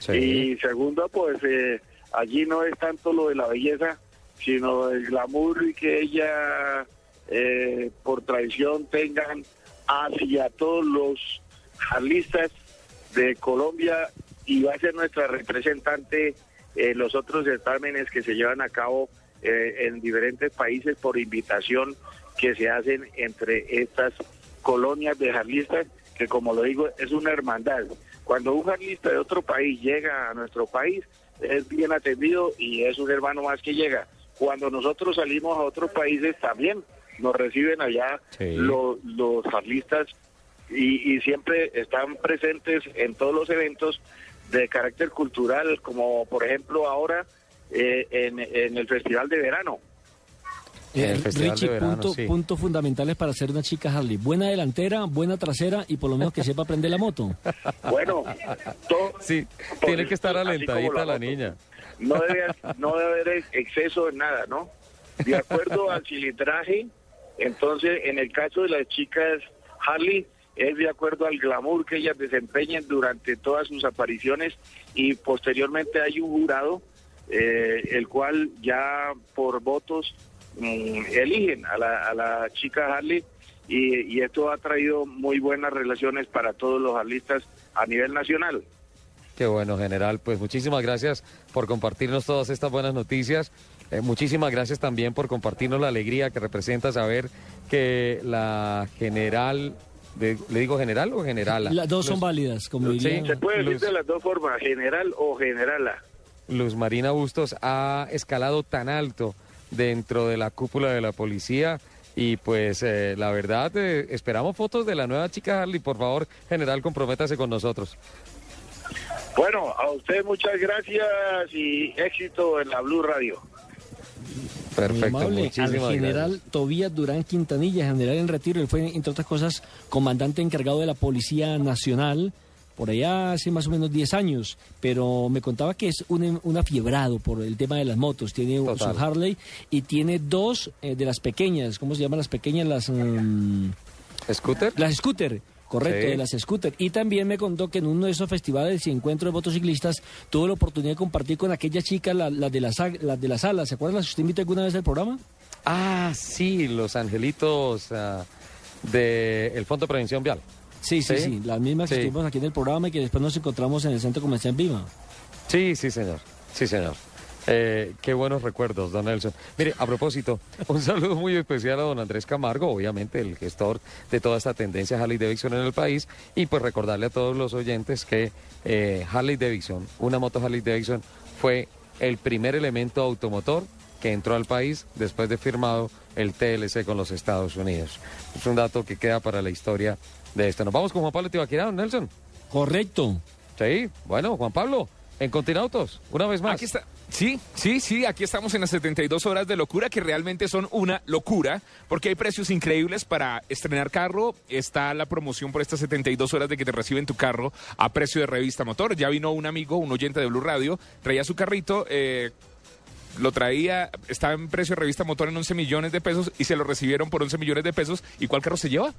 Y segundo, pues eh, allí no es tanto lo de la belleza, sino el glamour y que ella, eh, por tradición, tengan hacia todos los jarlistas de Colombia y va a ser nuestra representante en los otros certámenes que se llevan a cabo eh, en diferentes países por invitación que se hacen entre estas colonias de jarlistas, que como lo digo, es una hermandad. Cuando un jarlista de otro país llega a nuestro país, es bien atendido y es un hermano más que llega. Cuando nosotros salimos a otros países también nos reciben allá Sí. los, los harlistas y, y siempre están presentes en todos los eventos de carácter cultural, como por ejemplo ahora eh, en, en el Festival de Verano. Eh, El Festival Richie, de Verano, punto- sí. puntos fundamentales para ser una chica Harley. Buena delantera, buena trasera y por lo menos que sepa prender la moto. Bueno, todo, Sí, tiene que estar alentadita la moto. niña. no debe, no debe haber exceso en nada, ¿no? De acuerdo al cilindraje, entonces en el caso de las chicas Harley es de acuerdo al glamour que ellas desempeñen durante todas sus apariciones y posteriormente hay un jurado eh, el cual ya por votos mm, eligen a la, a la chica Harley y, y esto ha traído muy buenas relaciones para todos los harlistas a nivel nacional. Qué bueno, general. Pues muchísimas gracias por compartirnos todas estas buenas noticias. Eh, muchísimas gracias también por compartirnos la alegría que representa saber que la general, de- ¿le digo general o generala? Las dos son Luz- válidas, como Sí. diría. Se puede decir Luz- de las dos formas, general o generala. Luz Marina Bustos ha escalado tan alto dentro de la cúpula de la policía y pues eh, la verdad eh, esperamos fotos de la nueva chica Harley. Por favor, general, comprométase con nosotros. Bueno, a usted muchas gracias y éxito en la Blue Radio. Muy Perfecto, amable. muchísimas Al general gracias. Tobías Durán Quintanilla, general en retiro. Él fue, entre otras cosas, comandante encargado de la Policía Nacional por allá hace más o menos 10 años. Pero me contaba que es un, un afiebrado por el tema de las motos. Tiene Total. su Harley y tiene dos eh, de las pequeñas. ¿Cómo se llaman las pequeñas? Las. mm, ¿Scooter? Las scooter. Correcto, Sí. de las scooter. Y también me contó que en uno de esos festivales y encuentros de motociclistas tuvo la oportunidad de compartir con aquella chica, la, la de, las, las de las alas. ¿Se acuerdan las que usted invitó alguna vez al programa? Ah, sí, los angelitos ah, del Fondo de Prevención Vial. Sí, sí, sí, las mismas que estuvimos aquí en el programa y que después nos encontramos en el centro comercial Vima. Sí, sí, señor. Sí, señor. Eh, qué buenos recuerdos, don Nelson. Mire, a propósito, un saludo muy especial a don Andrés Camargo, obviamente el gestor de toda esta tendencia Harley Davidson en el país, y pues recordarle a todos los oyentes que eh, Harley Davidson, una moto Harley Davidson, fue el primer elemento automotor que entró al país después de firmado el TLC con los Estados Unidos. Es un dato que queda para la historia de esto. Nos vamos con Juan Pablo Tibaquirá, don Nelson. Correcto. Sí, bueno, Juan Pablo, en Continautos, una vez más. Aquí está. Sí, sí, sí, aquí estamos en las 72 horas de locura que realmente son una locura porque hay precios increíbles para estrenar carro. Está la promoción por estas 72 horas de que te reciben tu carro a precio de revista motor. Ya vino un amigo, un oyente de Blue Radio, traía su carrito, eh, lo traía, estaba en precio de revista motor en 11 millones de pesos y se lo recibieron por 11 millones de pesos. ¿Y cuál carro se lleva?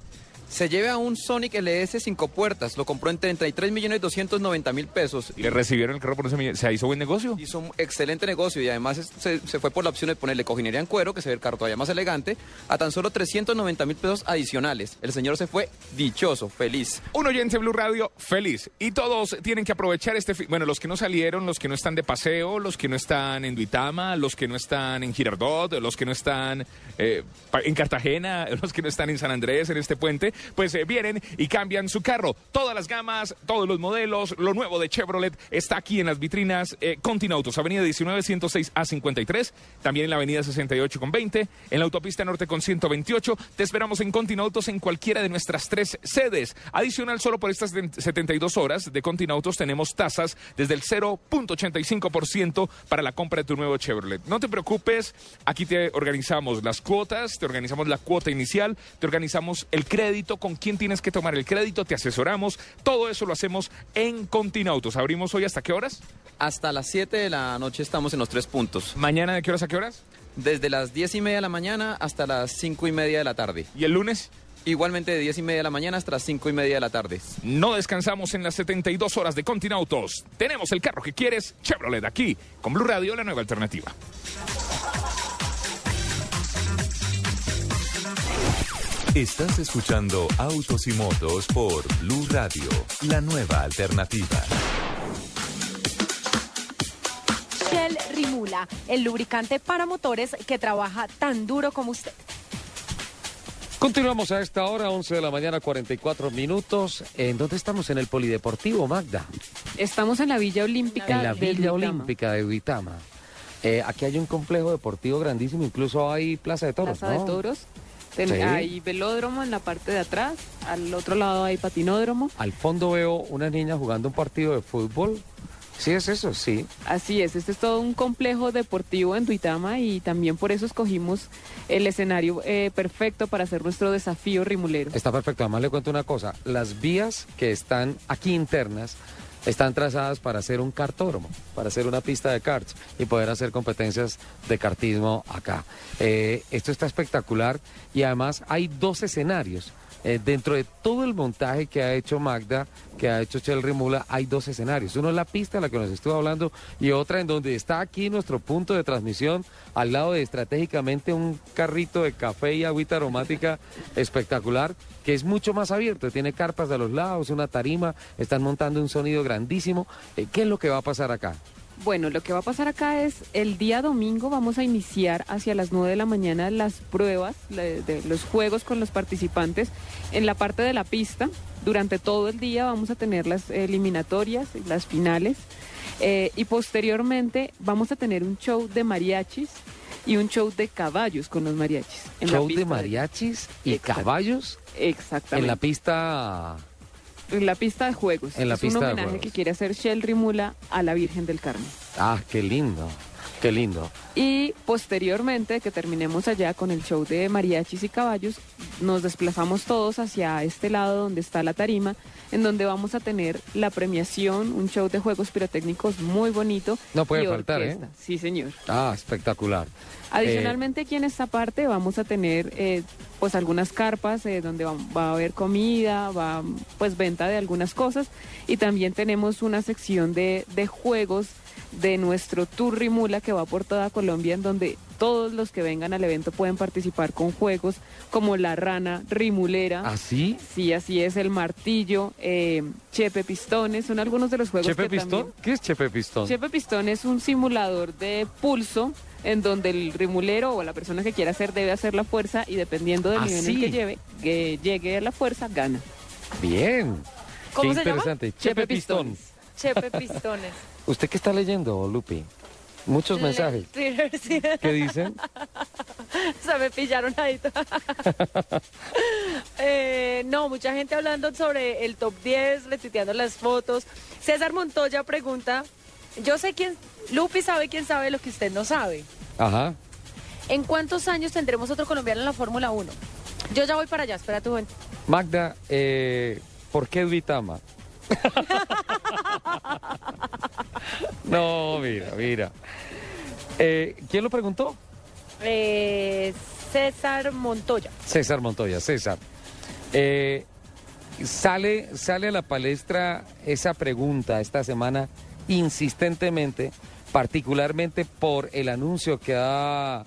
Se lleve a un Sonic LS 5 puertas, lo compró en 33 millones 290 mil pesos. Le recibieron el carro por 11 millones. ¿Se hizo buen negocio? Hizo un excelente negocio y además es- se, se fue por la opción de ponerle cojinería en cuero, que se ve el carro todavía más elegante, a tan solo 390 mil pesos adicionales. El señor se fue dichoso, feliz. Un oyente Blue Radio feliz. Y todos tienen que aprovechar este. Bueno, los que no salieron, los que no están de paseo, los que no están en Duitama, los que no están en Girardot, los que no están eh, en Cartagena, los que no están en San Andrés, en este puente, pues eh, vienen y cambian su carro. Todas las gamas, todos los modelos, lo nuevo de Chevrolet está aquí en las vitrinas eh, Continautos, Avenida 19 106 a 53, también en la Avenida 68 con 20, en la Autopista Norte con 128. Te esperamos en Continautos en cualquiera de nuestras tres sedes. Adicional, solo por estas 72 horas de Continautos tenemos tasas desde el 0.85% para la compra de tu nuevo Chevrolet. No te preocupes, aquí te organizamos las cuotas, te organizamos la cuota inicial, te organizamos el crédito, con quién tienes que tomar el crédito, te asesoramos. Todo eso lo hacemos en Continautos. ¿Abrimos hoy hasta qué horas? Hasta las 7 de la noche estamos en los tres puntos. ¿Mañana de qué horas a qué horas? Desde las 10 y media de la mañana hasta las 5 y media de la tarde. ¿Y el lunes? Igualmente de 10 y media de la mañana hasta las 5 y media de la tarde. No descansamos en las 72 horas de Continautos. Tenemos el carro que quieres, Chevrolet, aquí, con Blue Radio, la nueva alternativa. Estás escuchando Autos y Motos por Blue Radio, la nueva alternativa. Shell Rimula, el lubricante para motores que trabaja tan duro como usted. Continuamos a esta hora, 11 de la mañana, 44 minutos. ¿En dónde estamos? En el Polideportivo, Magda. Estamos en la Villa Olímpica. En la de Villa. Olímpica de Uitama. Eh, aquí hay un complejo deportivo grandísimo, incluso hay Plaza de Toros, Plaza ¿no? de Toros. Ten- Sí. Hay velódromo en la parte de atrás. Al otro lado hay patinódromo. Al fondo veo una niña jugando un partido de fútbol. ¿Sí es eso? Sí. Así es, este es todo un complejo deportivo en Duitama y también por eso escogimos el escenario eh, perfecto para hacer nuestro desafío rimulero. Está perfecto. Además le cuento una cosa. Las vías que están aquí internas están trazadas para hacer un cartódromo, para hacer una pista de karts y poder hacer competencias de kartismo acá. Eh, esto está espectacular y además hay dos escenarios. Eh, dentro de todo el montaje que ha hecho Magda, que ha hecho Chel Rimula, hay dos escenarios. Uno es la pista de la que nos estuvo hablando y otra en donde está aquí nuestro punto de transmisión, al lado de estratégicamente un carrito de café y agüita aromática espectacular, que es mucho más abierto. Tiene carpas de los lados, una tarima, están montando un sonido grandísimo. Eh, ¿Qué es lo que va a pasar acá? Bueno, lo que va a pasar acá es el día domingo vamos a iniciar hacia las 9 de la mañana las pruebas de, de los juegos con los participantes en la parte de la pista. Durante todo el día vamos a tener las eliminatorias, las finales eh, y posteriormente vamos a tener un show de mariachis y un show de caballos con los mariachis. en la Show de mariachis y caballos Exactamente. en la pista... En la pista de juegos. En la es pista un homenaje que quiere hacer Shell Rimula a la Virgen del Carmen. Ah, qué lindo, qué lindo. Y posteriormente, que terminemos allá con el show de mariachis y caballos, nos desplazamos todos hacia este lado donde está la tarima, en donde vamos a tener la premiación, un show de juegos pirotécnicos muy bonito. No puede y faltar, ¿eh? Sí, señor. Ah, espectacular. Adicionalmente aquí en esta parte vamos a tener eh, pues algunas carpas eh, donde va, va a haber comida, va pues venta de algunas cosas y también tenemos una sección de, de juegos de nuestro Tour Rimula que va por toda Colombia en donde todos los que vengan al evento pueden participar con juegos como la rana rimulera. ¿Así? Sí, así es, el martillo, eh, chepe pistones, son algunos de los juegos ¿Chepe que Pistón? también... ¿Qué es Chepe Pistón? Chepe Pistón es un simulador de pulso en donde el rimulero o la persona que quiera hacer debe hacer la fuerza y dependiendo del ¿Ah, nivel sí? que lleve, que llegue a la fuerza, gana. Bien. ¿Cómo qué se llama? interesante. Chepe, Pistón. Chepe Pistones. ¿Usted qué está leyendo, Lupi? Muchos mensajes. Sí. ¿Qué dicen? Se me pillaron ahí. Eh, no, mucha gente hablando sobre el top 10, retuiteando las fotos. César Montoya pregunta, yo sé quién, Lupi sabe quién sabe lo que usted no sabe. Ajá. ¿En cuántos años tendremos otro colombiano en la Fórmula 1? Yo ya voy para allá, espera tu momento. Magda, eh, ¿por qué Duitama? no, mira, mira. Eh, ¿Quién lo preguntó? Eh, César Montoya. César Montoya, César. Eh, sale, sale a la palestra esa pregunta esta semana insistentemente, particularmente por el anuncio que ha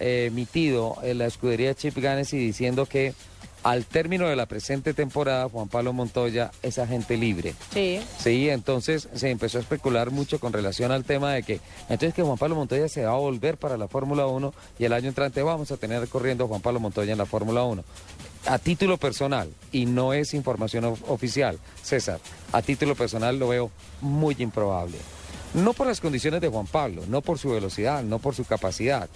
eh, emitido en la escudería Chip Ganassi diciendo que al término de la presente temporada Juan Pablo Montoya es agente libre. Sí. Sí, entonces se empezó a especular mucho con relación al tema de que entonces que Juan Pablo Montoya se va a volver para la Fórmula 1 y el año entrante vamos a tener corriendo a Juan Pablo Montoya en la Fórmula 1. A título personal, y no es información of- oficial, César, a título personal lo veo muy improbable. No por las condiciones de Juan Pablo, no por su velocidad, no por su capacidad.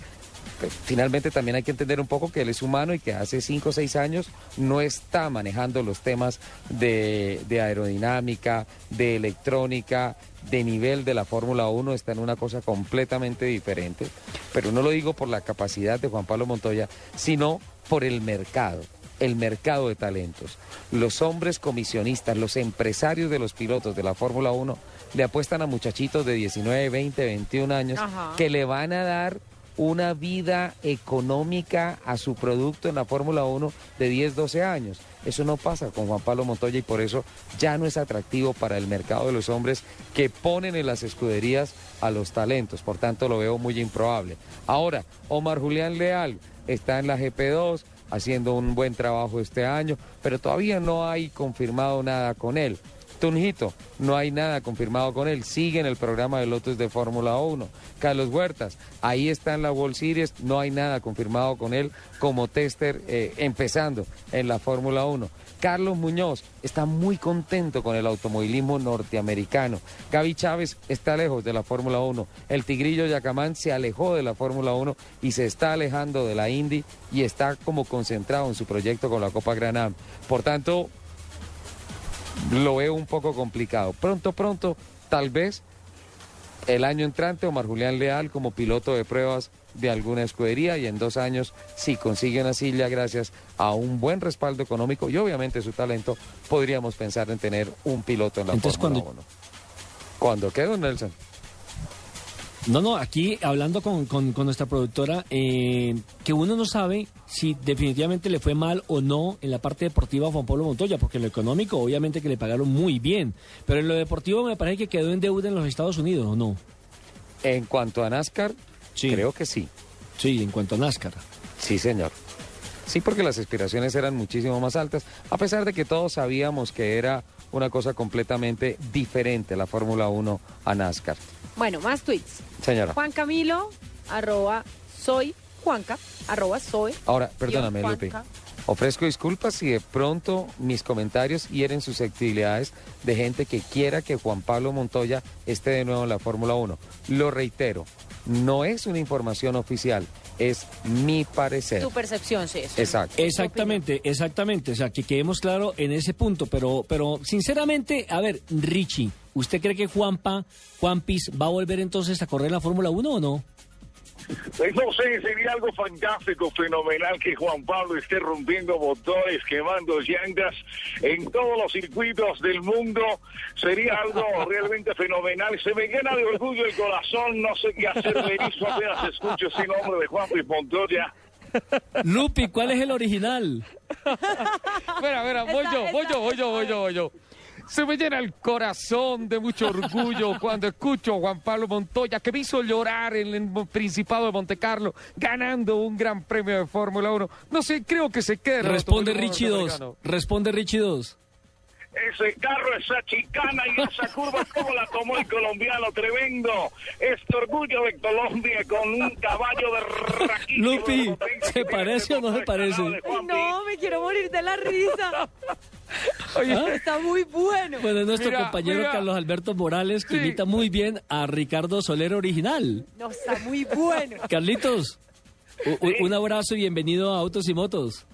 Pero Finalmente también hay que entender un poco que él es humano y que hace cinco o seis años no está manejando los temas de, de aerodinámica, de electrónica, de nivel de la Fórmula 1, está en una cosa completamente diferente. Pero no lo digo por la capacidad de Juan Pablo Montoya, sino por el mercado, el mercado de talentos. Los hombres comisionistas, los empresarios de los pilotos de la Fórmula 1 le apuestan a muchachitos de 19, 20, 21 años Ajá. que le van a dar una vida económica a su producto en la Fórmula 1 de 10, 12 años. Eso no pasa con Juan Pablo Montoya y por eso ya no es atractivo para el mercado de los hombres que ponen en las escuderías a los talentos. Por tanto, lo veo muy improbable. Ahora, Omar Julián Leal está en la GP2 haciendo un buen trabajo este año, pero todavía no hay confirmado nada con él. Tunjito, no hay nada confirmado con él. Sigue en el programa de Lotus de Fórmula 1. Carlos Huertas, ahí está en la World Series, no hay nada confirmado con él como tester eh, empezando en la Fórmula 1. Carlos Muñoz está muy contento con el automovilismo norteamericano. Gaby Chávez está lejos de la Fórmula 1. El Tigrillo Yacamán se alejó de la Fórmula 1 y se está alejando de la Indy y está como concentrado en su proyecto con la Copa Granada. Por tanto, lo veo un poco complicado. Pronto, pronto, tal vez el año entrante Omar Julián Leal como piloto de pruebas de alguna escudería y en dos años, si consigue una silla gracias a un buen respaldo económico y obviamente su talento, podríamos pensar en tener un piloto en la Entonces, Fórmula cuando- 1. ¿Cuándo qué, don Nelson? No, no, aquí hablando con, con- con nuestra productora, eh, que uno no sabe si definitivamente le fue mal o no en la parte deportiva a Juan Pablo Montoya, porque en lo económico obviamente que le pagaron muy bien, pero en lo deportivo me parece que quedó en deuda en los Estados Unidos, ¿o no? En cuanto a NASCAR, creo que sí. Sí, en cuanto a NASCAR. Sí, señor. Sí, porque las aspiraciones eran muchísimo más altas, a pesar de que todos sabíamos que era una cosa completamente diferente la Fórmula 1 a NASCAR. Bueno, más tweets. Señora. Juan Camilo, arroba soy Juanca, arroba soy. Ahora, perdóname, Lupe. Ofrezco disculpas si de pronto mis comentarios hieren susceptibilidades de gente que quiera que Juan Pablo Montoya esté de nuevo en la Fórmula 1. Lo reitero, no es una información oficial, es mi parecer. Tu percepción, sí. eso. Exacto. Exactamente, exactamente. O sea, que quedemos claro en ese punto. Pero, pero sinceramente, a ver, Richie, ¿usted cree que Juanpa, Juanpis, va a volver entonces a correr la Fórmula 1 o no? Pues no sé, sería algo fantástico, fenomenal que Juan Pablo esté rompiendo motores, quemando llantas en todos los circuitos del mundo. Sería algo realmente fenomenal. Se me llena de orgullo el corazón. No sé qué hacer, Berizo, apenas escucho ese nombre de Juan Luis Montoya. Lupi, ¿cuál es el original? Espera, espera, voy yo, voy yo, voy yo, voy yo, voy yo. Se me llena el corazón de mucho orgullo cuando escucho a Juan Pablo Montoya, que me hizo llorar en el Principado de Monte Carlo, ganando un gran premio de Fórmula 1. No sé, creo que se el Responde Richie 2. norteamericano. Responde Richie 2. Ese carro, esa chicana y esa curva, ¿cómo la tomó el colombiano? Tremendo. Este orgullo de Colombia con un caballo de raquítico. Lupi, ¿se parece o no se parece? No, me quiero morir de la risa. Oye. Está muy bueno. Bueno, es nuestro Mira, compañero mira. Carlos Alberto Morales, que Sí. imita muy bien a Ricardo Soler original. No, está muy bueno. Carlitos, un abrazo y bienvenido a Autos y Motos.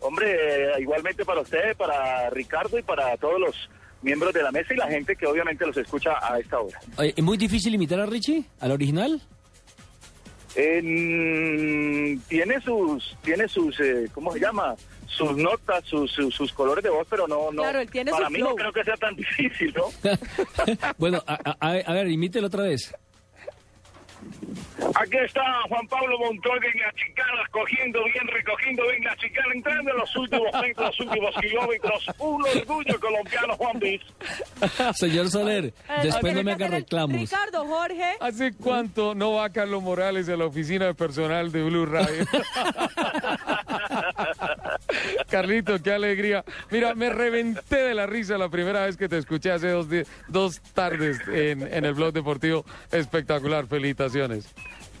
Hombre, eh, igualmente para usted, para Ricardo y para todos los miembros de la mesa y la gente que obviamente los escucha a esta hora. ¿Es muy difícil imitar a Richie, al original? Eh, tiene sus, tiene sus, eh, ¿cómo se llama? Sus notas, sus, sus, sus colores de voz, pero no, no. Claro, él tiene para mí flow. no creo que sea tan difícil, ¿no? bueno, a, a- a ver, a ver, imítelo otra vez. Aquí está Juan Pablo Montoya en la chicana, cogiendo bien, recogiendo bien la chicana, entrando en los últimos metros, los últimos kilómetros. Un orgullo colombiano, Juan Luis. Señor Soler, Eh, después no me haga reclamos. Ricardo, Jorge. ¿Hace cuánto no va Carlos Morales a la oficina de personal de Blue Radio? Carlito, qué alegría. Mira, me reventé de la risa la primera vez que te escuché hace dos, dos tardes en, en el blog deportivo. Espectacular, felicitaciones.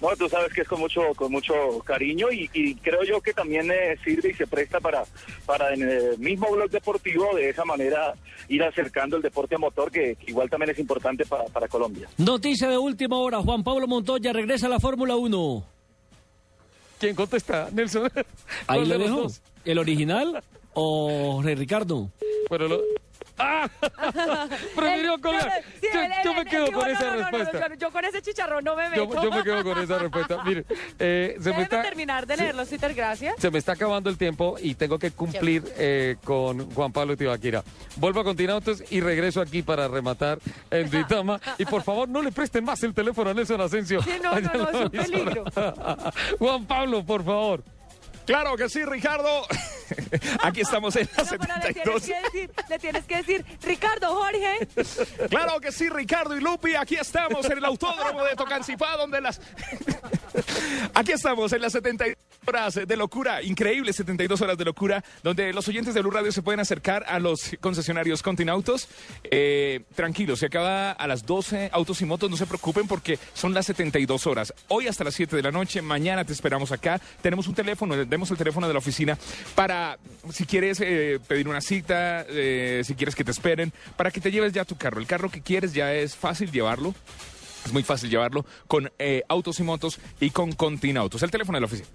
No, tú sabes que es con mucho, con mucho cariño y, y creo yo que también eh, sirve y se presta para, para en el mismo blog deportivo de esa manera ir acercando el deporte a motor que, que igual también es importante para, para Colombia. Noticia de última hora, Juan Pablo Montoya regresa a la Fórmula 1. ¿Quién contesta? Nelson. Ahí ¿Cuál le de los dejo. dos? ¿El original o Ricardo? Bueno, lo... ¡Ah! Prefirió colgar. sí, Yo, él- yo él- me quedo dijo, con no, esa no, no, no, respuesta. yo, yo con ese chicharrón no me Yo, meto. yo me quedo con esa respuesta. Mire, eh, se, me está, terminar de leer los Twitter, gracias. se me está acabando el tiempo y tengo que cumplir eh, con Juan Pablo Tibaquira. Vuelvo a Continautos y regreso aquí para rematar en Duitama. Y por favor, no le presten más el teléfono a Nelson Asensio. Sí, no, no, no, es un peligro. Juan Pablo, por favor. Claro que sí, Ricardo. Aquí estamos en la No, pero le tienes 72. que decir, le tienes que decir, Ricardo, Jorge. Claro que sí, Ricardo y Lupi. Aquí estamos en el autódromo de Tocancipá, donde las. Aquí estamos en la 72. horas de locura, increíble 72 horas de locura, donde los oyentes de Blue Radio se pueden acercar a los concesionarios Continautos. Eh, tranquilos, se acaba a las 12 autos y motos, no se preocupen porque son las 72 horas. Hoy hasta las 7 de la noche, mañana te esperamos acá. Tenemos un teléfono, demos el teléfono de la oficina para, si quieres eh, pedir una cita, eh, si quieres que te esperen, para que te lleves ya tu carro. El carro que quieres ya es fácil llevarlo. Es muy fácil llevarlo con eh, autos y motos y con Continautos. El teléfono de la oficina.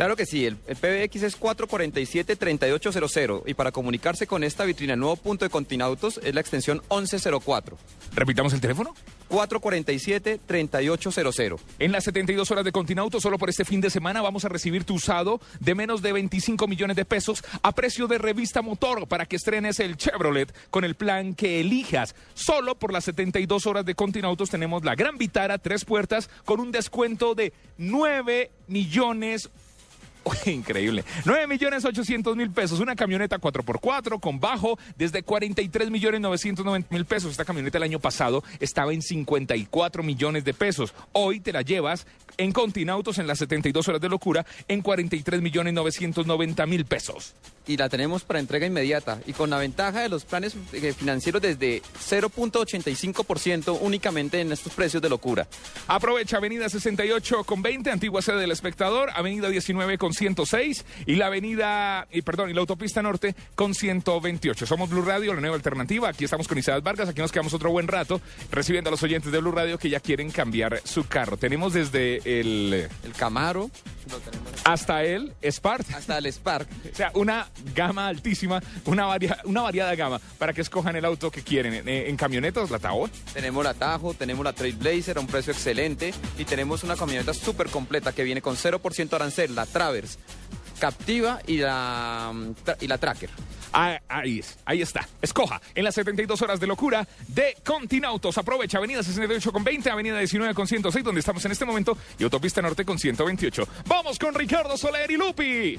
Claro que sí, el, el PBX es 447-3800 y para comunicarse con esta vitrina, el nuevo punto de Continautos es la extensión 1104. Repitamos el teléfono. 447-3800. En las 72 horas de Continauto, solo por este fin de semana, vamos a recibir tu usado de menos de 25 millones de pesos a precio de revista motor para que estrenes el Chevrolet con el plan que elijas. Solo por las 72 horas de Continautos tenemos la Gran Vitara, tres puertas, con un descuento de 9 millones Increíble. 9 millones 800 mil pesos. Una camioneta 4x4 con bajo desde 43 millones 990 mil pesos. Esta camioneta el año pasado estaba en 54 millones de pesos. Hoy te la llevas en Continautos en las 72 horas de locura en 43 millones 990 mil pesos. Y la tenemos para entrega inmediata y con la ventaja de los planes eh, financieros desde 0.85% únicamente en estos precios de locura. Aprovecha Avenida 68 con 20, antigua sede del espectador, Avenida 19 con 106 y la Avenida, y perdón, y la autopista norte con 128. Somos Blue Radio, la nueva alternativa. Aquí estamos con Isabel Vargas, aquí nos quedamos otro buen rato recibiendo a los oyentes de Blue Radio que ya quieren cambiar su carro. Tenemos desde el, el Camaro hasta el Spark. Hasta el Spark. O sea, una gama altísima, una, varia, una variada gama para que escojan el auto que quieren. En, en camionetas, la Tahoe. Tenemos la Tajo, tenemos la Trailblazer a un precio excelente y tenemos una camioneta súper completa que viene con 0% arancel, la Travers, Captiva y la, y la Tracker. Ah, ahí, ahí está. Escoja en las 72 horas de locura de Continautos. Aprovecha Avenida 68 con 20, Avenida 19 con 106, donde estamos en este momento, y Autopista Norte con 128. Vamos con Ricardo Soler y Lupi.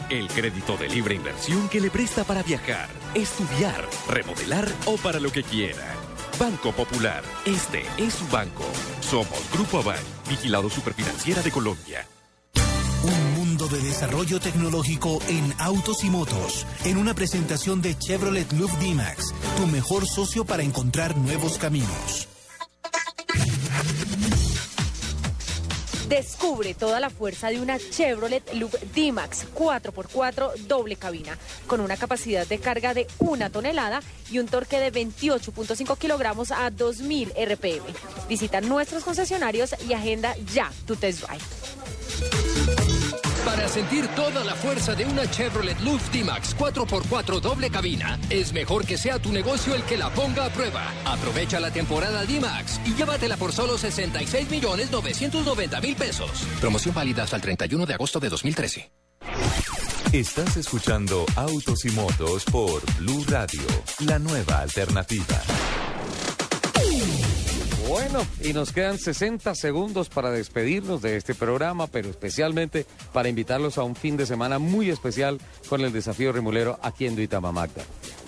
El crédito de libre inversión que le presta para viajar, estudiar, remodelar o para lo que quiera. Banco Popular, este es su banco. Somos Grupo Aval, vigilado superfinanciera de Colombia. Un mundo de desarrollo tecnológico en autos y motos, en una presentación de Chevrolet Loop D-Max, tu mejor socio para encontrar nuevos caminos. Descubre toda la fuerza de una Chevrolet Loop D-Max 4x4 doble cabina, con una capacidad de carga de una tonelada y un torque de 28.5 kilogramos a 2000 RPM. Visita nuestros concesionarios y agenda ya tu test drive. Para sentir toda la fuerza de una Chevrolet Loop D-Max 4x4 doble cabina, es mejor que sea tu negocio el que la ponga a prueba. Aprovecha la temporada D-Max y llévatela por solo 66 millones 990 mil pesos. Promoción válida hasta el 31 de agosto de 2013. Estás escuchando Autos y Motos por Blue Radio, la nueva alternativa. Bueno, y nos quedan 60 segundos para despedirnos de este programa, pero especialmente para invitarlos a un fin de semana muy especial con el desafío remulero aquí en Duitama Magda.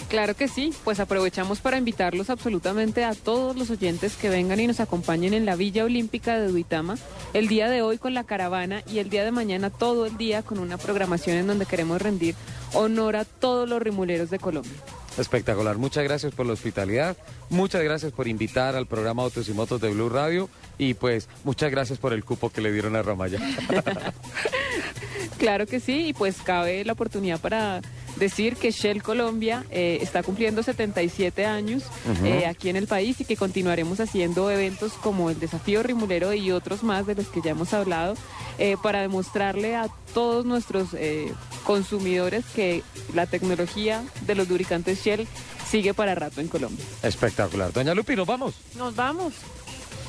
Claro que sí, pues aprovechamos para invitarlos absolutamente a todos los oyentes que vengan y nos acompañen en la Villa Olímpica de Duitama el día de hoy con la caravana y el día de mañana todo el día con una programación en donde queremos rendir honor a todos los rimuleros de Colombia. Espectacular. Muchas gracias por la hospitalidad. Muchas gracias por invitar al programa Autos y Motos de Blue Radio. Y pues muchas gracias por el cupo que le dieron a Ramaya. Claro que sí, y pues cabe la oportunidad para decir que Shell Colombia eh, está cumpliendo 77 años eh, aquí en el país y que continuaremos haciendo eventos como el Desafío Rimulero y otros más de los que ya hemos hablado eh, para demostrarle a todos nuestros eh, consumidores que la tecnología de los lubricantes Shell sigue para rato en Colombia. Espectacular. Doña Lupi, nos vamos. Nos vamos.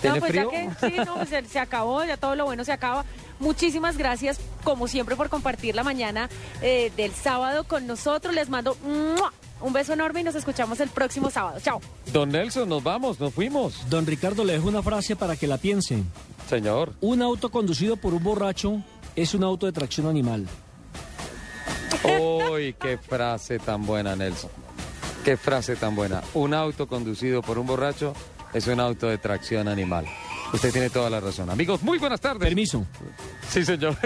¿Tiene no, pues frío? ya que sí, no, pues se, se acabó, ya todo lo bueno se acaba. muchísimas gracias, como siempre, por compartir la mañana eh, del sábado con nosotros. Les mando ¡mua! un beso enorme y nos escuchamos el próximo sábado. Chao. Don Nelson, nos vamos, nos fuimos. Don Ricardo le dejo una frase para que la piensen. Señor. Un auto conducido por un borracho es un auto de tracción animal. Uy, qué frase tan buena, Nelson. Qué frase tan buena. Un auto conducido por un borracho es un auto de tracción animal. Usted tiene toda la razón. Amigos, muy buenas tardes. Permiso. Sí, señor.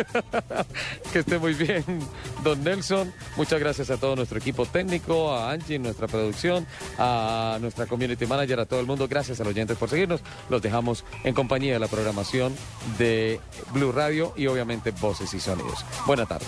que esté muy bien, don Nelson. Muchas gracias a todo nuestro equipo técnico, a Angie, nuestra producción, a nuestra community manager, a todo el mundo. Gracias a los oyentes por seguirnos. Los dejamos en compañía de la programación de Blue Radio y obviamente Voces y Sonidos. Buena tarde.